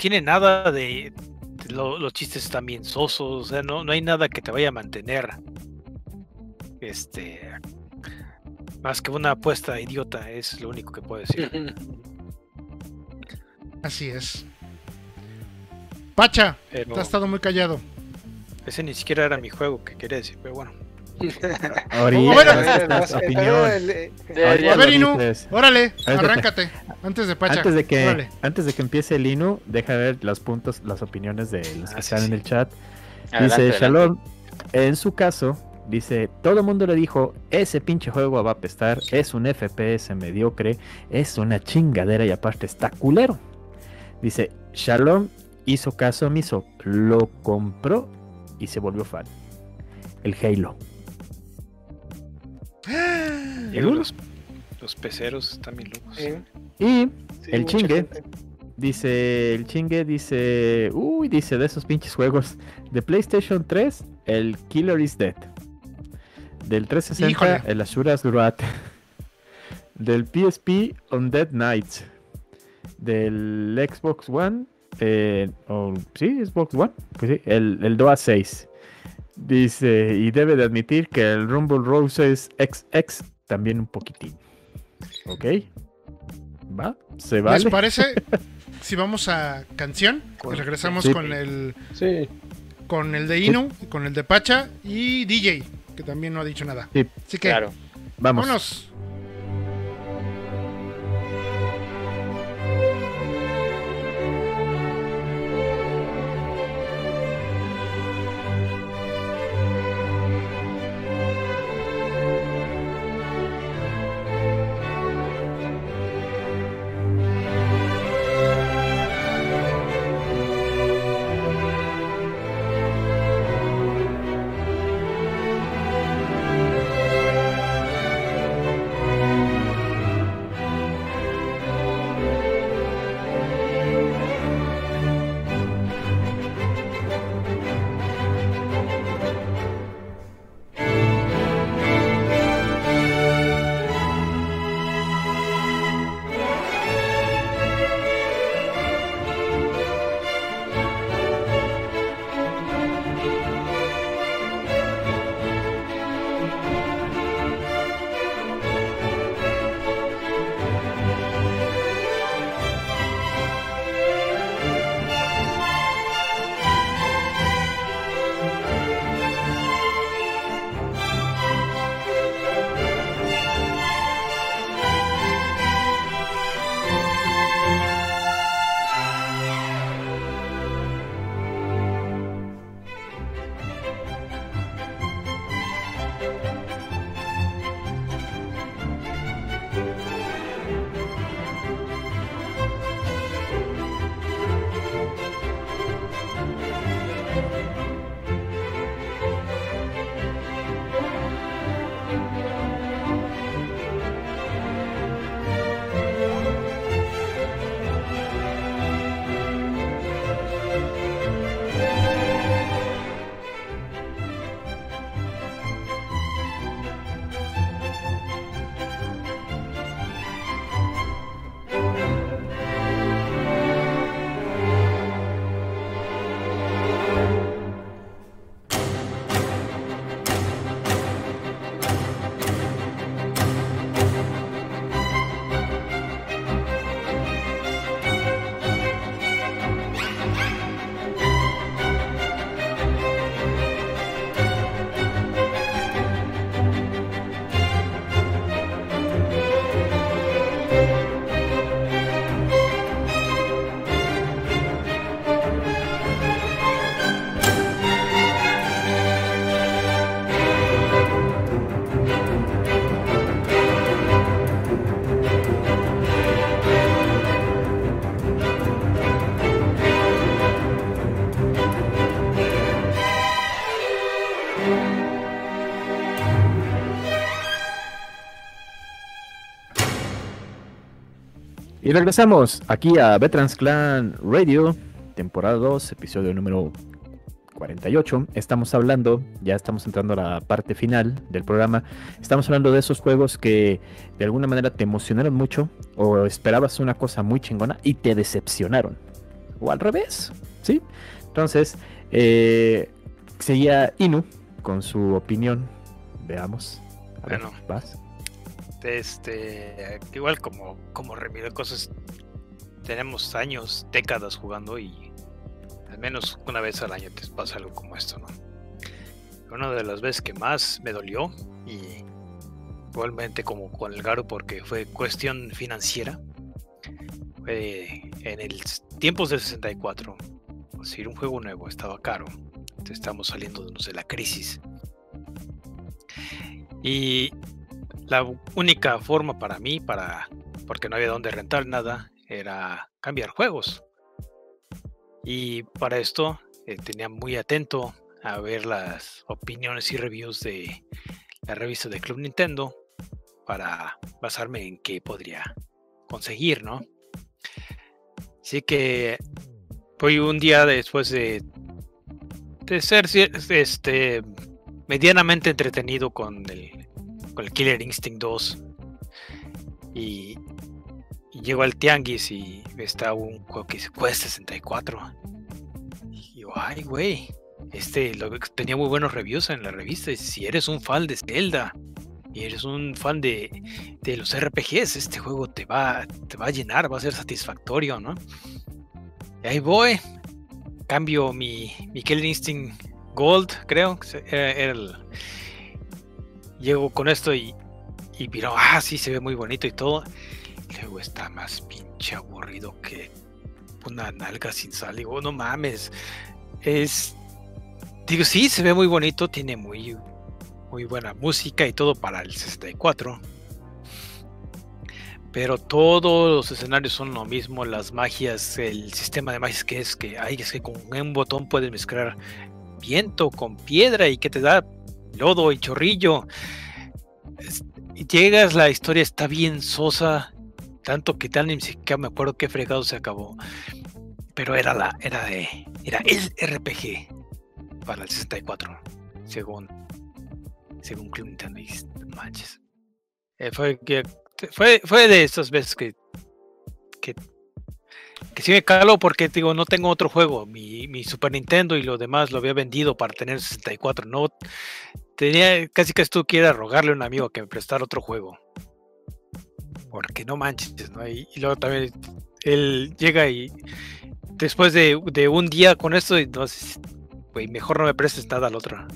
No tiene nada de, de lo- los chistes están bien sosos, o sea, no, no hay nada que te vaya a mantener este más que una apuesta idiota, es lo único que puedo decir. Así es. Pacha, Pero te has estado muy callado. ese ni siquiera era mi juego que quería decir, pero bueno. Ahorita, Bueno, es el- el- el- Ahorita A ver, Inu, dices. órale, arráncate. Antes de Pacha. Antes de que órale. antes de que empiece el Inu, deja ver los puntos, las opiniones de los Ah, que sí, están en el chat. Adelante, dice adelante. Shalom, en su caso, dice, todo el mundo le dijo, ese pinche juego va a apestar, es un FPS mediocre, es una chingadera y aparte está culero. Dice, Shalom hizo caso omiso, lo compró y se volvió fan. El Halo. Digo, los, los peceros están bien locos. Y sí, El chingue. gente. Dice el chingue, dice, uy, dice de esos pinches juegos de PlayStation 3, el Killer is Dead. Del 360, Híjole. el Asura's Wrath. Del PSP, Undead Nights. Del Xbox One, eh, o- sí, Xbox One, pues sí, el, el DOA 6. Dice, y debe de admitir que el Rumble Roses XX también un poquitín. ¿Ok? ¿Va? ¿Se ¿Les vale? parece si vamos a canción? Y regresamos Sí. con el Sí. con el de Inu, con el de Pacha y DJ, que también no ha dicho nada. Sí. Así que, Claro. Vamos. vámonos. Y regresamos aquí a Veterans Clan Radio, temporada 2, episodio número 48. Estamos hablando, ya estamos entrando a la parte final del programa. Estamos hablando de esos juegos que de alguna manera te emocionaron mucho o esperabas una cosa muy chingona y te decepcionaron. O al revés, ¿sí? Entonces, eh, seguía Inu con su opinión. Veamos. A ver, Bueno. vas. Este, igual como, como Remiro Cosas, tenemos años, décadas jugando y al menos una vez al año te pasa algo como esto, ¿no? Una de las veces que más me dolió y igualmente como con el Garo porque fue cuestión financiera, fue en el tiempos del 64. Si un juego nuevo estaba caro, estamos saliendo de la crisis. Y la única forma para mí, para porque no había dónde rentar nada, era cambiar juegos. Y para esto eh, tenía muy atento a ver las opiniones y reviews de la revista de Club Nintendo para basarme en qué podría conseguir, ¿no? Así que fue un día después de, de ser este medianamente entretenido con el, con el Killer Instinct 2 y, y llego al Tianguis y está un juego que cuesta 64 y yo, ay güey este tenía muy buenos reviews en la revista y si eres un fan de Zelda y eres un fan de, de los RPGs este juego te va te va a llenar va a ser satisfactorio ¿no? y ahí voy cambio mi, mi Killer Instinct Gold, creo. que era el... Llego con esto y, y miro, ah, sí, se ve muy bonito y todo. Luego está más pinche aburrido que una nalga sin sal. Digo, no mames. Es. Digo, sí, se ve muy bonito, tiene muy, muy buena música y todo para el 64. Pero todos los escenarios son lo mismo, las magias, el sistema de magias que es que hay, es que con un botón puedes mezclar viento con piedra y que te da lodo y chorrillo. Llegas, la historia está bien sosa, tanto que tal ni siquiera me acuerdo qué fregado se acabó. Pero era la, era de, era el RPG para el 64, según, según dices, "No manches. Eh, fue, fue, fue de esas veces que, que, que sí me caló porque digo, no tengo otro juego. Mi, mi Super Nintendo y lo demás lo había vendido para tener 64. No tenía casi que esto quiera rogarle a un amigo que me prestara otro juego. Porque no manches, ¿no? Y, y luego también él llega y después de, de un día con esto, entonces, güey, mejor no me prestes nada al otro.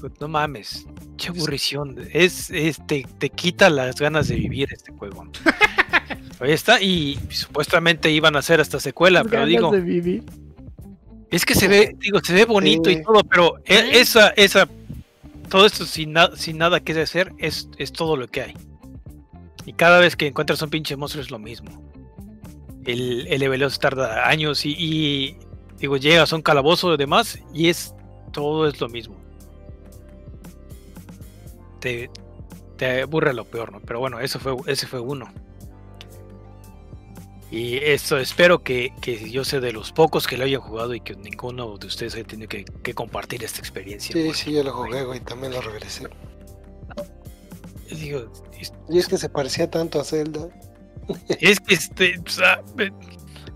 Pues, No mames, qué aburrición. Es, es te, te quita las ganas de vivir este juego. Ahí está, y supuestamente iban a hacer hasta secuela, pero digo, es que se ve, digo, se ve bonito y todo, pero e- esa, esa, todo esto sin, sin nada que hacer es, es todo lo que hay. Y cada vez que encuentras un pinche monstruo es lo mismo. El, el tarda años y, y, digo, llegas a un calabozo y demás y es todo es lo mismo. Te, te aburre lo peor, ¿no? Pero bueno, eso fue, ese fue uno. Y eso espero que, que yo sea de los pocos que lo hayan jugado y que ninguno de ustedes haya tenido que, que compartir esta experiencia. Sí, sí, yo lo jugué, güey, también lo regresé. digo, es, Y es que se parecía tanto a Zelda. es que este, o sea,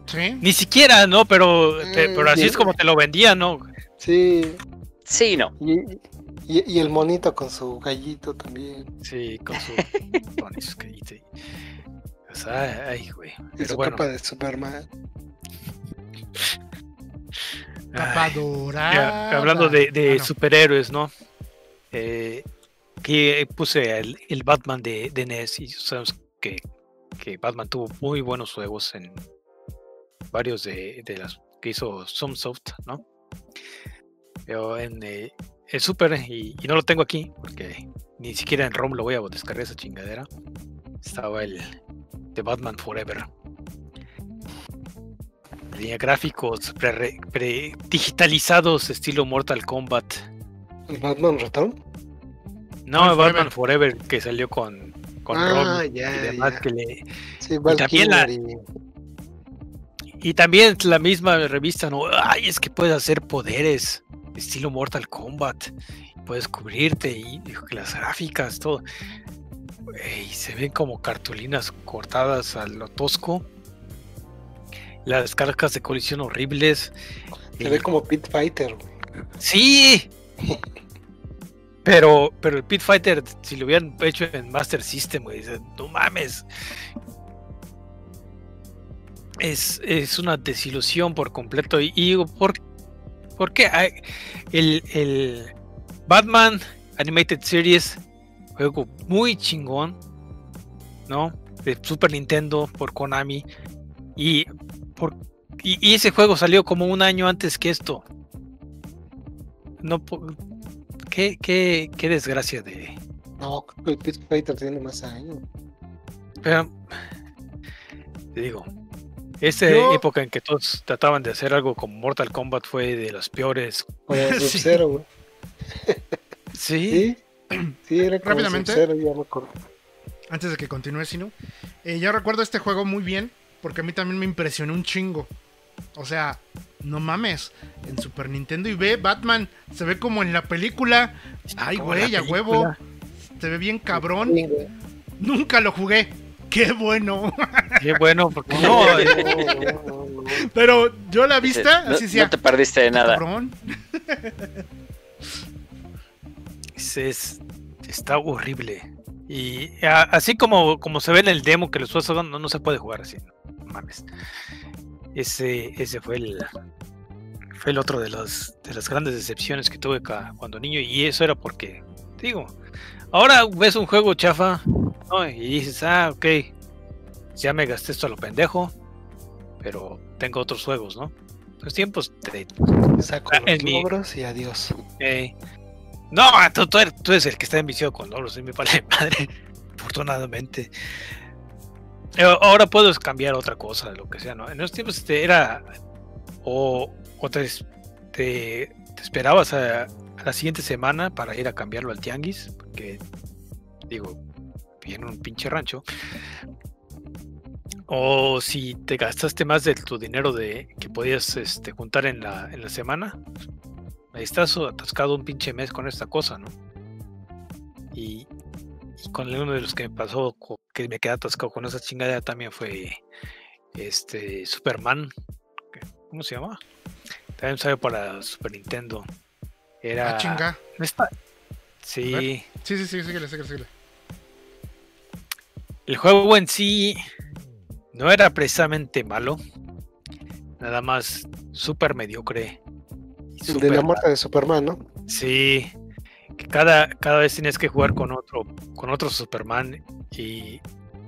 Sí. ni siquiera, ¿no? Pero, te- Mm, pero así sí. es como te lo vendía, ¿no? Sí, Sí, no. y, y, y el monito con su gallito también. Sí, con su con sus callitas O sea, ay, güey. Pero su bueno, capa de Superman. Capa ay, dorada. ya, hablando de, de Ah, no. superhéroes, ¿no? Eh, que puse el, el Batman de, de NES y sabemos que, que Batman tuvo muy buenos juegos en varios de, de las que hizo Sunsoft, ¿no? Pero en eh, el Super, y, y no lo tengo aquí porque ni siquiera en ROM lo voy a descargar esa chingadera. Estaba el de Batman Forever. Tenía gráficos pre, pre- digitalizados estilo Mortal Kombat. ¿El Batman Return? No, Batman Forever. Forever que salió con con Ah, Rob ya, y demás ya. que le Sí, Val también la- y- y también la misma revista no ay es que puedes hacer poderes estilo Mortal Kombat puedes cubrirte y, y las gráficas todo Se ven como cartulinas cortadas a lo tosco las cargas de colisión horribles Se ve como Pit Fighter, güey. Sí. Pero, pero el Pit Fighter, si lo hubieran hecho en Master System, güey, no mames. Es, es una desilusión por completo. Y, y digo, ¿por, por qué? El, el Batman Animated Series, juego muy chingón, ¿no? De Super Nintendo por Konami. Y, por, y, y ese juego salió como un año antes que esto. No, qué, qué, qué desgracia de. No, el Pit Fighter tiene más años. Pero, te digo, esa Yo- época en que todos trataban de hacer algo como Mortal Kombat fue de las peores. Como Sí. Güey. Sí, Sí, sí, era como Rápidamente. Ya me. Antes de que continúe, Sino. Eh, yo recuerdo este juego muy bien porque a mí también me impresionó un chingo. O sea, no mames. En Super Nintendo y ve Batman. Se ve como en la película. Ay, güey, a huevo. Se ve bien cabrón. Sí. Nunca lo jugué. Qué bueno. Qué bueno, porque no, eh, No, no, no, no. Pero yo a la vista, no, así decía. no te perdiste de nada. Cabrón. es, es- está horrible. Y a- así como, como se ve en el demo que lo estoy jugando, no se puede jugar así. No mames. Ese, ese fue el fue el otro de las de las grandes decepciones que tuve cuando niño. Y eso era porque, digo, ahora ves un juego chafa, ¿no? Y dices, ah, ok, ya me gasté esto a lo pendejo, pero tengo otros juegos, ¿no? Los tiempos te, Saco Ah, los en mi- logros y adiós. Ey. No, tú, tú eres, el que está enviciado con logros, me vale madre. Afortunadamente. Eh, Ahora puedes cambiar otra cosa, lo que sea, ¿no? En esos tiempos este, era. O, o te, te- esperabas a, la siguiente semana para ir a cambiarlo al tianguis, porque, digo, viene un pinche rancho. O si te gastaste más de tu dinero de que podías este, juntar en la, en la semana, estás atascado un pinche mes con esta cosa, ¿no? Y, y con uno de los que me pasó, que me quedé atascado con esa chingadera también fue este Superman. ¿Cómo se llama? También salió para Super Nintendo. Era. Ah, chinga. ¿no está? A Sí. Sí, sí, sí, síguele, síguele, síguele. El juego en sí no era precisamente malo. Nada más súper mediocre. De la muerte de Superman, ¿no? Sí, que cada, cada vez tienes que jugar con otro, con otro Superman y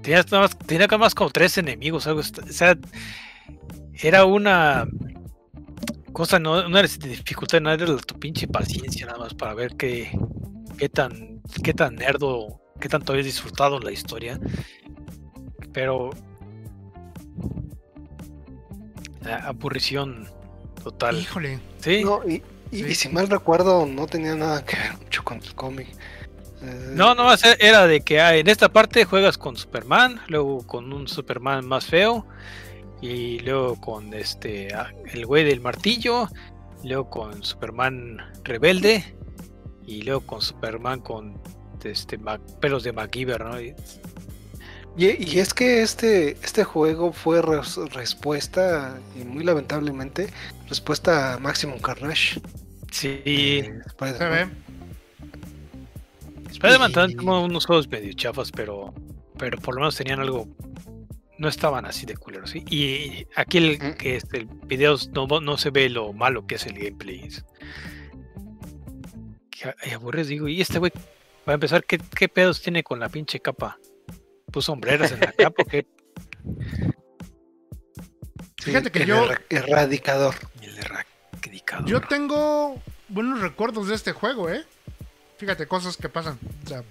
tenías nada más, tenía nada más como tres enemigos, algo, o sea, era una cosa, no, no era dificultad, no era tu pinche paciencia nada más para ver qué, qué tan, qué tan nerdo, qué tanto habías disfrutado la historia, pero la aburrición total, Híjole. sí. No, y, y- Sí. y si mal recuerdo, no tenía nada que ver mucho con el cómic. Eh, No, no, era de que ah, en esta parte juegas con Superman, luego con un Superman más feo, y luego con este ah, el güey del martillo, luego con Superman rebelde, y luego con Superman con este Mac- pelos de MacGyver, ¿no? Y- Y, y es que este, este juego fue res- respuesta, y muy lamentablemente, respuesta a Maximum Carnage. sí, Se Spider-Man. Spider-Man también tuvo unos juegos medio chafas, pero, pero por lo menos tenían algo. No estaban así de culeros. ¿sí? Y aquí el, Mm. que este, el video no, no se ve lo malo que es el gameplay. Que aburres, digo. Y este güey, para empezar, ¿qué, ¿qué pedos tiene con la pinche capa? ¿Puso sombreras en la capa? ¿Qué? Fíjate que el yo- erra- erradicador. El erradicador. Yo tengo buenos recuerdos de este juego, ¿eh? Fíjate, cosas que pasan. O sea,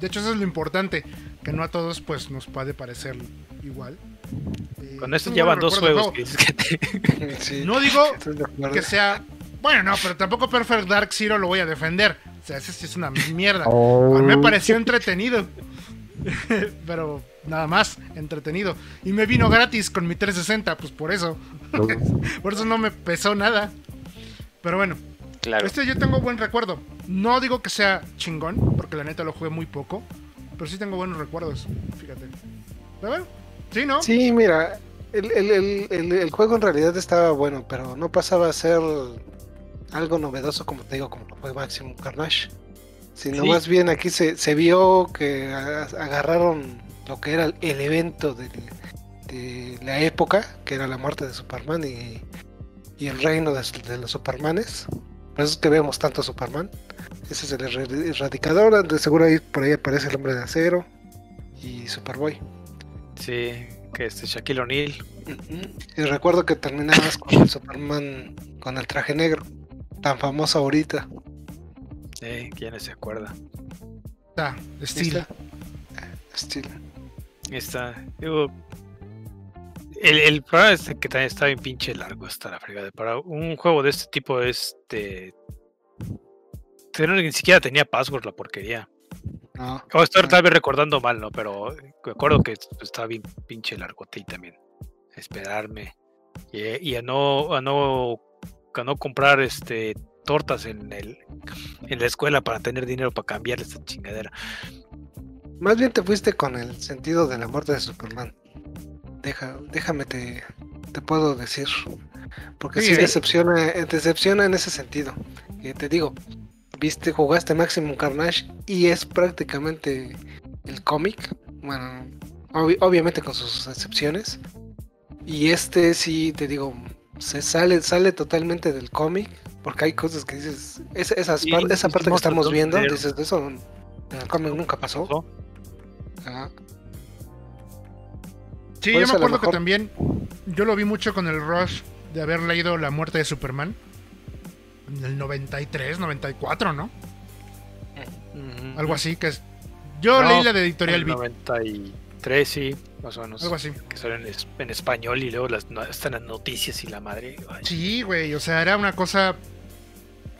de hecho, eso es lo importante. Que no a todos, pues, nos puede parecer igual. Eh, Con esto tengo ya van buenos dos juegos que te- Sí, No digo que sea. Bueno, no, pero tampoco Perfect Dark Zero lo voy a defender. O sea, ese sí es una mierda. A Oh, mí me pareció entretenido. Pero nada más, entretenido. Y me vino gratis con mi 360, pues por eso. Por eso no me pesó nada. Pero bueno, Claro. este yo tengo buen recuerdo. No digo que sea chingón, porque la neta lo jugué muy poco. Pero sí tengo buenos recuerdos, fíjate. Pero bueno, sí, ¿no? Sí, mira, el, el- el- el- el juego en realidad estaba bueno, pero no pasaba a ser algo novedoso, como te digo, como lo fue Maximum Carnage. Sino Sí. más bien aquí se, se vio que a- agarraron lo que era el evento de, de la época, que era la muerte de Superman y, y el reino de, de los Supermanes. Por eso es que vemos tanto Superman. Ese es el erra- erradicador, de seguro ahí por ahí aparece el hombre de acero y Superboy. Sí, que este Shaquille O'Neal. Y recuerdo que terminabas con el Superman con el traje negro, tan famoso ahorita. Eh, ¿Quién se acuerda? Está, estilo. ¿Viste? Estilo. Ahí está. Digo, el, el problema es que también está bien pinche largo hasta la fregada. Para un juego de este tipo, este. pero Ni siquiera tenía password la porquería. No, O estoy Ah. tal vez recordando mal, ¿no? Pero me acuerdo que estaba bien pinche largote y también. Esperarme. Y, y a no, a no, a no comprar este tortas en el en la escuela para tener dinero para cambiar esta chingadera. más bien te fuiste con el sentido de la muerte de Superman. Deja, déjame te, te puedo decir. Porque Sí, sí, sí. decepciona, eh, decepciona en ese sentido. Que te digo, viste, jugaste Maximum Carnage y es prácticamente el cómic. Bueno, obvi- obviamente con sus excepciones. Y este sí, te digo, se sale, sale totalmente del cómic. Porque hay cosas que dices, esa, esas Sí, par- esa parte que estamos viendo, video. dices, eso en el cómic nunca pasó. Sí, yo me acuerdo que también yo lo vi mucho con el rush de haber leído La muerte de Superman. En el 93, 94, ¿no? Algo así, que es... Yo No, leí la de Editorial el Beat, 93, sí, más o menos. algo así. Que salen en, es- en español y luego las, están las noticias y la madre. ay, Sí, güey, o sea, era una cosa...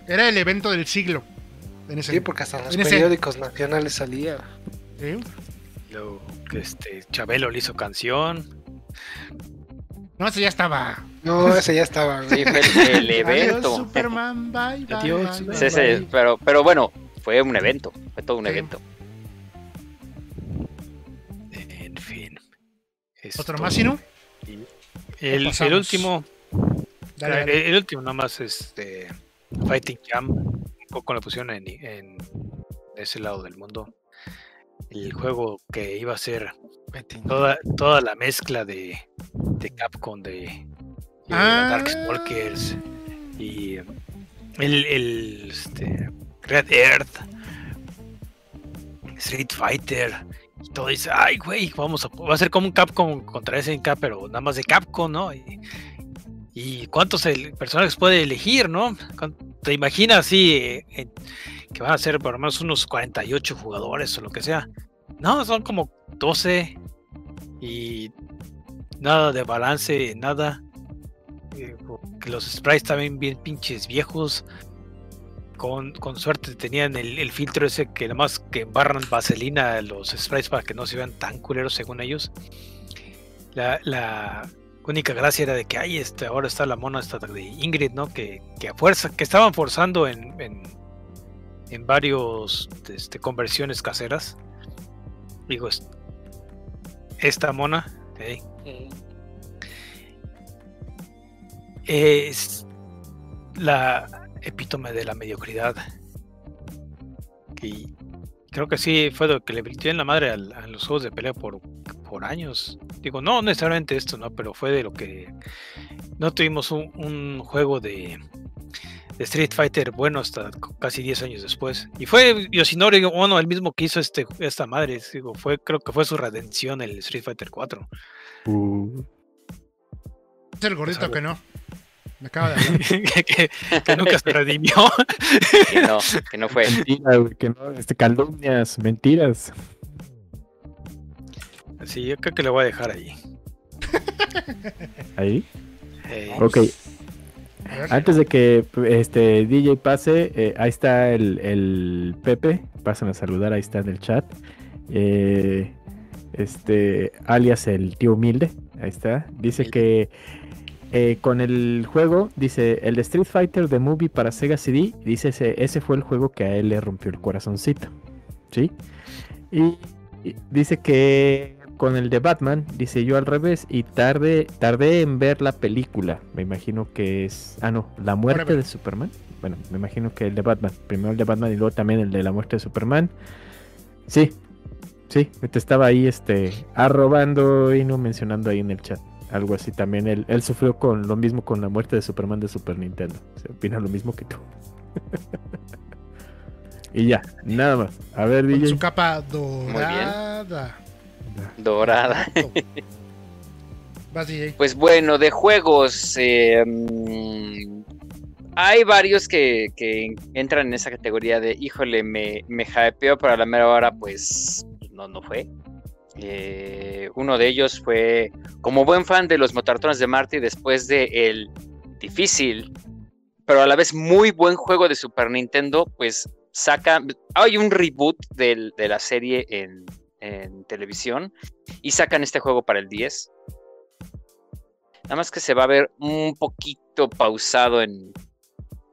Era el evento del siglo. En ese... Sí, porque hasta en los en ese- periódicos nacionales salía. Sí. luego que este Chabelo le hizo canción. No, ese ya estaba. No, ese ya estaba. Sí, fue el, el Adiós, evento. Superman, bye, bye, Adiós, bye, bye, Sí, sí, bye. pero, pero bueno, fue un evento. Fue todo un Sí. evento. ¿Otro más, Sinu? El, el último, Dale, el, dale. el último nada más este Fighting Jam, un poco la pusieron en, en ese lado del mundo. El juego que iba a ser toda, toda la mezcla de, de Capcom de, de Ah. Darkstalkers y el, el este, Red Earth, Street Fighter y todo dice, ay güey, vamos a va a ser como un Capcom contra SNK, pero nada más de Capcom, ¿no? Y, cuántos el- personajes puede elegir, ¿no? ¿Cuán- ¿Te imaginas así eh, eh, que van a ser por lo menos unos 48 jugadores o lo que sea? No, son como 12 y nada de balance, nada. Eh, los sprites también bien pinches viejos. Con, con suerte tenían el, el filtro ese que nada más que embarran vaselina los sprites para que no se vean tan culeros según ellos. La, la única gracia era de que ay, este, ahora está la mona esta de Ingrid, ¿no? Que, que a fuerza, que estaban forzando en, en, en varios este, conversiones caseras. Digo, es- esta mona, ¿eh? es la epítome de la mediocridad. Y creo que sí fue lo que le metió en la madre a, los juegos de pelea por, por años. Digo, no necesariamente esto, ¿no? Pero fue de lo que no tuvimos un, un juego de, de Street Fighter bueno hasta casi 10 años después. Y fue Yoshinori Ono el mismo que hizo este, esta madre. Digo, fue, creo que fue su redención el Street Fighter 4. Uh, Es el gordito algo. que no. Me acaba de hablar. que, que- que nunca se redimió. Que no, que no fue. Mentira, güey, que no, este, calumnias, mentiras. Así, yo creo que le voy a dejar ahí. Ahí. Eh, Ok, ver. antes de que este DJ pase, eh, ahí está el, el Pepe. Pasen a saludar, ahí está en el chat. eh, este, alias el tío humilde, ahí está, dice que eh, con el juego, dice, el de Street Fighter de Movie para Sega CD, dice, ese, ese fue el juego que a él le rompió el corazoncito, ¿sí? Y, y dice que con el de Batman, dice yo al revés, y tarde, tardé en ver la película, me imagino que es, ah no, la muerte Forever. de Superman, bueno, me imagino que el de Batman, primero el de Batman y luego también el de la muerte de Superman, sí, sí, te estaba ahí, este, arrobando y no mencionando ahí en el chat. Algo así también. Él, él sufrió con lo mismo con la muerte de Superman de Super Nintendo. Se opina lo mismo que tú. y ya, nada más. A ver, Con DJ. su capa dorada. Dorada. Vas, DJ. Pues bueno, de juegos. eh, hay varios que, que entran en esa categoría de híjole, me, me hypeó, pero a la mera hora, pues no, no fue. Eh, uno de ellos fue, como buen fan de los Motartones de Marte, después de el difícil, pero a la vez muy buen juego de Super Nintendo, pues saca. Hay un reboot del- de la serie en, en televisión y sacan este juego para el 10. Nada más que se va a ver un poquito pausado en,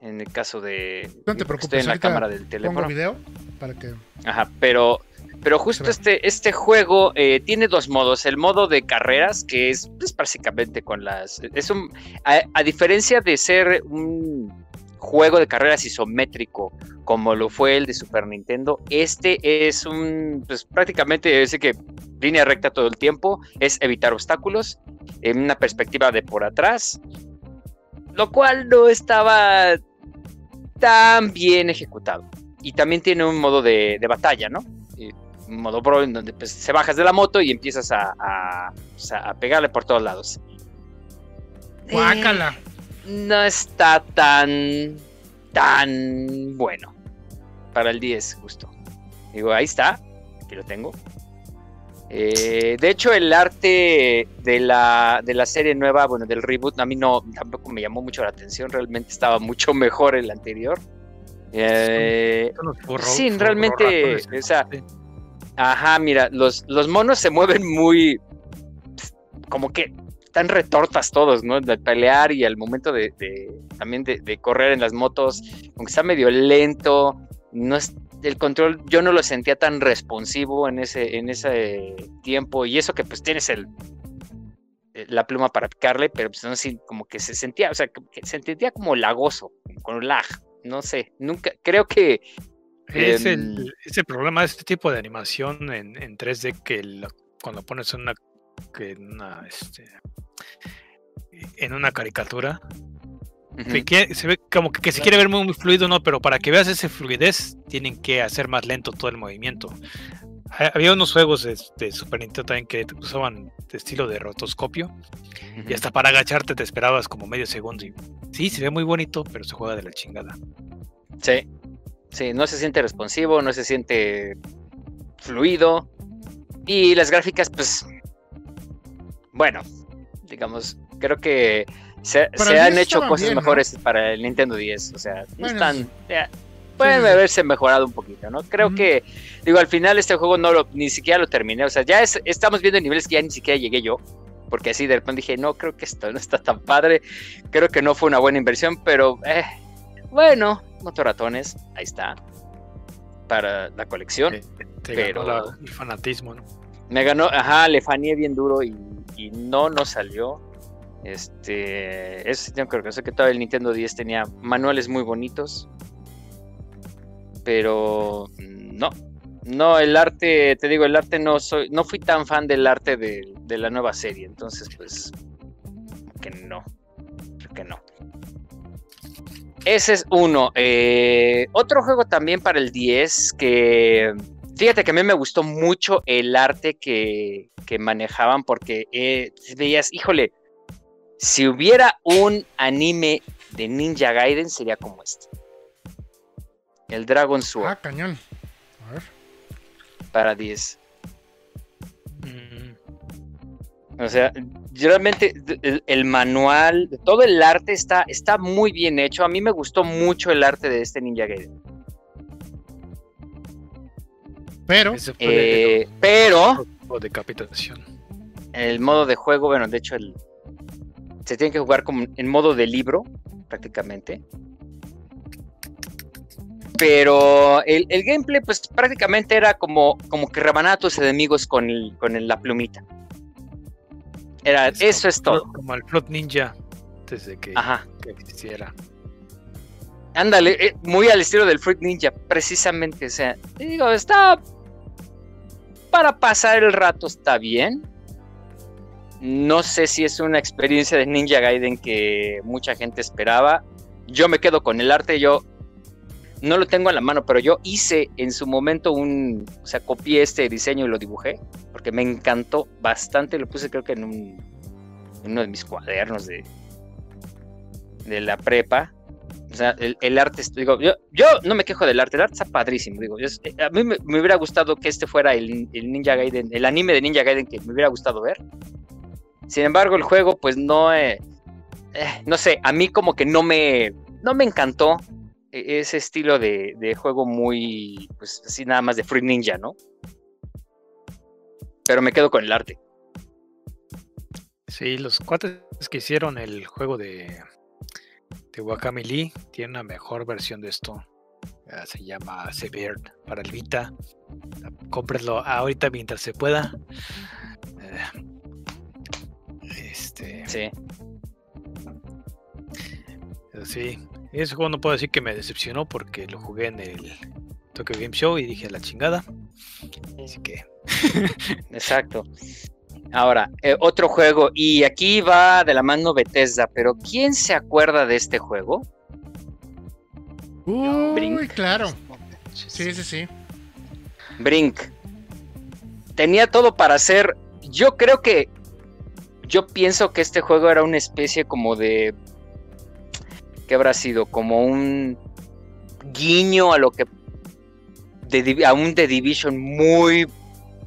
en el caso de. No te preocupes, Estoy en la cámara del teléfono. video para que. Ajá, pero, pero justo este, este juego eh, tiene dos modos. El modo de carreras, que es pues, básicamente con las. Es un. A, a diferencia de ser un juego de carreras isométrico, como lo fue el de Super Nintendo, este es un. Pues prácticamente decir que línea recta todo el tiempo. Es evitar obstáculos. En una perspectiva de por atrás. Lo cual no estaba tan bien ejecutado y también tiene un modo de, de batalla, ¿no? Modo pro en donde pues, se bajas de la moto y empiezas a, a- a pegarle por todos lados. Guácala. Eh, no está tan, tan bueno para el 10, justo. Digo, ahí está, aquí lo tengo. Eh, de hecho, el arte de la, de la serie nueva, bueno, del reboot, a mí no, tampoco me llamó mucho la atención, realmente estaba mucho mejor el anterior. Eh, Sí, realmente, o sea. Ajá, mira, los, los monos se mueven muy. como que están retortas todos, ¿no? De pelear y al momento de. también de, correr en las motos, aunque está medio lento, no es. El control yo no lo sentía tan responsivo en ese, en ese tiempo. Y eso que pues tienes el eh, la pluma para picarle, pero pues no sé, como que se sentía, o sea, se sentía como lagoso, con lag. No sé, nunca, creo que Es Em, el, es el problema de este tipo de animación en, en 3D que la- cuando pones una, que en una, este, en una caricatura, quiere- se ve como que, que se quiere ver muy, fluido, ¿no? Pero para que veas esa fluidez, tienen que hacer más lento todo el movimiento. Ha- Había unos juegos de, de Super Nintendo también que usaban de estilo de rotoscopio y hasta para agacharte te esperabas como medio segundo y sí, se ve muy bonito, pero se juega de la chingada. Sí, sí, no se siente responsivo, no se siente fluido. Y las gráficas, pues, bueno, digamos, creo que se, han 10 hecho cosas bien, ¿no? mejores para el Nintendo 10. O sea, no Bueno, están... ya, pueden sí, sí. haberse mejorado un poquito, ¿no? Creo que, digo, al final este juego no lo, ni siquiera lo terminé. O sea, ya es- estamos viendo niveles que ya ni siquiera llegué yo. Porque así de repente dije, no, creo que esto no está tan padre. Creo que no fue una buena inversión, pero eh, bueno, motorratones, ahí está. Para la colección. Te, te Pero- ganó la- el fanatismo, ¿no? Me ganó, ajá, le faneé bien duro y, y no nos salió. Este, eso sí tengo que reconocer que todo el Nintendo 10 tenía manuales muy bonitos. Pero no, no, el arte, te digo, el arte no soy, no fui tan fan del arte de, de la nueva serie, entonces pues que no, creo que no. Ese es uno. Eh, otro juego también para el 10 que Fíjate que a mí me gustó mucho el arte que, que manejaban porque eh, veías, híjole, si hubiera un anime de Ninja Gaiden sería como este. El Dragon Sword Ah, cañón. A ver. para 10. Mm, O sea, realmente el, el manual, todo el arte está, está muy bien hecho. A mí me gustó mucho el arte de este Ninja Gaiden. Pero, de- Eh, pero o decapitación. el modo de juego, bueno, de hecho, el, se tiene que jugar como en modo de libro, prácticamente. Pero el, el gameplay, pues prácticamente era como, como que rebanar a tus enemigos con, el- con el- la plumita. Era, Es eso como- es todo. Como el Fruit Ninja, desde que, Ajá. que existiera. Ándale, eh, muy al estilo del Fruit Ninja, precisamente. O sea, digo, está. Para pasar el rato está bien. No sé si es una experiencia de Ninja Gaiden que mucha gente esperaba. Yo me quedo con el arte, yo no lo tengo en la mano, pero yo hice en su momento un. O sea, copié este diseño y lo dibujé, porque me encantó bastante. Lo puse, creo que en, un, en uno de mis cuadernos de, de la prepa. O sea, el, arte, digo, yo, yo no me quejo del arte, el arte está padrísimo, digo, eh, a mí me, hubiera gustado que este fuera el, el Ninja Gaiden, el anime de Ninja Gaiden que me hubiera gustado ver. Sin embargo, el juego, pues no, eh, eh, no sé, a mí como que no me, no me encantó ese estilo de, de juego muy, pues así nada más de Free Ninja, ¿no? Pero me quedo con el arte. Sí, los cuates que hicieron el juego de, de Wakami Lee tienen una mejor versión de esto. Ah, se llama Severed para el Vita. Cómprenlo ahorita mientras se pueda. Eh, Este, Sí. sí, ese juego no puedo decir que me decepcionó porque lo jugué en el Tokyo Game Show y dije la chingada. Así que Exacto. Ahora, eh, otro juego, y aquí va de la mano Bethesda, pero ¿quién se acuerda de este juego? uy, Brink. claro. Sí, sí, sí. Brink. Tenía todo para ser. Yo creo que. Yo pienso que este juego era una especie como de. ¿Qué habrá sido? Como un guiño a lo que. de a un The Division muy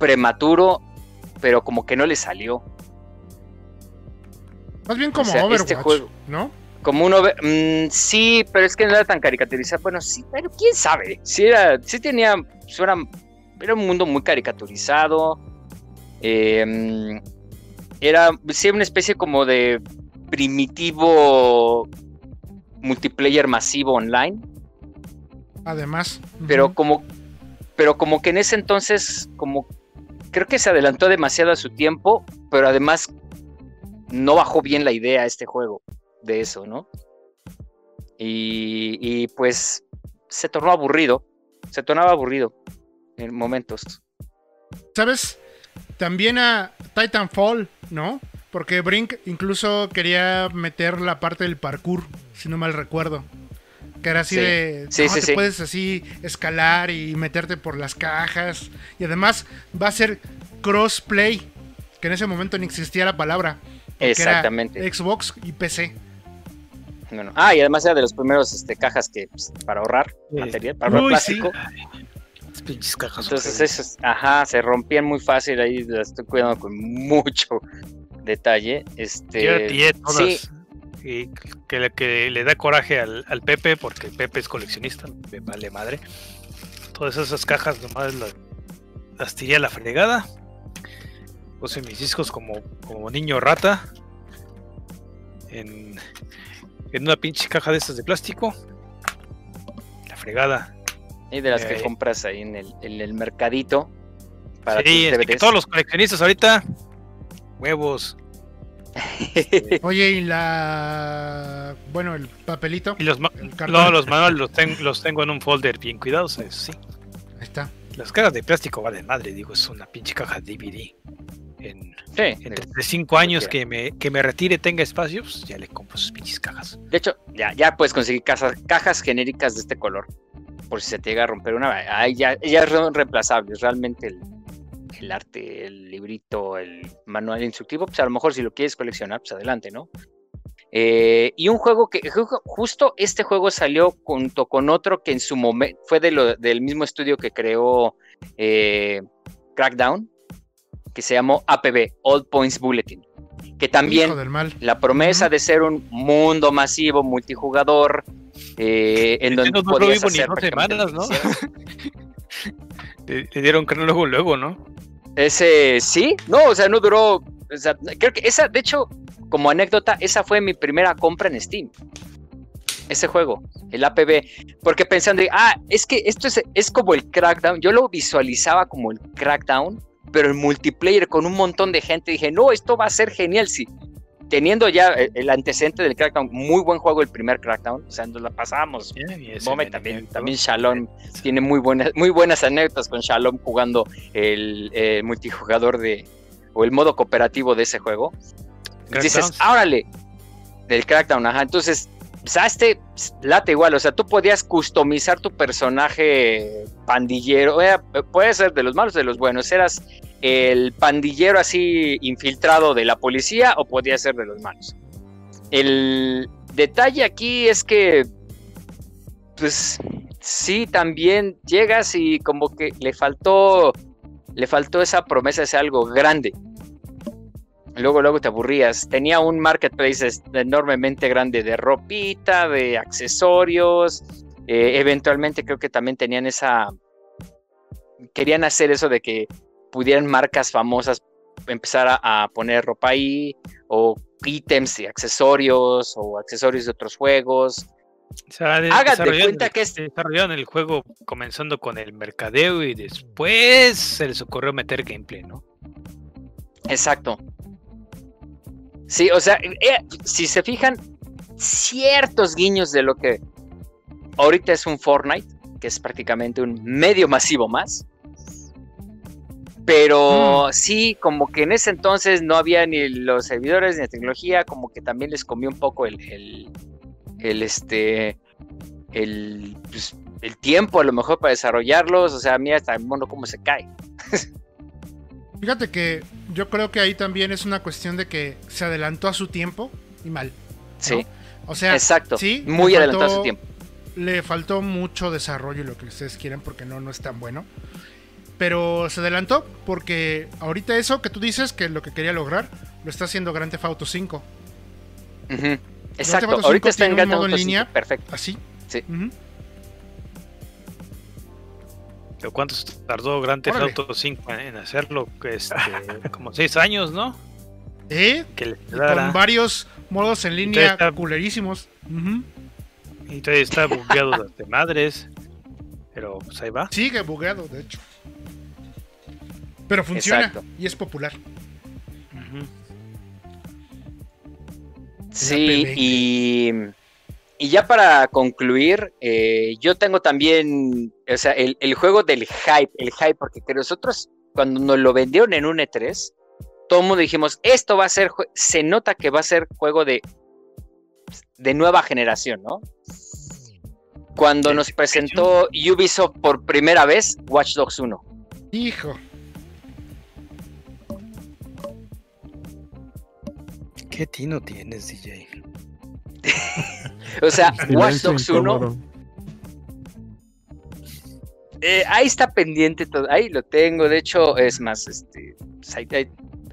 prematuro, pero como que no le salió. Más bien como O sea, Overwatch, este juego- ¿no? Como uno ve, mm, sí, pero es que no era tan caricaturizado. Bueno, sí, pero quién sabe. Sí era, sí tenía, era, era un mundo muy caricaturizado. eh, mm, era, sí, una especie como de primitivo multiplayer masivo online. Además. Pero como, pero como que en ese entonces, como creo que se adelantó demasiado a su tiempo, pero además no bajó bien la idea este juego de eso, ¿no? Y, y pues se tornó aburrido, se tornaba aburrido en momentos. ¿Sabes? También a Titanfall, ¿no? Porque Brink incluso quería meter la parte del parkour, si no mal recuerdo. Que era así Sí. de. Sí, no, sí, te sí. puedes así escalar y meterte por las cajas. Y además va a ser crossplay. Que en ese momento ni existía la palabra. porque era Exactamente. Xbox y PC. Bueno, ah, y además era de los primeros este, cajas que pues, para ahorrar Sí. material, para ahorrar Uy, plástico. las pinches cajas. Entonces esos, ajá, se rompían muy fácil ahí, las estoy cuidando con mucho detalle. Este, Yo todas. sí, Y que, le- que le da coraje al, al Pepe, porque el Pepe es coleccionista, me vale madre. Todas esas cajas nomás las, las tiré a la fregada. Puse mis discos como, como niño rata. En, en una pinche caja de estas de plástico. La fregada. y de las que Eh, compras ahí en el, en el mercadito. Para sí, que todos los coleccionistas ahorita. Huevos. Oye, y la. Bueno, el papelito. Y los, ma- El cartón. no, los manuales los, ten- los tengo en un folder bien cuidados, eso sí. Ahí está. Las cajas de plástico valen madre, digo, es una pinche caja de DVD. En, Sí, entre de cinco años que me, que me retire tenga espacios, ya le compro sus pinches cajas. de hecho, ya, ya puedes conseguir casas, cajas genéricas de este color. Por si se te llega a romper una. Ahí ya, ya son reemplazables. Realmente el, el arte, el librito, el manual instructivo, pues a lo mejor si lo quieres coleccionar, pues adelante, ¿no? Eh, y un juego que ju- justo este juego salió junto con otro que en su momento fue de lo- del mismo estudio que creó eh, Crackdown, que se llamó APB, All Points Bulletin, que también Hijo del mal. la promesa de ser un mundo masivo, multijugador, eh, en donde. Le, dieron creo luego, luego, ¿no? Ese sí, no, o sea, no duró. creo que esa, de hecho, como anécdota, esa fue mi primera compra en Steam. Ese juego, el APB. Porque pensando, ah, es que esto es, es como el Crackdown. Yo lo visualizaba como el Crackdown, pero en multiplayer con un montón de gente. Dije, no, esto va a ser genial. Sí, teniendo ya el, el antecedente del Crackdown, muy buen juego el primer Crackdown. O sea, nos la me también, también Shalom tiene muy buenas, muy buenas anécdotas con Shalom jugando el eh, multijugador de o el modo cooperativo de ese juego. Dices, árale, del Crackdown, ajá. Entonces, o sea, este late igual, o sea, tú podías customizar tu personaje pandillero, eh, puede ser de los malos, de los buenos, eras el pandillero así infiltrado de la policía o podía ser de los malos. El detalle aquí es que, pues, sí, también llegas y como que le faltó, le faltó esa promesa de ser algo grande. Luego, luego te aburrías. Tenía un marketplace enormemente grande de ropita, de accesorios. eh, eventualmente creo que también tenían esa... Querían hacer eso de que pudieran marcas famosas empezar a, a poner ropa ahí, o ítems y accesorios, o accesorios de otros juegos. O sea, desarrollaron cuenta que es- Desarrollaron el juego comenzando con el mercadeo y después se les ocurrió meter gameplay, ¿no? Exacto. Sí, o sea, eh, si se fijan, ciertos guiños de lo que ahorita es un Fortnite, que es prácticamente un medio masivo más. Pero sí, como que en ese entonces no había ni los servidores ni la tecnología, como que también les comió un poco el, el, el, este, el, pues, el tiempo a lo mejor para desarrollarlos. O sea, mira hasta el mono cómo se cae. Fíjate que yo creo que ahí también es una cuestión de que se adelantó a su tiempo y mal. Sí, O sea, exacto. sí, muy adelantado a su tiempo. le faltó mucho desarrollo y lo que ustedes quieran porque no, no es tan bueno. Pero se adelantó porque ahorita eso que tú dices que lo que quería lograr lo está haciendo Grand Theft Auto 5. Ujú, Exacto, Theft Auto 5 ahorita está en tiene un Grand Theft modo en Auto 5, línea. Perfecto. Así. Sí. ¿Pero cuánto tardó Grand Theft. Auto 5 en hacerlo? Este, como seis años, ¿no? ¿Eh? Que con varios modos en línea está- culerísimos. Ujú. Y todavía está bugueado de madres. Pero pues ahí va. Sigue bugueado, de hecho. Pero funciona Exacto. y es popular. Sí, y, y ya para concluir, eh, yo tengo también, o sea, el, el juego del hype, el hype, porque que nosotros cuando nos lo vendieron en un E3, todo el mundo dijimos, esto va a ser, se nota que va a ser juego de, de nueva generación, ¿no? Cuando ¿De nos presentó Ubisoft por primera vez, Watch Dogs 1. Hijo. ¿Qué tino tienes, DJ? O sea, Watch Dogs 1 incómodo. Eh, ahí está pendiente todo, ahí lo tengo, de hecho, es más, este, pues,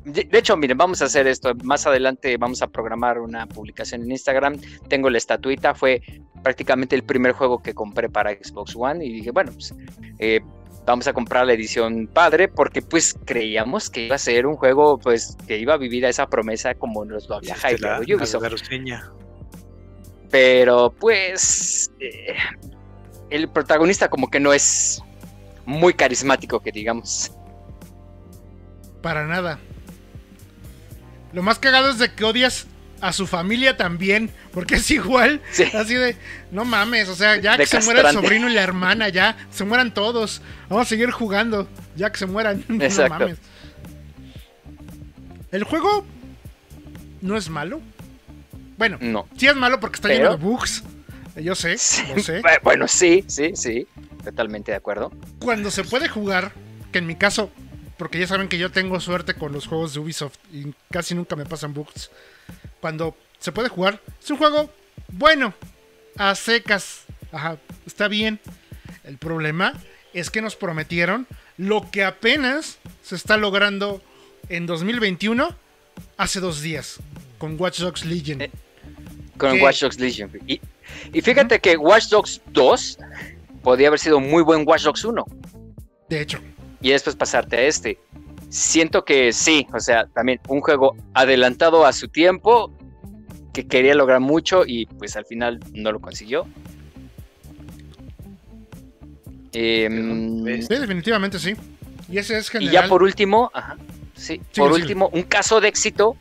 de hecho, miren, vamos a hacer esto, más adelante vamos a programar una publicación en Instagram, tengo la estatuita, fue prácticamente el primer juego que compré para Xbox One y dije, bueno, pues eh, vamos a comprar la edición padre porque pues creíamos que iba a ser un juego pues que iba a vivir a esa promesa como nos lo había hypeado Ubisoft. la. Pero pues eh, el protagonista como que no es muy carismático que digamos. Para nada. Lo más cagado es de que odias a su familia también, porque es igual, Sí. así de, no mames, o sea, ya De que se muera el sobrino y la hermana, ya, se mueran todos, vamos a seguir jugando, ya que se mueran, no mames. El juego no es malo. Bueno, No. sí es malo porque está Pero- lleno de bugs, yo sé, Sí, lo sé. bu- Bueno, sí, sí, sí. Totalmente de acuerdo. cuando se puede jugar, que en mi caso, porque ya saben que yo tengo suerte con los juegos de Ubisoft y casi nunca me pasan bugs. Cuando se puede jugar, es un juego bueno, a secas. Ajá, está bien. El problema es que nos prometieron lo que apenas se está logrando en 2021 hace dos días con Watch Dogs Legion. Eh, Con ¿Qué? Watch Dogs Legion. Y, y fíjate que Watch Dogs 2 podía haber sido muy buen Watch Dogs 1. De hecho, y después pasarte a este. Siento que sí, o sea, también un juego adelantado a su tiempo, que quería lograr mucho y pues al final no lo consiguió. Em. Sí, definitivamente sí. Y ese es y general. ya por último, ajá, sí, por último, un caso de éxito.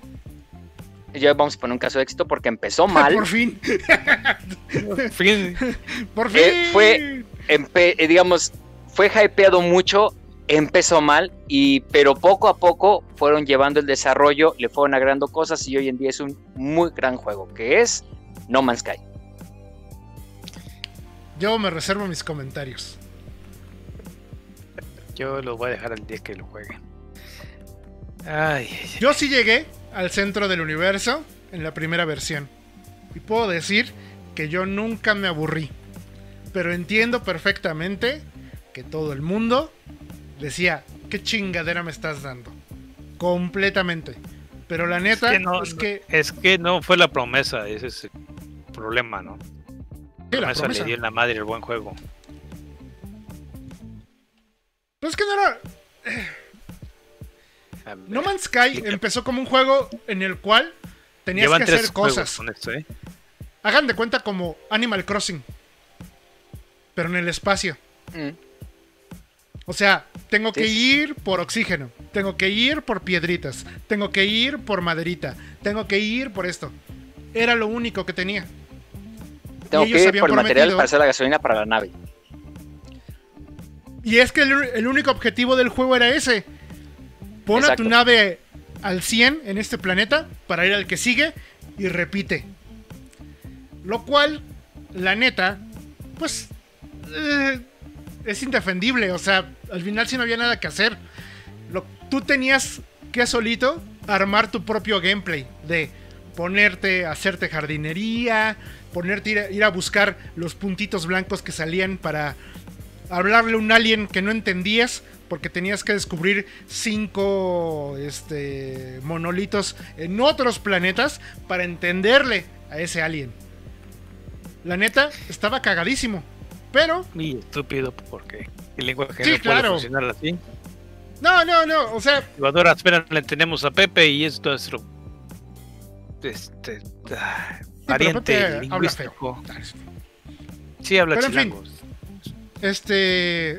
Ya vamos a poner un caso de éxito porque empezó mal. Por fin. Fin. Por fin. Eh, fue- empe- eh, digamos, fue hypeado mucho, empezó mal, y, pero poco a poco fueron llevando el desarrollo, le fueron agregando cosas y hoy en día es un muy gran juego, que es No Man's Sky. Yo me reservo mis comentarios. Yo lo voy a dejar al día que lo juegue. Ay, ay, ay. Yo sí llegué al centro del universo en la primera versión. Y puedo decir que yo nunca me aburrí. Pero entiendo perfectamente que todo el mundo decía, ¿qué chingadera me estás dando? Completamente. Pero la neta que no, es que... es que no fue la promesa, ese es el problema, ¿no? sí, la promesa promesa. le dio en la madre el buen juego. Pero es que no era... No Man's Sky empezó como un juego en el cual tenías llevan que hacer cosas. con esto, ¿eh? Hagan de cuenta como Animal Crossing. Pero en el espacio. Mm, O sea, tengo que ir por oxígeno, tengo que ir por piedritas, tengo que ir por maderita, tengo que ir por esto. Era lo único que tenía. Tengo que ir por el material para hacer la gasolina para la nave. Y es que el, el único objetivo del juego era ese. Pon a tu nave al 100 en este planeta para ir al que sigue y repite. Lo cual, la neta, pues eh, es indefendible. O sea, al final sí no había nada que hacer. Tú tenías que solito armar tu propio gameplay de ponerte hacerte jardinería, ponerte ir a, ir a buscar los puntitos blancos que salían para hablarle a un alien que no entendías porque tenías que descubrir cinco este, monolitos en otros planetas para entenderle a ese alien. La neta, estaba cagadísimo. Pero, Y estúpido, porque el lenguaje Sí, no claro. puede funcionar así. no, no, no, o sea, Jugador, apenas le tenemos a Pepe y es nuestro este ah, pariente Pepe habla lingüístico. Sí, habla Pero en fin. Este.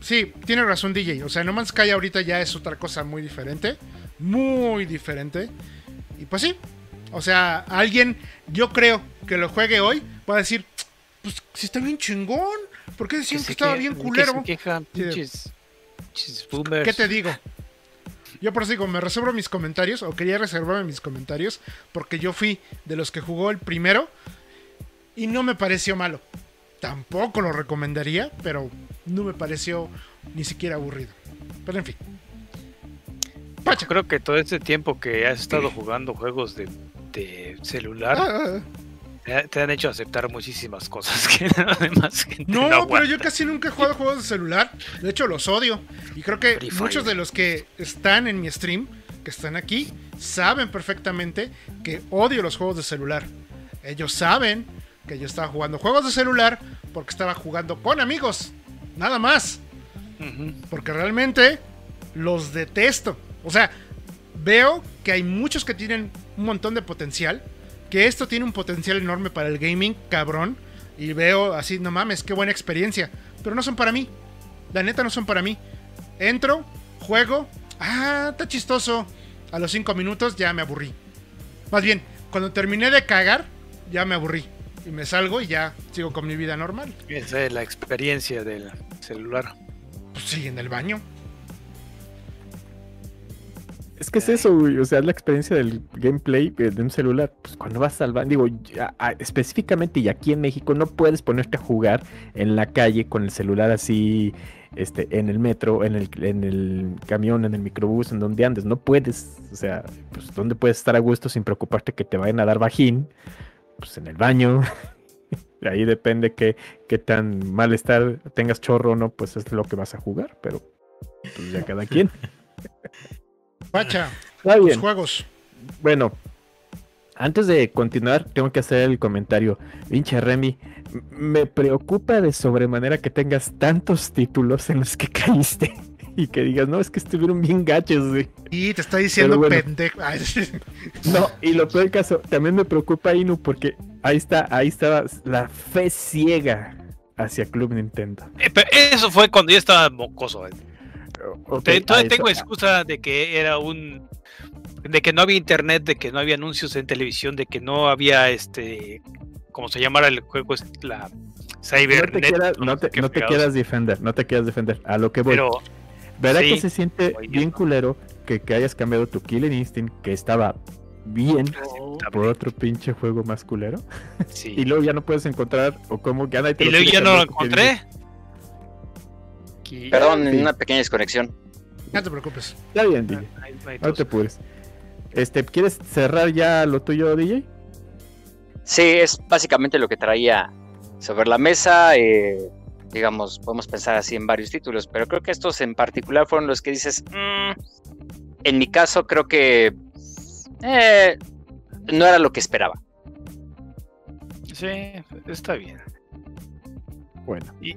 Sí, tiene razón DJ. O sea, No Man's Sky ahorita ya es otra cosa muy diferente. Muy diferente. Y pues sí. O sea, alguien, yo creo que lo juegue hoy, va a decir, pues si está bien chingón. ¿Por qué decían que, estaba que- bien culero? quejan, pinches, pinches boomers. ¿Qué te digo? Yo por eso digo, me reservo mis comentarios, o quería reservarme mis comentarios, porque yo fui de los que jugó el primero y no me pareció malo. Tampoco lo recomendaría, pero no me pareció ni siquiera aburrido. Pero en fin. Pacha. Creo que todo este tiempo que has estado jugando juegos de, de celular Ah, te, te han hecho aceptar muchísimas cosas que la demás gente no, no, pero yo casi nunca he jugado juegos de celular. De hecho, los odio. Y creo que Free muchos Fire. de los que están en mi stream, que están aquí, saben perfectamente que odio los juegos de celular. Ellos saben que yo estaba jugando juegos de celular porque estaba jugando con amigos. Nada más. Porque realmente los detesto. O sea, veo que hay muchos que tienen un montón de potencial. Que esto tiene un potencial enorme para el gaming, cabrón. Y veo así, no mames, qué buena experiencia. Pero no son para mí. La neta no son para mí. Entro, juego. Ah, está chistoso. A los 5 minutos ya me aburrí. Más bien, cuando terminé de cagar, ya me aburrí. Y me salgo y ya sigo con mi vida normal. Esa es la experiencia del celular. Pues sí, en el baño. Es que es eso, güey. O sea, es la experiencia del gameplay eh, de un celular. Pues cuando vas al baño, digo, específicamente y aquí en México no puedes ponerte a jugar en la calle con el celular así, este, en el metro, en el, en el camión, en el microbús, en donde andes. No puedes, o sea, pues ¿dónde puedes estar a gusto sin preocuparte que te vayan a dar bajín? Pues en el baño. Ahí depende qué, qué tan mal estar, tengas chorro o no, pues es lo que vas a jugar, pero pues ya cada quien. Pacha, Está juegos. Bueno, antes de continuar, tengo que hacer el comentario. Pinche Remy, me preocupa de sobremanera que tengas tantos títulos en los que caíste. y que digas, no, es que estuvieron bien gachos, güey. Y te está diciendo bueno. pendejo. Ay, No, y lo peor del caso, también me preocupa Inu porque ahí está, ahí estaba la fe ciega hacia Club Nintendo. Eh, pero eso fue cuando yo estaba mocoso. eh. A tengo excusa de que era un. de que no había internet, de que no había anuncios en televisión, de que no había este. como se llamara el juego, la No Cybernet. te, quieras, no te, no quieras defender, no te quieras defender. A lo que voy. Pero ¿Verdad sí, que se siente bien culero que, que hayas cambiado tu Killer Instinct, que estaba bien, por otro pinche juego más culero? sí. Y luego ya no puedes encontrar, o como que te Y luego ya no lo encontré. Perdón, Sí. una pequeña desconexión. no te preocupes. Está bien, DJ. Ahí- ahí No te apures. Este, ¿quieres cerrar ya lo tuyo, DJ? Sí, es básicamente lo que traía sobre la mesa. eh, digamos, podemos pensar así en varios títulos, pero creo que estos en particular fueron los que dices, "Mm", en mi caso creo que eh, no era lo que esperaba. Sí, está bien. Bueno, Y,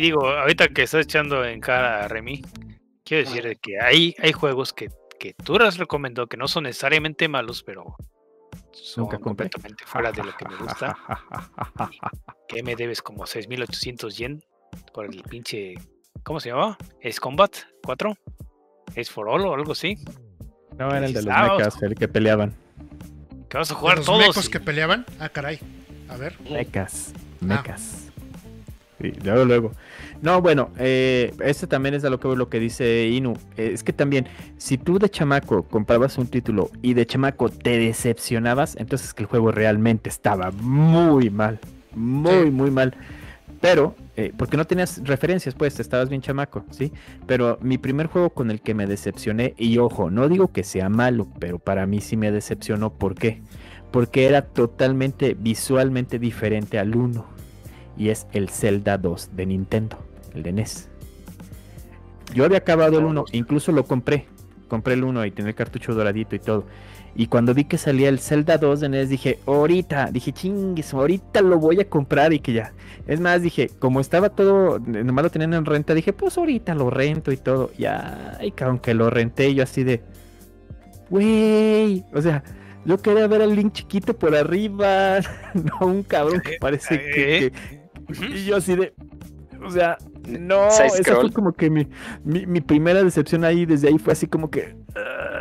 digo, ahorita que estás echando en cara a Remy, quiero decir de que hay, hay juegos que, que tú has recomendado que no son necesariamente malos, pero son Nunca completamente fuera de lo que me gusta. que me debes como 6.800 yen por el pinche. ¿Cómo se llama? ¿Es Combat 4? ¿Es for All o algo así? no era el de los Ah, mechas, el que peleaban. Que vas a ¿De jugar los todos. mecos y- que peleaban? Ah, caray. A ver. Mecas, Ah. Sí, luego, luego. No, bueno, eh, este también es a lo que lo que dice Inu. Eh, es que también, si tú de chamaco comprabas un título y de chamaco te decepcionabas, entonces que el juego realmente estaba muy mal. Muy, Sí. muy mal. Pero, eh, porque no tenías referencias, pues, estabas bien chamaco, ¿sí? Pero mi primer juego con el que me decepcioné, y ojo, no digo que sea malo, pero para mí sí me decepcionó. ¿Por qué? Porque era totalmente visualmente diferente al 1. Y es el Zelda 2 de Nintendo, el de NES. Yo había acabado el 1, incluso lo compré. Compré el 1 y tenía el cartucho doradito y todo. Y cuando vi que salía el Zelda 2 de NES, dije, ahorita, dije, chingues, ahorita lo voy a comprar y que ya. Es más, dije, como estaba todo, nomás lo tenían en renta, dije, pues ahorita lo rento y todo. Ya, y aunque lo renté, yo así de, güey, o sea, yo quería ver al Link chiquito por arriba, no un cabrón que parece que, que- y yo así de, o sea, no, esa fue como que mi, mi, mi primera decepción ahí, desde ahí fue así como que,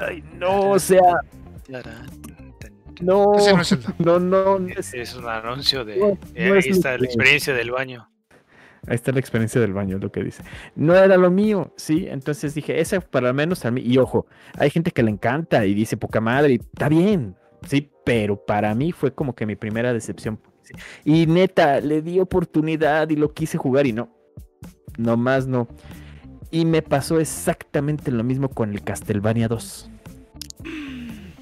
ay, no, o sea, no, no no, no, Es, un anuncio de. No, eh, no ahí es está la experiencia del baño. Ahí está la experiencia del baño, lo que dice. No era lo mío, ¿sí? Entonces dije, esa para lo menos a mí. Y ojo, hay gente que le encanta y dice poca madre, y está bien, ¿sí? Pero para mí fue como que mi primera decepción. Y neta, le di oportunidad y lo quise jugar y no. Nomás no. Y me pasó exactamente lo mismo con el Castlevania 2.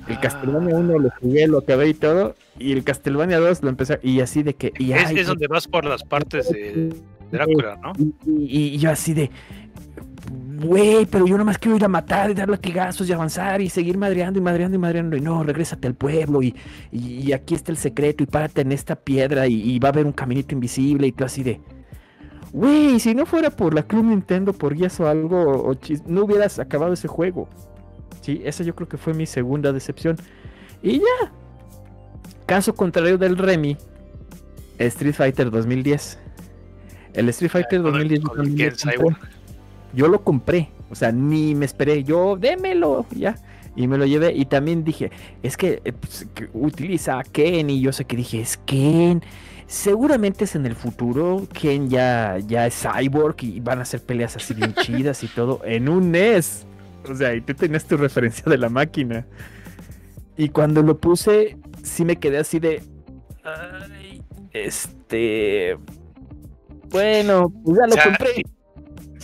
El Castlevania 1 lo jugué, lo acabé y todo. Y el Castlevania 2 lo empecé. Y así de que. Y, Es, ay, es donde vas por las partes de Drácula, ¿no? y, y- y yo así de, güey, pero yo nomás quiero ir a matar y dar latigazos y avanzar y seguir madreando y madreando y madreando. Y no, regrésate al pueblo y, y- y aquí está el secreto y párate en esta piedra y, y va a haber un caminito invisible y tú así de, güey, si no fuera por la Club Nintendo, por guías o algo, o no hubieras acabado ese juego. Sí, esa yo creo que fue mi segunda decepción. Y ya. Caso contrario del Remy, Street Fighter 2010. El Street Fighter Con el- 2010 yo con el Yo lo compré, o sea, ni me esperé, yo démelo, ya. Y me lo llevé y también dije, es que, eh, pues, que utiliza a Ken y yo sé que dije, es Ken. Seguramente es en el futuro, Ken ya, ya es cyborg y van a hacer peleas así bien chidas y todo en un NES. O sea, y tú tenías tu referencia de la máquina. Y cuando lo puse, sí me quedé así de, "Ay, este, bueno, pues ya lo O sea, compré.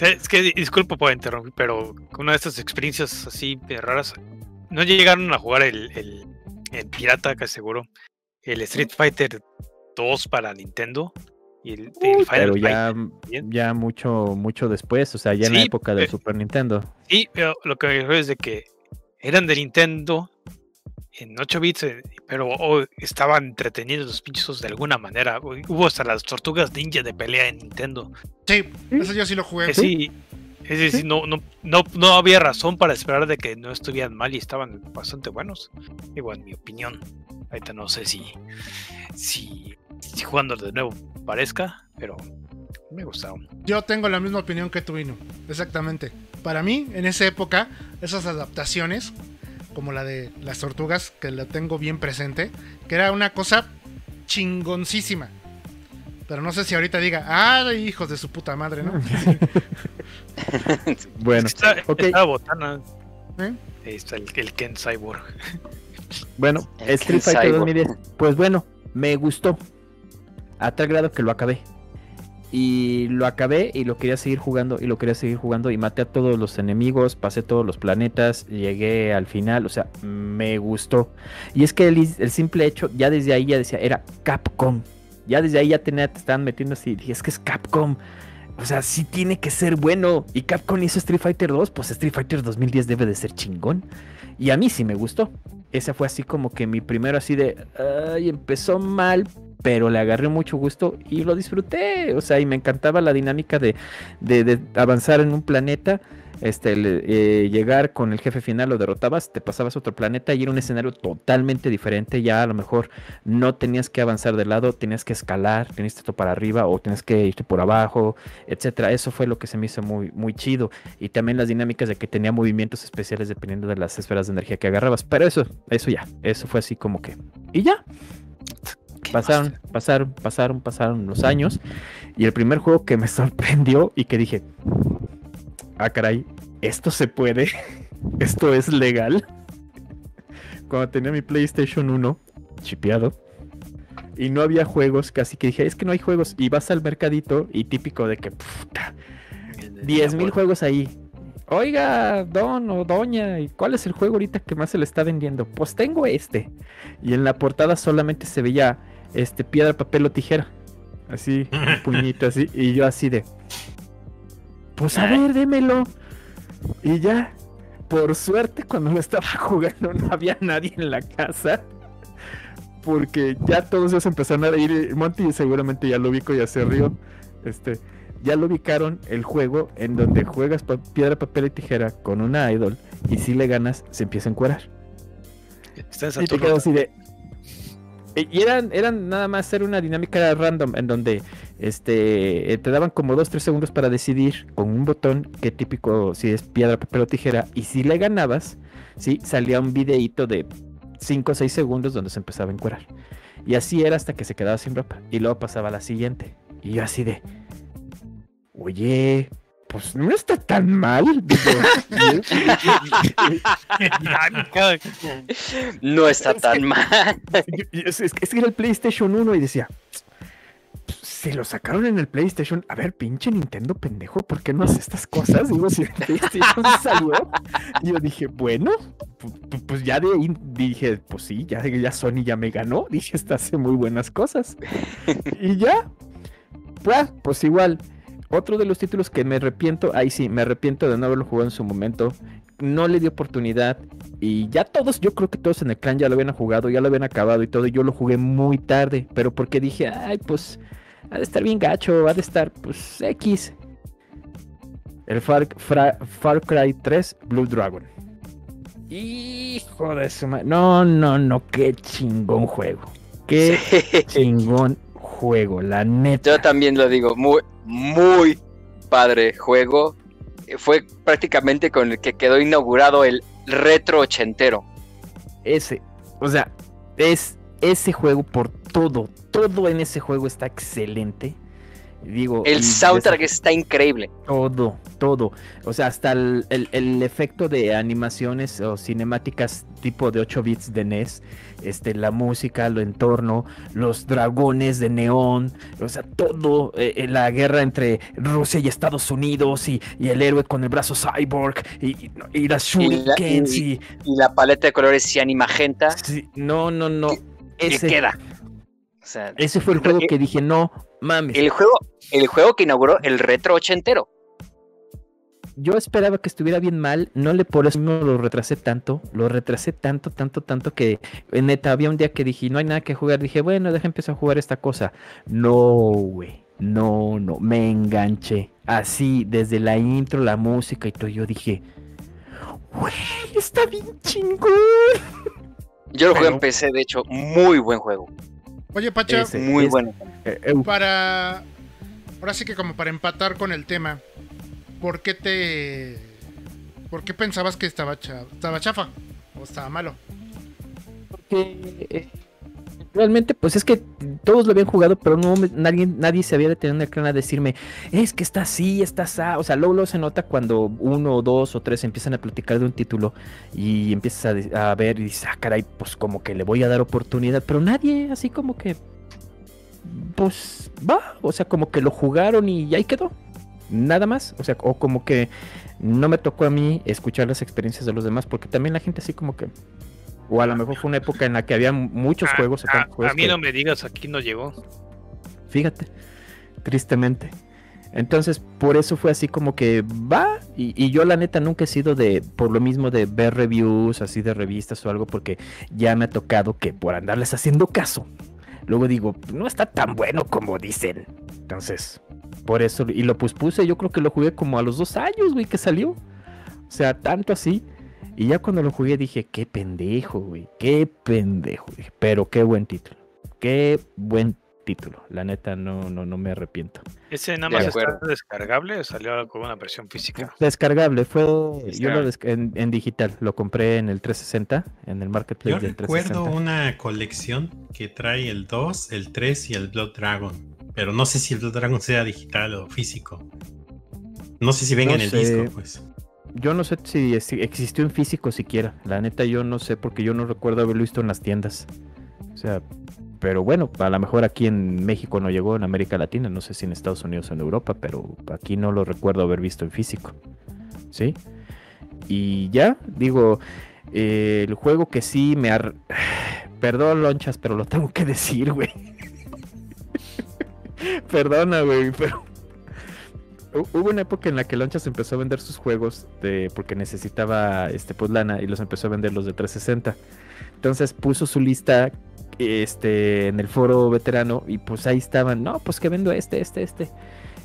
Es que disculpo por interrumpir, pero una de estas experiencias así raras, no llegaron a jugar el, el, el pirata, que seguro, el Street Fighter 2 para Nintendo y el, el Uy, Final pero ya, ya mucho, mucho después, o sea, ya en la época del pe- Super Nintendo. Sí, pero lo que me refiero es de que eran de Nintendo en 8 bits, eh, pero oh, estaban entretenidos los pinchos de alguna manera. Hubo hasta las tortugas ninja de pelea en Nintendo. Sí, eso yo sí lo jugué. Eh, sí, Es decir, no, no, no, no había razón para esperar de que no estuvieran mal y estaban bastante buenos. Igual, en mi opinión. Ahorita no sé si, si, si jugando de nuevo parezca, pero me gustaron. Yo tengo la misma opinión que tú, Inu. Exactamente. Para mí, en esa época, esas adaptaciones, como la de las tortugas, que la tengo bien presente, que era una cosa chingoncísima. Pero no sé si ahorita diga, ah, hijos de su puta madre, ¿no? Bueno, Está, ok. está botana. ¿Eh? Ahí está el, el Ken Cyborg. Bueno, El Street Ken Fighter Cyborg. 2010. Pues bueno, me gustó. A tal grado que lo acabé. Y lo acabé y lo quería seguir jugando y lo quería seguir jugando y maté a todos los enemigos, pasé todos los planetas, llegué al final, o sea, me gustó. Y es que el, el simple hecho, ya desde ahí ya decía, era Capcom. Ya desde ahí ya tenía, te estaban metiendo así, dije, es que es Capcom. O sea, sí tiene que ser bueno. Y Capcom hizo Street Fighter 2, pues Street Fighter 2010 debe de ser chingón. Y a mí sí me gustó. Ese fue así como que mi primero así de, ay, empezó mal, pero le agarré mucho gusto y lo disfruté. O sea, y me encantaba la dinámica de, de- avanzar en un planeta, este, eh, llegar con el jefe final, lo derrotabas, te pasabas a otro planeta y era un escenario totalmente diferente. Ya a lo mejor no tenías que avanzar de lado, tenías que escalar, tenías que irte para arriba o tenías que irte por abajo, etcétera. Eso fue lo que se me hizo muy, muy chido. Y también las dinámicas de que tenía movimientos especiales dependiendo de las esferas de energía que agarrabas. Pero eso, eso ya, eso fue así como que. Y ya. Pasaron, pasaron, pasaron, pasaron los años. Y el primer juego que me sorprendió y que dije, ah, caray, esto se puede, esto es legal. Cuando tenía mi PlayStation 1 chipeado y no había juegos, casi que dije, es que no hay juegos. Y vas al mercadito y típico de que, puta, 10 mil juegos ahí. Oiga, don o doña, ¿y cuál es el juego ahorita que más se le está vendiendo? Pues tengo este. Y en la portada solamente se veía este piedra, papel o tijera. Así, un puñito así. Y yo así de. Pues a ver, démelo. Y ya. Por suerte, cuando lo estaba jugando, no había nadie en la casa. Porque ya todos ellos empezaron a ir. Monty seguramente ya lo ubico, ya se rió. Este ya lo ubicaron el juego en donde juegas pa- piedra, papel y tijera con una idol y si le ganas se empieza a encuerar. Está en Y te quedas así de... Y eran, eran nada más ser una dinámica random en donde este eh, te daban como 2-3 segundos para decidir con un botón qué típico si es piedra, papel o tijera y si le ganabas, sí, salía un videíto de 5 o 6 segundos donde se empezaba a encuerar. Y así era hasta que se quedaba sin ropa. Y luego pasaba la siguiente. Y yo así de... Oye, pues no está tan mal. No está Es tan que- mal. Es, es que era el PlayStation 1 y decía, si lo sacaron en el PlayStation, a ver, pinche Nintendo pendejo, ¿por qué no hace estas cosas? Digo, si el PlayStation salió, y yo dije, bueno, pu- pu- pues ya de ahí dije, pues sí, ya, ya Sony ya me ganó, dije, esta hace muy buenas cosas. Y ya, pues, pues igual, otro de los títulos que me arrepiento, ahí sí, me arrepiento de no haberlo jugado en su momento, no le di oportunidad y ya todos, yo creo que todos en el clan ya lo habían jugado, ya lo habían acabado y todo. Y yo lo jugué muy tarde, pero porque dije, ay, pues ha de estar bien gacho, ha de estar, pues X. El Far, Fra- Far Cry 3 Blue Dragon. Hijo de su madre. No, no, no, qué chingón juego. Qué Sí. chingón juego, la neta. Yo también lo digo, muy, muy padre juego. Fue prácticamente con el que quedó inaugurado el retro ochentero. ese, o sea, es ese juego por todo, todo en ese juego está excelente. Digo, El soundtrack está increíble. todo, todo, o sea, hasta el, el- el efecto de animaciones o cinemáticas tipo de 8 bits de NES, este, la música, lo entorno, los dragones de neón, o sea, todo, eh, eh, la guerra entre Rusia y Estados Unidos y, y el héroe con el brazo cyborg y, y- las shurikens y- y, Y la paleta de colores cian y magenta sí, no, no, no, que ese, queda. O sea, ese fue el juego que dije, no, el juego, el juego que inauguró el retro ochentero. yo esperaba que estuviera bien mal, no le por eso no lo retrasé tanto, lo retrasé tanto, tanto, tanto que eh, neta había un día que dije, no hay nada que jugar, dije, bueno, deja empezar a jugar esta cosa. No, güey. no, no, me enganché. Así, desde la intro, la música y todo, yo dije, güey, está bien chingón. Yo lo jugué en PC, de hecho, muy buen juego. Oye, Pacha, Ese. Muy es- bueno. Eh, eh, para. Ahora sí que, como para empatar con el tema, ¿por qué te. ¿Por qué pensabas que estaba, cha- estaba chafa? ¿O estaba malo? porque eh, realmente pues es que todos lo habían jugado, pero no nadie, nadie se había detenido en el canal a decirme, es que está así, está así, o sea, luego, se nota cuando uno dos o tres empiezan a platicar de un título y empiezas a, a ver y dices, ah, caray, pues como que le voy a dar oportunidad, pero nadie así como que, pues va, o sea, como que lo jugaron y ahí quedó, nada más, o sea, o como que no me tocó a mí escuchar las experiencias de los demás, porque también la gente así como que... O a lo mejor fue una época en la que había muchos A- juegos. o a, tantos juegos a mí que- no me digas, aquí no llegó. Fíjate, tristemente. Entonces, por eso fue así como que va. Y, y yo, la neta, nunca he sido de, por lo mismo, de ver reviews así de revistas o algo, porque ya me ha tocado que por andarles haciendo caso, luego digo, no está tan bueno como dicen. Entonces, por eso, y lo pospuse, yo creo que lo jugué como a los dos años, güey, que salió. O sea, tanto así. Y ya cuando lo jugué dije, qué pendejo, güey, qué pendejo. Dije, Pero qué buen título. Qué buen título. La neta, no, no, no me arrepiento. Ese nada De más acuerdo. está descargable o salió con una versión física. Descargable, fue yo lo en, en digital, lo compré en el 360, en el marketplace Yo del recuerdo 360. una colección que trae el 2, el 3 y el Blood Dragon. Pero no sé si el Blood Dragon sea digital o físico. No sé si venga No en el sé. disco, pues. Yo no sé si existió en físico siquiera. La neta, yo no sé porque yo no recuerdo haberlo visto en las tiendas. O sea, pero bueno, a lo mejor aquí en México no llegó, en América Latina, no sé si en Estados Unidos o en Europa, pero aquí no lo recuerdo haber visto en físico. ¿Sí? Y ya, digo, eh, el juego que sí me... ar- Perdón, lonchas, pero lo tengo que decir, güey. Perdona, güey, pero... hu- Hubo una época en la que Lonchas empezó a vender sus juegos porque necesitaba este, pues, lana y los empezó a vender los de 360. Entonces puso su lista este, en el foro veterano y pues ahí estaban, no, pues que vendo este, este, este.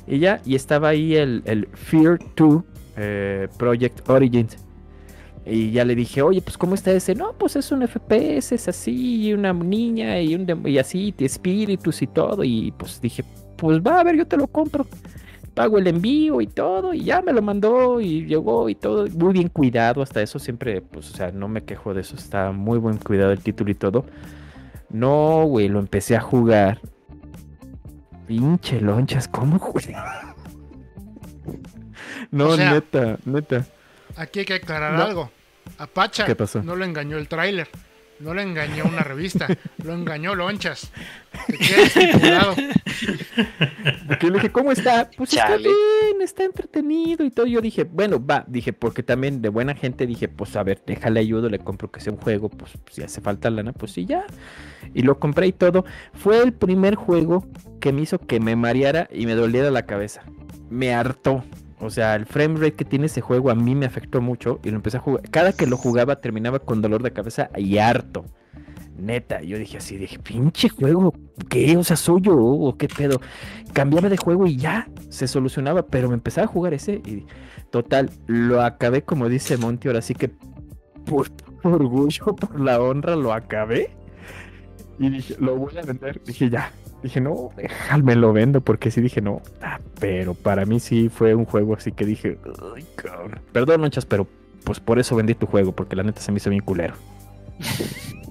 Y ya, y estaba ahí el, Fear 2 eh, Project Origins. Y ya le dije, oye, pues ¿cómo está ese? No, pues es un FPS, es así, y una niña y, un y así, de espíritus y todo. Y pues dije, pues va, a ver, yo te lo compro. Pago el envío y todo, y ya me lo mandó y llegó y todo. Muy bien cuidado, hasta eso siempre, pues, o sea, no me quejo de eso. Está muy buen cuidado el título y todo. No, güey, lo empecé a jugar. Pinche lonchas, ¿cómo juega? No, O sea, neta, neta. Aquí hay que aclarar No. algo. A Pacha ¿Qué pasó? no lo engañó el tráiler. No lo engañó una revista. lo engañó Lonchas. Porque le dije, ¿cómo está? Pues está bien, está entretenido y todo. Yo dije, bueno, va, dije, porque también de buena gente dije, pues a ver, déjale ayudo, le compro que sea un juego, pues si hace falta lana, pues sí, ya. Y lo compré y todo. Fue el primer juego que me hizo que me mareara y me doliera la cabeza. Me hartó. O sea, el frame rate que tiene ese juego a mí me afectó mucho y lo empecé a jugar. Cada que lo jugaba terminaba con dolor de cabeza y harto. Neta, yo dije así, dije, pinche juego, ¿qué? O sea, soy yo o qué pedo. Cambiaba de juego y ya se solucionaba, pero me empezaba a jugar ese y total, lo acabé como dice Monty, ahora sí que por orgullo, por la honra, lo acabé. Y dije, lo voy a vender. Dije, ya. Dije, no, déjame lo vendo, porque sí dije, no. Ah, pero para mí sí fue un juego así que dije, ay, cabrón. Perdón, lonchas, pero pues por eso vendí tu juego, porque la neta se me hizo bien culero.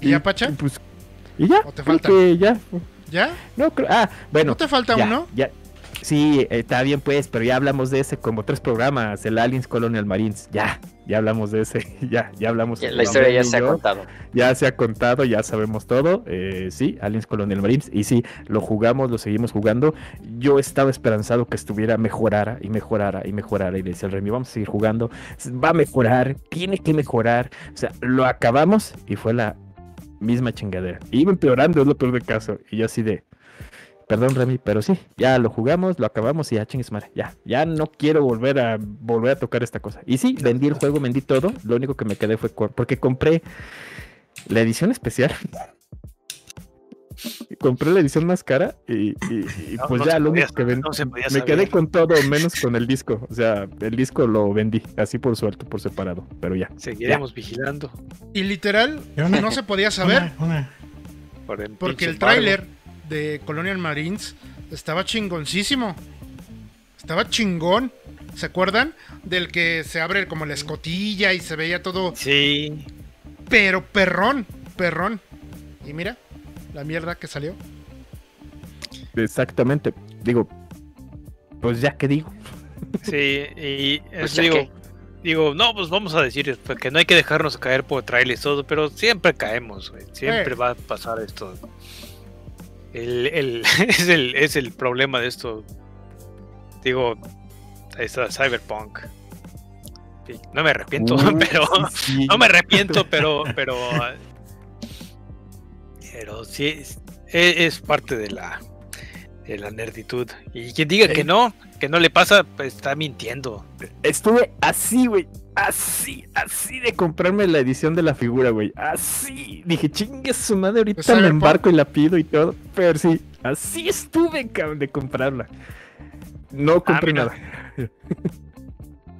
¿Y ya, Pacha? Pues, y ya. ¿O te falta? que ya. ¿Ya? No, creo- ah, bueno. ¿No te falta ya, uno? Ya. Sí, eh, está bien pues, pero ya hablamos de ese como tres programas, el Aliens Colonial Marines. Ya, ya hablamos de ese, ya, ya hablamos. Ya, La historia ya se ha contado. Ya se ha contado, ya sabemos todo. eh, sí, Aliens Colonial Marines. Y sí, lo jugamos, lo seguimos jugando. Yo estaba esperanzado que estuviera mejorara y mejorara y mejorara. Y le decía al Remy, vamos a seguir jugando. Va a mejorar, tiene que mejorar. O sea, lo acabamos y fue la misma chingadera. Iba empeorando, es lo peor del caso. Y yo así de. Perdón, Remy, pero sí, ya lo jugamos, lo acabamos y ya chingues madre. Ya, ya no quiero volver a volver a tocar esta cosa. Y sí, vendí el juego, vendí todo. Lo único que me quedé fue porque compré la edición especial. compré la edición más cara y, y- y No, pues no ya lo único que saber, ven- no se podía me quedé con todo menos con el disco. O sea, el disco lo vendí así por suerte, por separado. Pero ya. Seguiremos vigilando Y literal, una- no se podía saber Una- una- por el porque el embargo. tráiler de Colonial Marines estaba chingoncísimo. Estaba chingón. ¿Se acuerdan? Del que se abre como la escotilla y se veía todo, Sí, pero perrón, perrón. Y mira, la mierda que salió. Exactamente. Digo, pues ya que digo. sí, y Pues digo, que- digo, no, pues vamos a decir que no hay que dejarnos caer por trailers todo, pero siempre caemos, güey, siempre Eh. va a pasar esto. El, el- es, el, es el problema de esto. Digo, ahí está Cyberpunk. No me arrepiento, pero sí, no me arrepiento, pero, pero, pero sí es- es parte de la, de la nerditud. Y quien diga que Eh. no, que no le pasa, pues está mintiendo. Estuve así, güey. Así, así de comprarme la edición de la figura, güey. Así. Dije, chingue su madre, ahorita Pues, me embarco y la pido y todo. Pero sí, así estuve, cabrón, de comprarla. No compré mira. nada.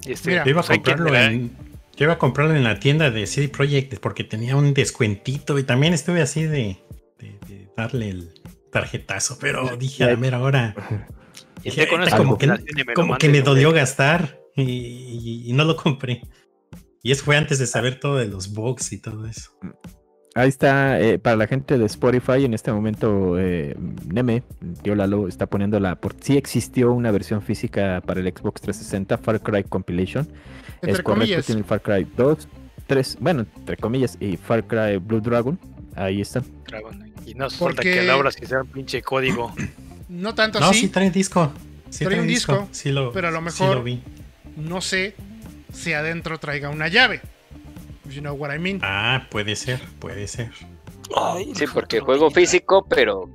Y este, Mira, iba a comprarlo en. Yo iba a comprarlo en la tienda de CD Projekt porque tenía un descuentito y también estuve así de, de- de darle el tarjetazo, pero dije a la mera hora. Dije, esté con "Ahorita esa como que, como que me dolió gastar y, y- y no lo compré. Y eso fue antes de saber todo de los bugs y todo eso. Ahí está, eh, para la gente de Spotify, en este momento, eh, Neme, tío Lalo, está poniendo la. Por sí existió una versión física para el Xbox 360, Far Cry Compilation. Entre es correcto, comillas. tiene el Far Cry 2, 3, bueno, entre comillas, y Far Cry Blue Dragon. Ahí. Dragon. Y no hace falta Porque- que le abras que sea un pinche código. No tanto No, así. sí trae disco. Sí Trae un disco, Sí lo, pero a lo sí mejor- lo vi. No sé si adentro traiga una llave. You know what I mean. Ah, puede ser, puede ser. Sí, porque juego físico, pero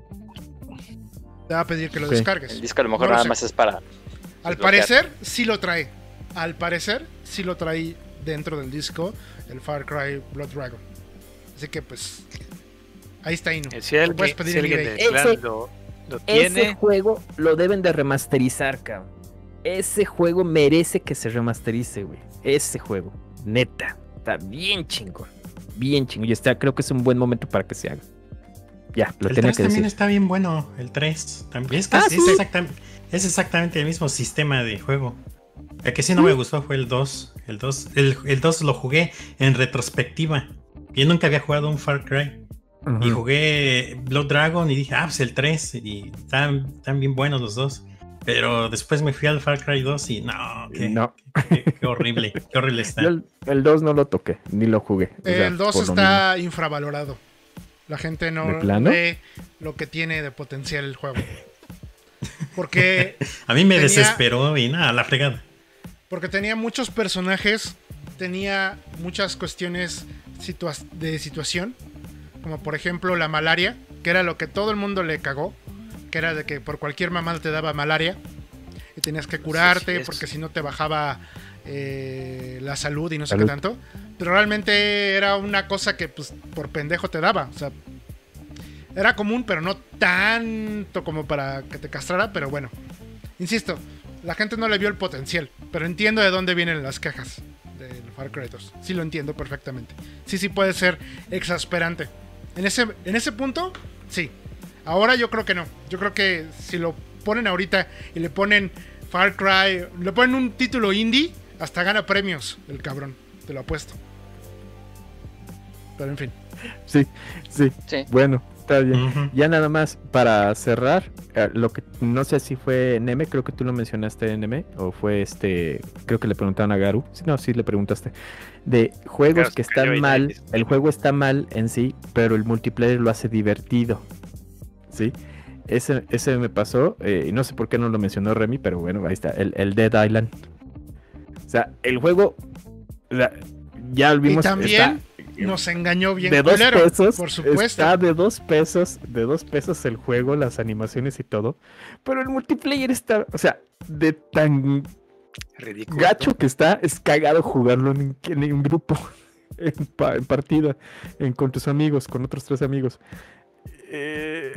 Te va a pedir que lo Sí. descargues. el disco a lo mejor No lo nada sé. más es para. Al desbloquear. parecer, sí lo trae. Al parecer, sí lo trae dentro del disco el Far Cry Blood Dragon. Así que, pues, ahí está Inu. Eh, Si alguien, puedes pedir si alguien clan Ese- lo, lo Ese juego lo deben de remasterizar, cabrón. Ese juego merece que se remasterice, güey. Ese juego, neta. Está bien chingón. Bien chingón. Y está, creo que es un buen momento para que se haga. Ya, lo el tenía 3 que también decir. está bien bueno. El 3 también. Es, que Ah, es, sí. exactam- es exactamente el mismo sistema de juego. El que sí no me gustó fue el 2. El 2, el, el 2 lo jugué en retrospectiva. Yo nunca había jugado un Far Cry. Y jugué Blood Dragon y dije, ah, pues el 3. Y están, están bien buenos los dos. Pero después me fui al Far Cry 2 y no, qué, No. qué- qué horrible, qué horrible está. Yo el, el 2 no lo toqué, ni lo jugué. o sea, El 2 por lo está infravalorado. La gente no ve lo que tiene de potencial el juego. Porque, A mí me tenía- desesperó y nada, la fregada. porque tenía muchos personajes, tenía muchas cuestiones situa- de situación, como por ejemplo la malaria, que era lo que todo el mundo le cagó, que era de que por cualquier mamada te daba malaria y tenías que curarte porque si no te bajaba eh, la salud y no sé Salud. qué tanto. Pero realmente era una cosa que pues por pendejo te daba, o sea, era común, pero no tanto como para que te castrara, pero bueno. Insisto, la gente no le vio el potencial, pero entiendo de dónde vienen las quejas del Far Cry 2. Sí lo entiendo perfectamente. Sí, sí puede ser exasperante. En ese, en ese punto, sí. Ahora yo creo que no. Yo creo que si lo ponen ahorita y le ponen Far Cry, le ponen un título indie, hasta gana premios el cabrón. Te lo apuesto. Pero en fin. Sí, sí. Sí. Bueno, está bien. Ya nada más para cerrar, eh, lo que no sé si fue Neme, creo que tú lo mencionaste Neme, o fue este, creo que le preguntaron a Garu, sí, no, sí le preguntaste, de juegos Claro, que están mal, el juego está mal en sí, pero el multiplayer lo hace divertido, ¿sí? Ese, ese me pasó, eh, y no sé por qué no lo mencionó Remy, pero bueno, ahí está, el, el Dead Island. O sea, el juego, sea, ya lo Y vimos, también está- nos engañó bien de dos culero, pesos. por supuesto. Está de dos pesos, de dos pesos el juego, las animaciones y todo. Pero el multiplayer está, o sea, de tan ridículo. gacho que está, es cagado jugarlo en, en un grupo, en, pa- en partida, en- con tus amigos, con otros tres amigos. Eh,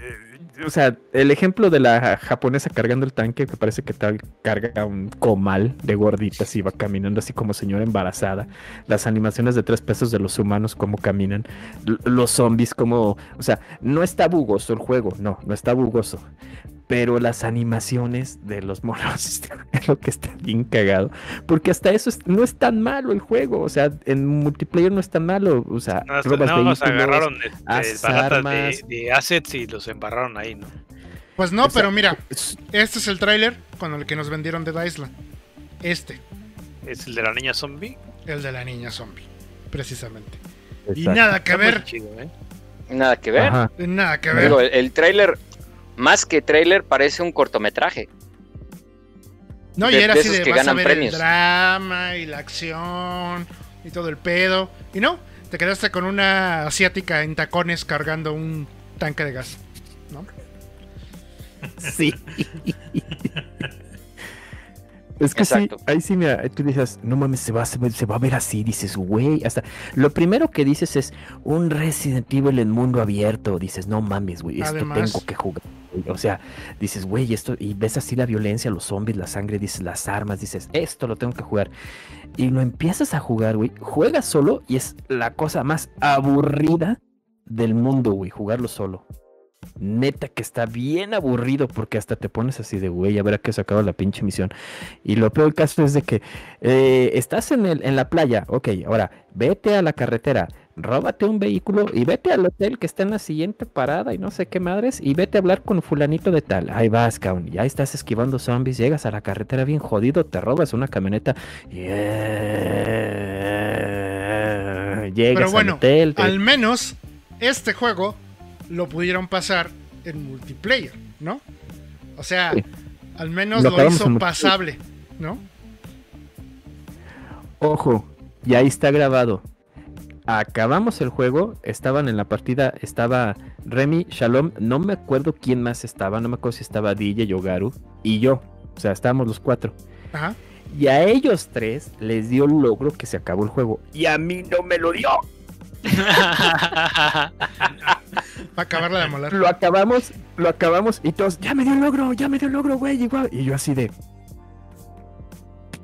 o sea, el ejemplo de la japonesa cargando el tanque, que parece que tal carga un comal de gorditas y va caminando así como señora embarazada. Las animaciones de tres pesos de los humanos, cómo caminan. L- los zombies, como. O sea, no está bugoso el juego, no, no está bugoso. Pero las animaciones de los monos es lo que está bien cagado. Porque hasta eso es- no es tan malo el juego. O sea, en multiplayer no es tan malo. O sea, Nada, robas más vehículos, agarraron de, de de, armas. de assets y los embarraron ahí, ¿no? Pues no, O sea, pero mira, es- este es el tráiler con el que nos vendieron Dead Island. Este, Es el de la niña zombie. el de la niña zombie, precisamente. Y Exacto. nada que Está ver, chido, ¿eh? Nada que ver. Ajá. nada que ver. Digo, el, el tráiler, más que tráiler, parece un cortometraje. No, y de- era de así de que vas a ver premios. el drama y la acción y todo el pedo. Y no, te quedaste con una asiática en tacones cargando un tanque de gas. ¿no? Sí. Es que Exacto. sí, ahí sí me, tú dices, no mames, se va, se va, se va a ver así, dices, güey, hasta lo primero que dices es un Resident Evil en mundo abierto, dices, no mames, güey, esto Además- tengo que jugar. güey". O sea, dices, güey, esto, y ves así la violencia, los zombies, la sangre, dices, las armas, dices, esto lo tengo que jugar. Y lo empiezas a jugar, güey, juegas solo y es la cosa más aburrida del mundo, güey, jugarlo solo. Neta que está bien aburrido porque hasta te pones así de güey, a ver a qué se acaba la pinche misión. Y lo peor del caso es de que eh, estás en, el, en la playa, ok, ahora vete a la carretera, róbate un vehículo y vete al hotel que está en la siguiente parada y no sé qué madres y vete a hablar con fulanito de tal. Ahí vas, cabrón, y ahí estás esquivando zombies, llegas a la carretera bien jodido, te robas una camioneta y eh, llegas Pero al hotel. te- al menos este juego lo pudieron pasar en multiplayer, ¿no? O sea, Sí. al menos Lo lo, hizo pasable, ¿no? Ojo, y ahí está grabado. Acabamos el juego, estaban en la partida, estaba Remy, Shalom, no me acuerdo quién más estaba, no me acuerdo si estaba DJ, Yogaru y yo. O sea, estábamos los cuatro. Ajá. Y a ellos tres les dio el logro que se acabó el juego. Y a mí no me lo dio. Para acabarla de molar. Lo acabamos, lo acabamos y todos, ya me dio el logro, ya me dio el logro, güey, igual. Y yo así de...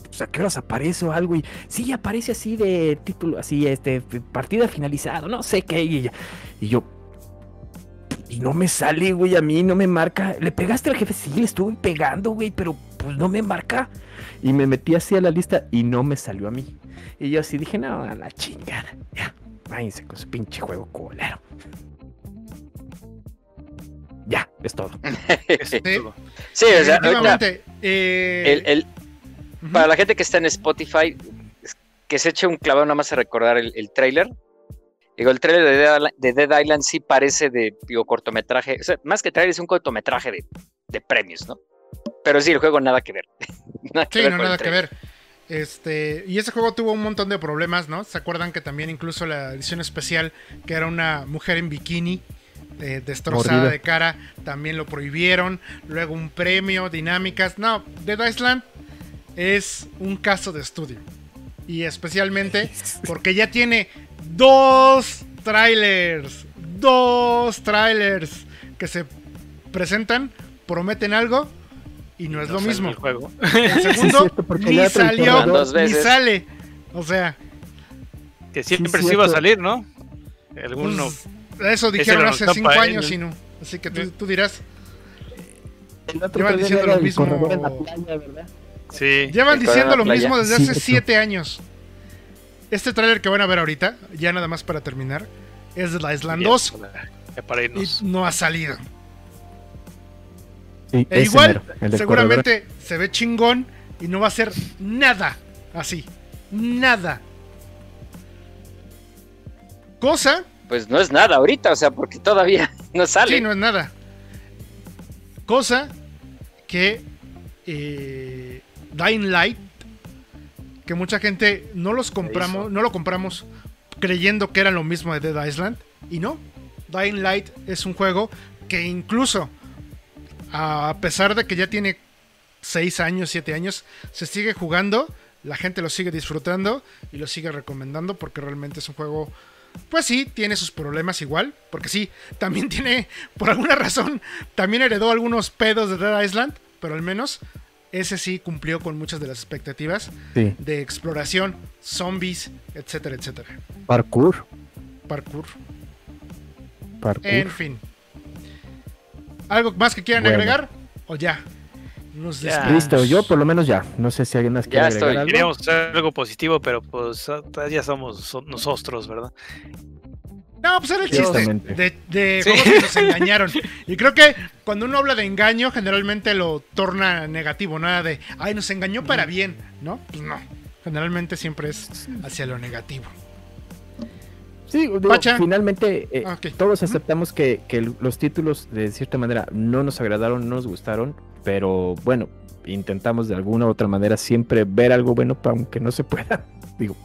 O sea, ¿qué horas aparece o algo? Y sí, aparece así de título, así, este, partida finalizado, no sé qué. Y, y yo... Y no me sale, güey, a mí no me marca. ¿Le pegaste al jefe? Sí, le estuve pegando, güey, pero pues no me marca. Y me metí así a la lista y no me salió a mí. Y yo así dije, no, a la chingada. Ya, váyanse con su pinche juego culero. Ya, es todo. Es Sí. todo. Sí, o sea, ahorita, Definitivamente, eh, el, el- ujú. para la gente que está en Spotify, que se eche un clavado nada más a recordar el, el tráiler. Digo, el tráiler de, Dead Island- de Dead Island sí parece de digo, cortometraje, o sea, más que tráiler es un cortometraje de, de premios, ¿no? Pero sí, el juego nada que ver. nada que Sí, ver no, nada que ver. Este, y ese juego tuvo un montón de problemas, ¿no? ¿Se acuerdan que también incluso la edición especial, que era una mujer en bikini, eh, destrozada Mordida. de cara, también lo prohibieron? Luego un premio, dinámicas. No, Dead Island es un caso de estudio. Y especialmente porque ya tiene dos trailers. Dos trailers que se presentan, prometen algo y no es No lo mismo. El juego. El segundo ni salió, dos ni sale. O sea, Que siempre Sí, se iba a salir, ¿no? Alguno. pues, eso dijeron hace tapa cinco él, años ¿no? y no. Así que tú, tú dirás, Llevan trailer diciendo lo mismo. llevan diciendo lo mismo desde hace Cierto. siete años. Este tráiler que van a ver ahorita, ya nada más para terminar, es de la Island Ya 2 para- ya para y no ha salido. Sí, E igual, seguramente se ve chingón y no va a ser nada así. Nada. Cosa Pues no es nada ahorita, o sea, porque todavía no sale. Sí, no es nada. Cosa que eh, Dying Light, que mucha gente no los compramos, no lo compramos creyendo que era lo mismo de Dead Island y no. Dying Light es un juego que incluso a pesar de que ya tiene 6 años, 7 años, se sigue jugando, la gente lo sigue disfrutando y lo sigue recomendando porque realmente es un juego pues sí, tiene sus problemas igual, porque sí, también tiene, por alguna razón, también heredó algunos pedos de Dead Island, pero al menos ese sí cumplió con muchas de las expectativas Sí. de exploración, zombies, etcétera, etcétera. Parkour. Parkour, Parkour. en fin. ¿Algo más que quieran Bueno. agregar? ¿O ya? Nos. Listo, yo por lo menos ya. No sé si alguien más quiere Ya estoy. algo. Queríamos hacer algo positivo, pero pues ya somos so- nosotros, ¿verdad? No, pues era el chiste de, de Sí. juegos que nos engañaron. Y creo que cuando uno habla de engaño, generalmente lo torna negativo, nada de, ay, nos engañó para bien, ¿no? Pues no. Generalmente siempre es hacia lo negativo. Sí, digo, finalmente eh, Ah, ok. todos aceptamos que, que los títulos de cierta manera no nos agradaron, no nos gustaron, pero bueno, intentamos de alguna u otra manera siempre ver algo bueno, pa- aunque no se pueda. Digo,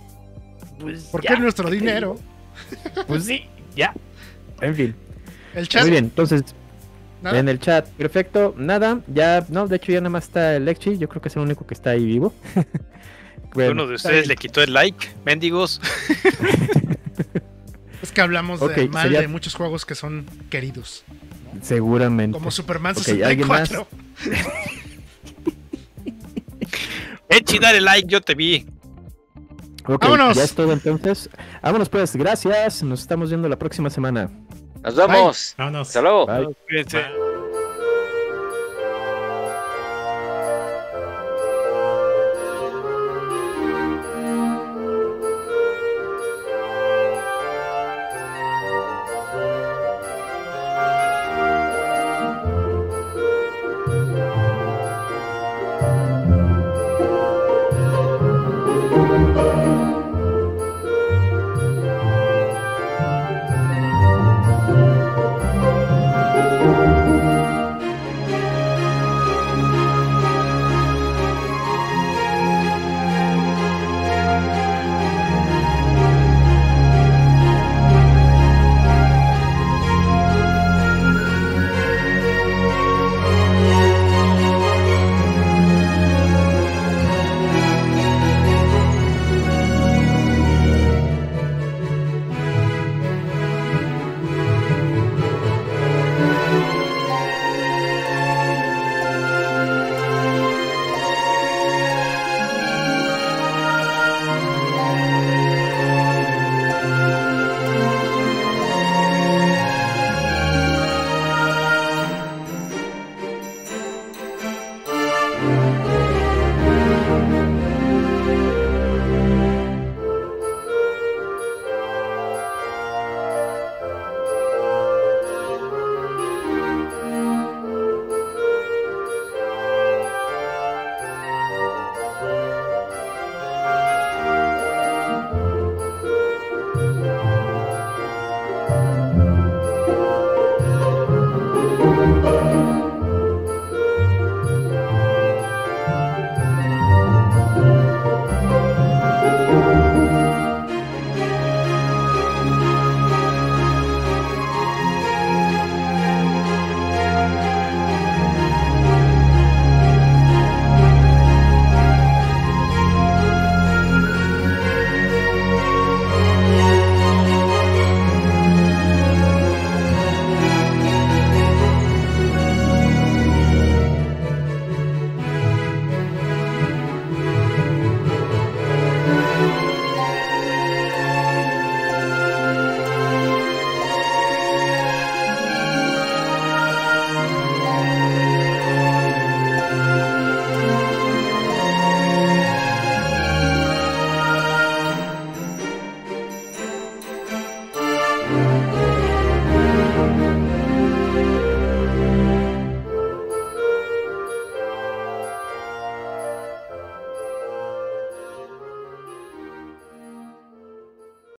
pues Porque ya, es nuestro ¿qué te dinero. Pues sí, ya. En fin, El chat. muy bien, entonces nada. en el chat, perfecto, nada, ya, no, de hecho ya nada más está el Lexi, yo creo que es el único que está ahí vivo. Bueno, Uno de ustedes le quitó el like, mendigos. Es que hablamos de mal sería- de muchos juegos que son queridos. Seguramente. Como Superman Ok, ¿alguien más? 64. Echi, dale like, yo te vi. Ok, ¡Vámonos! ya es todo entonces. Vámonos pues, gracias. Nos estamos viendo la próxima semana. Nos vemos. Vámonos. Hasta luego. Bye. Bye.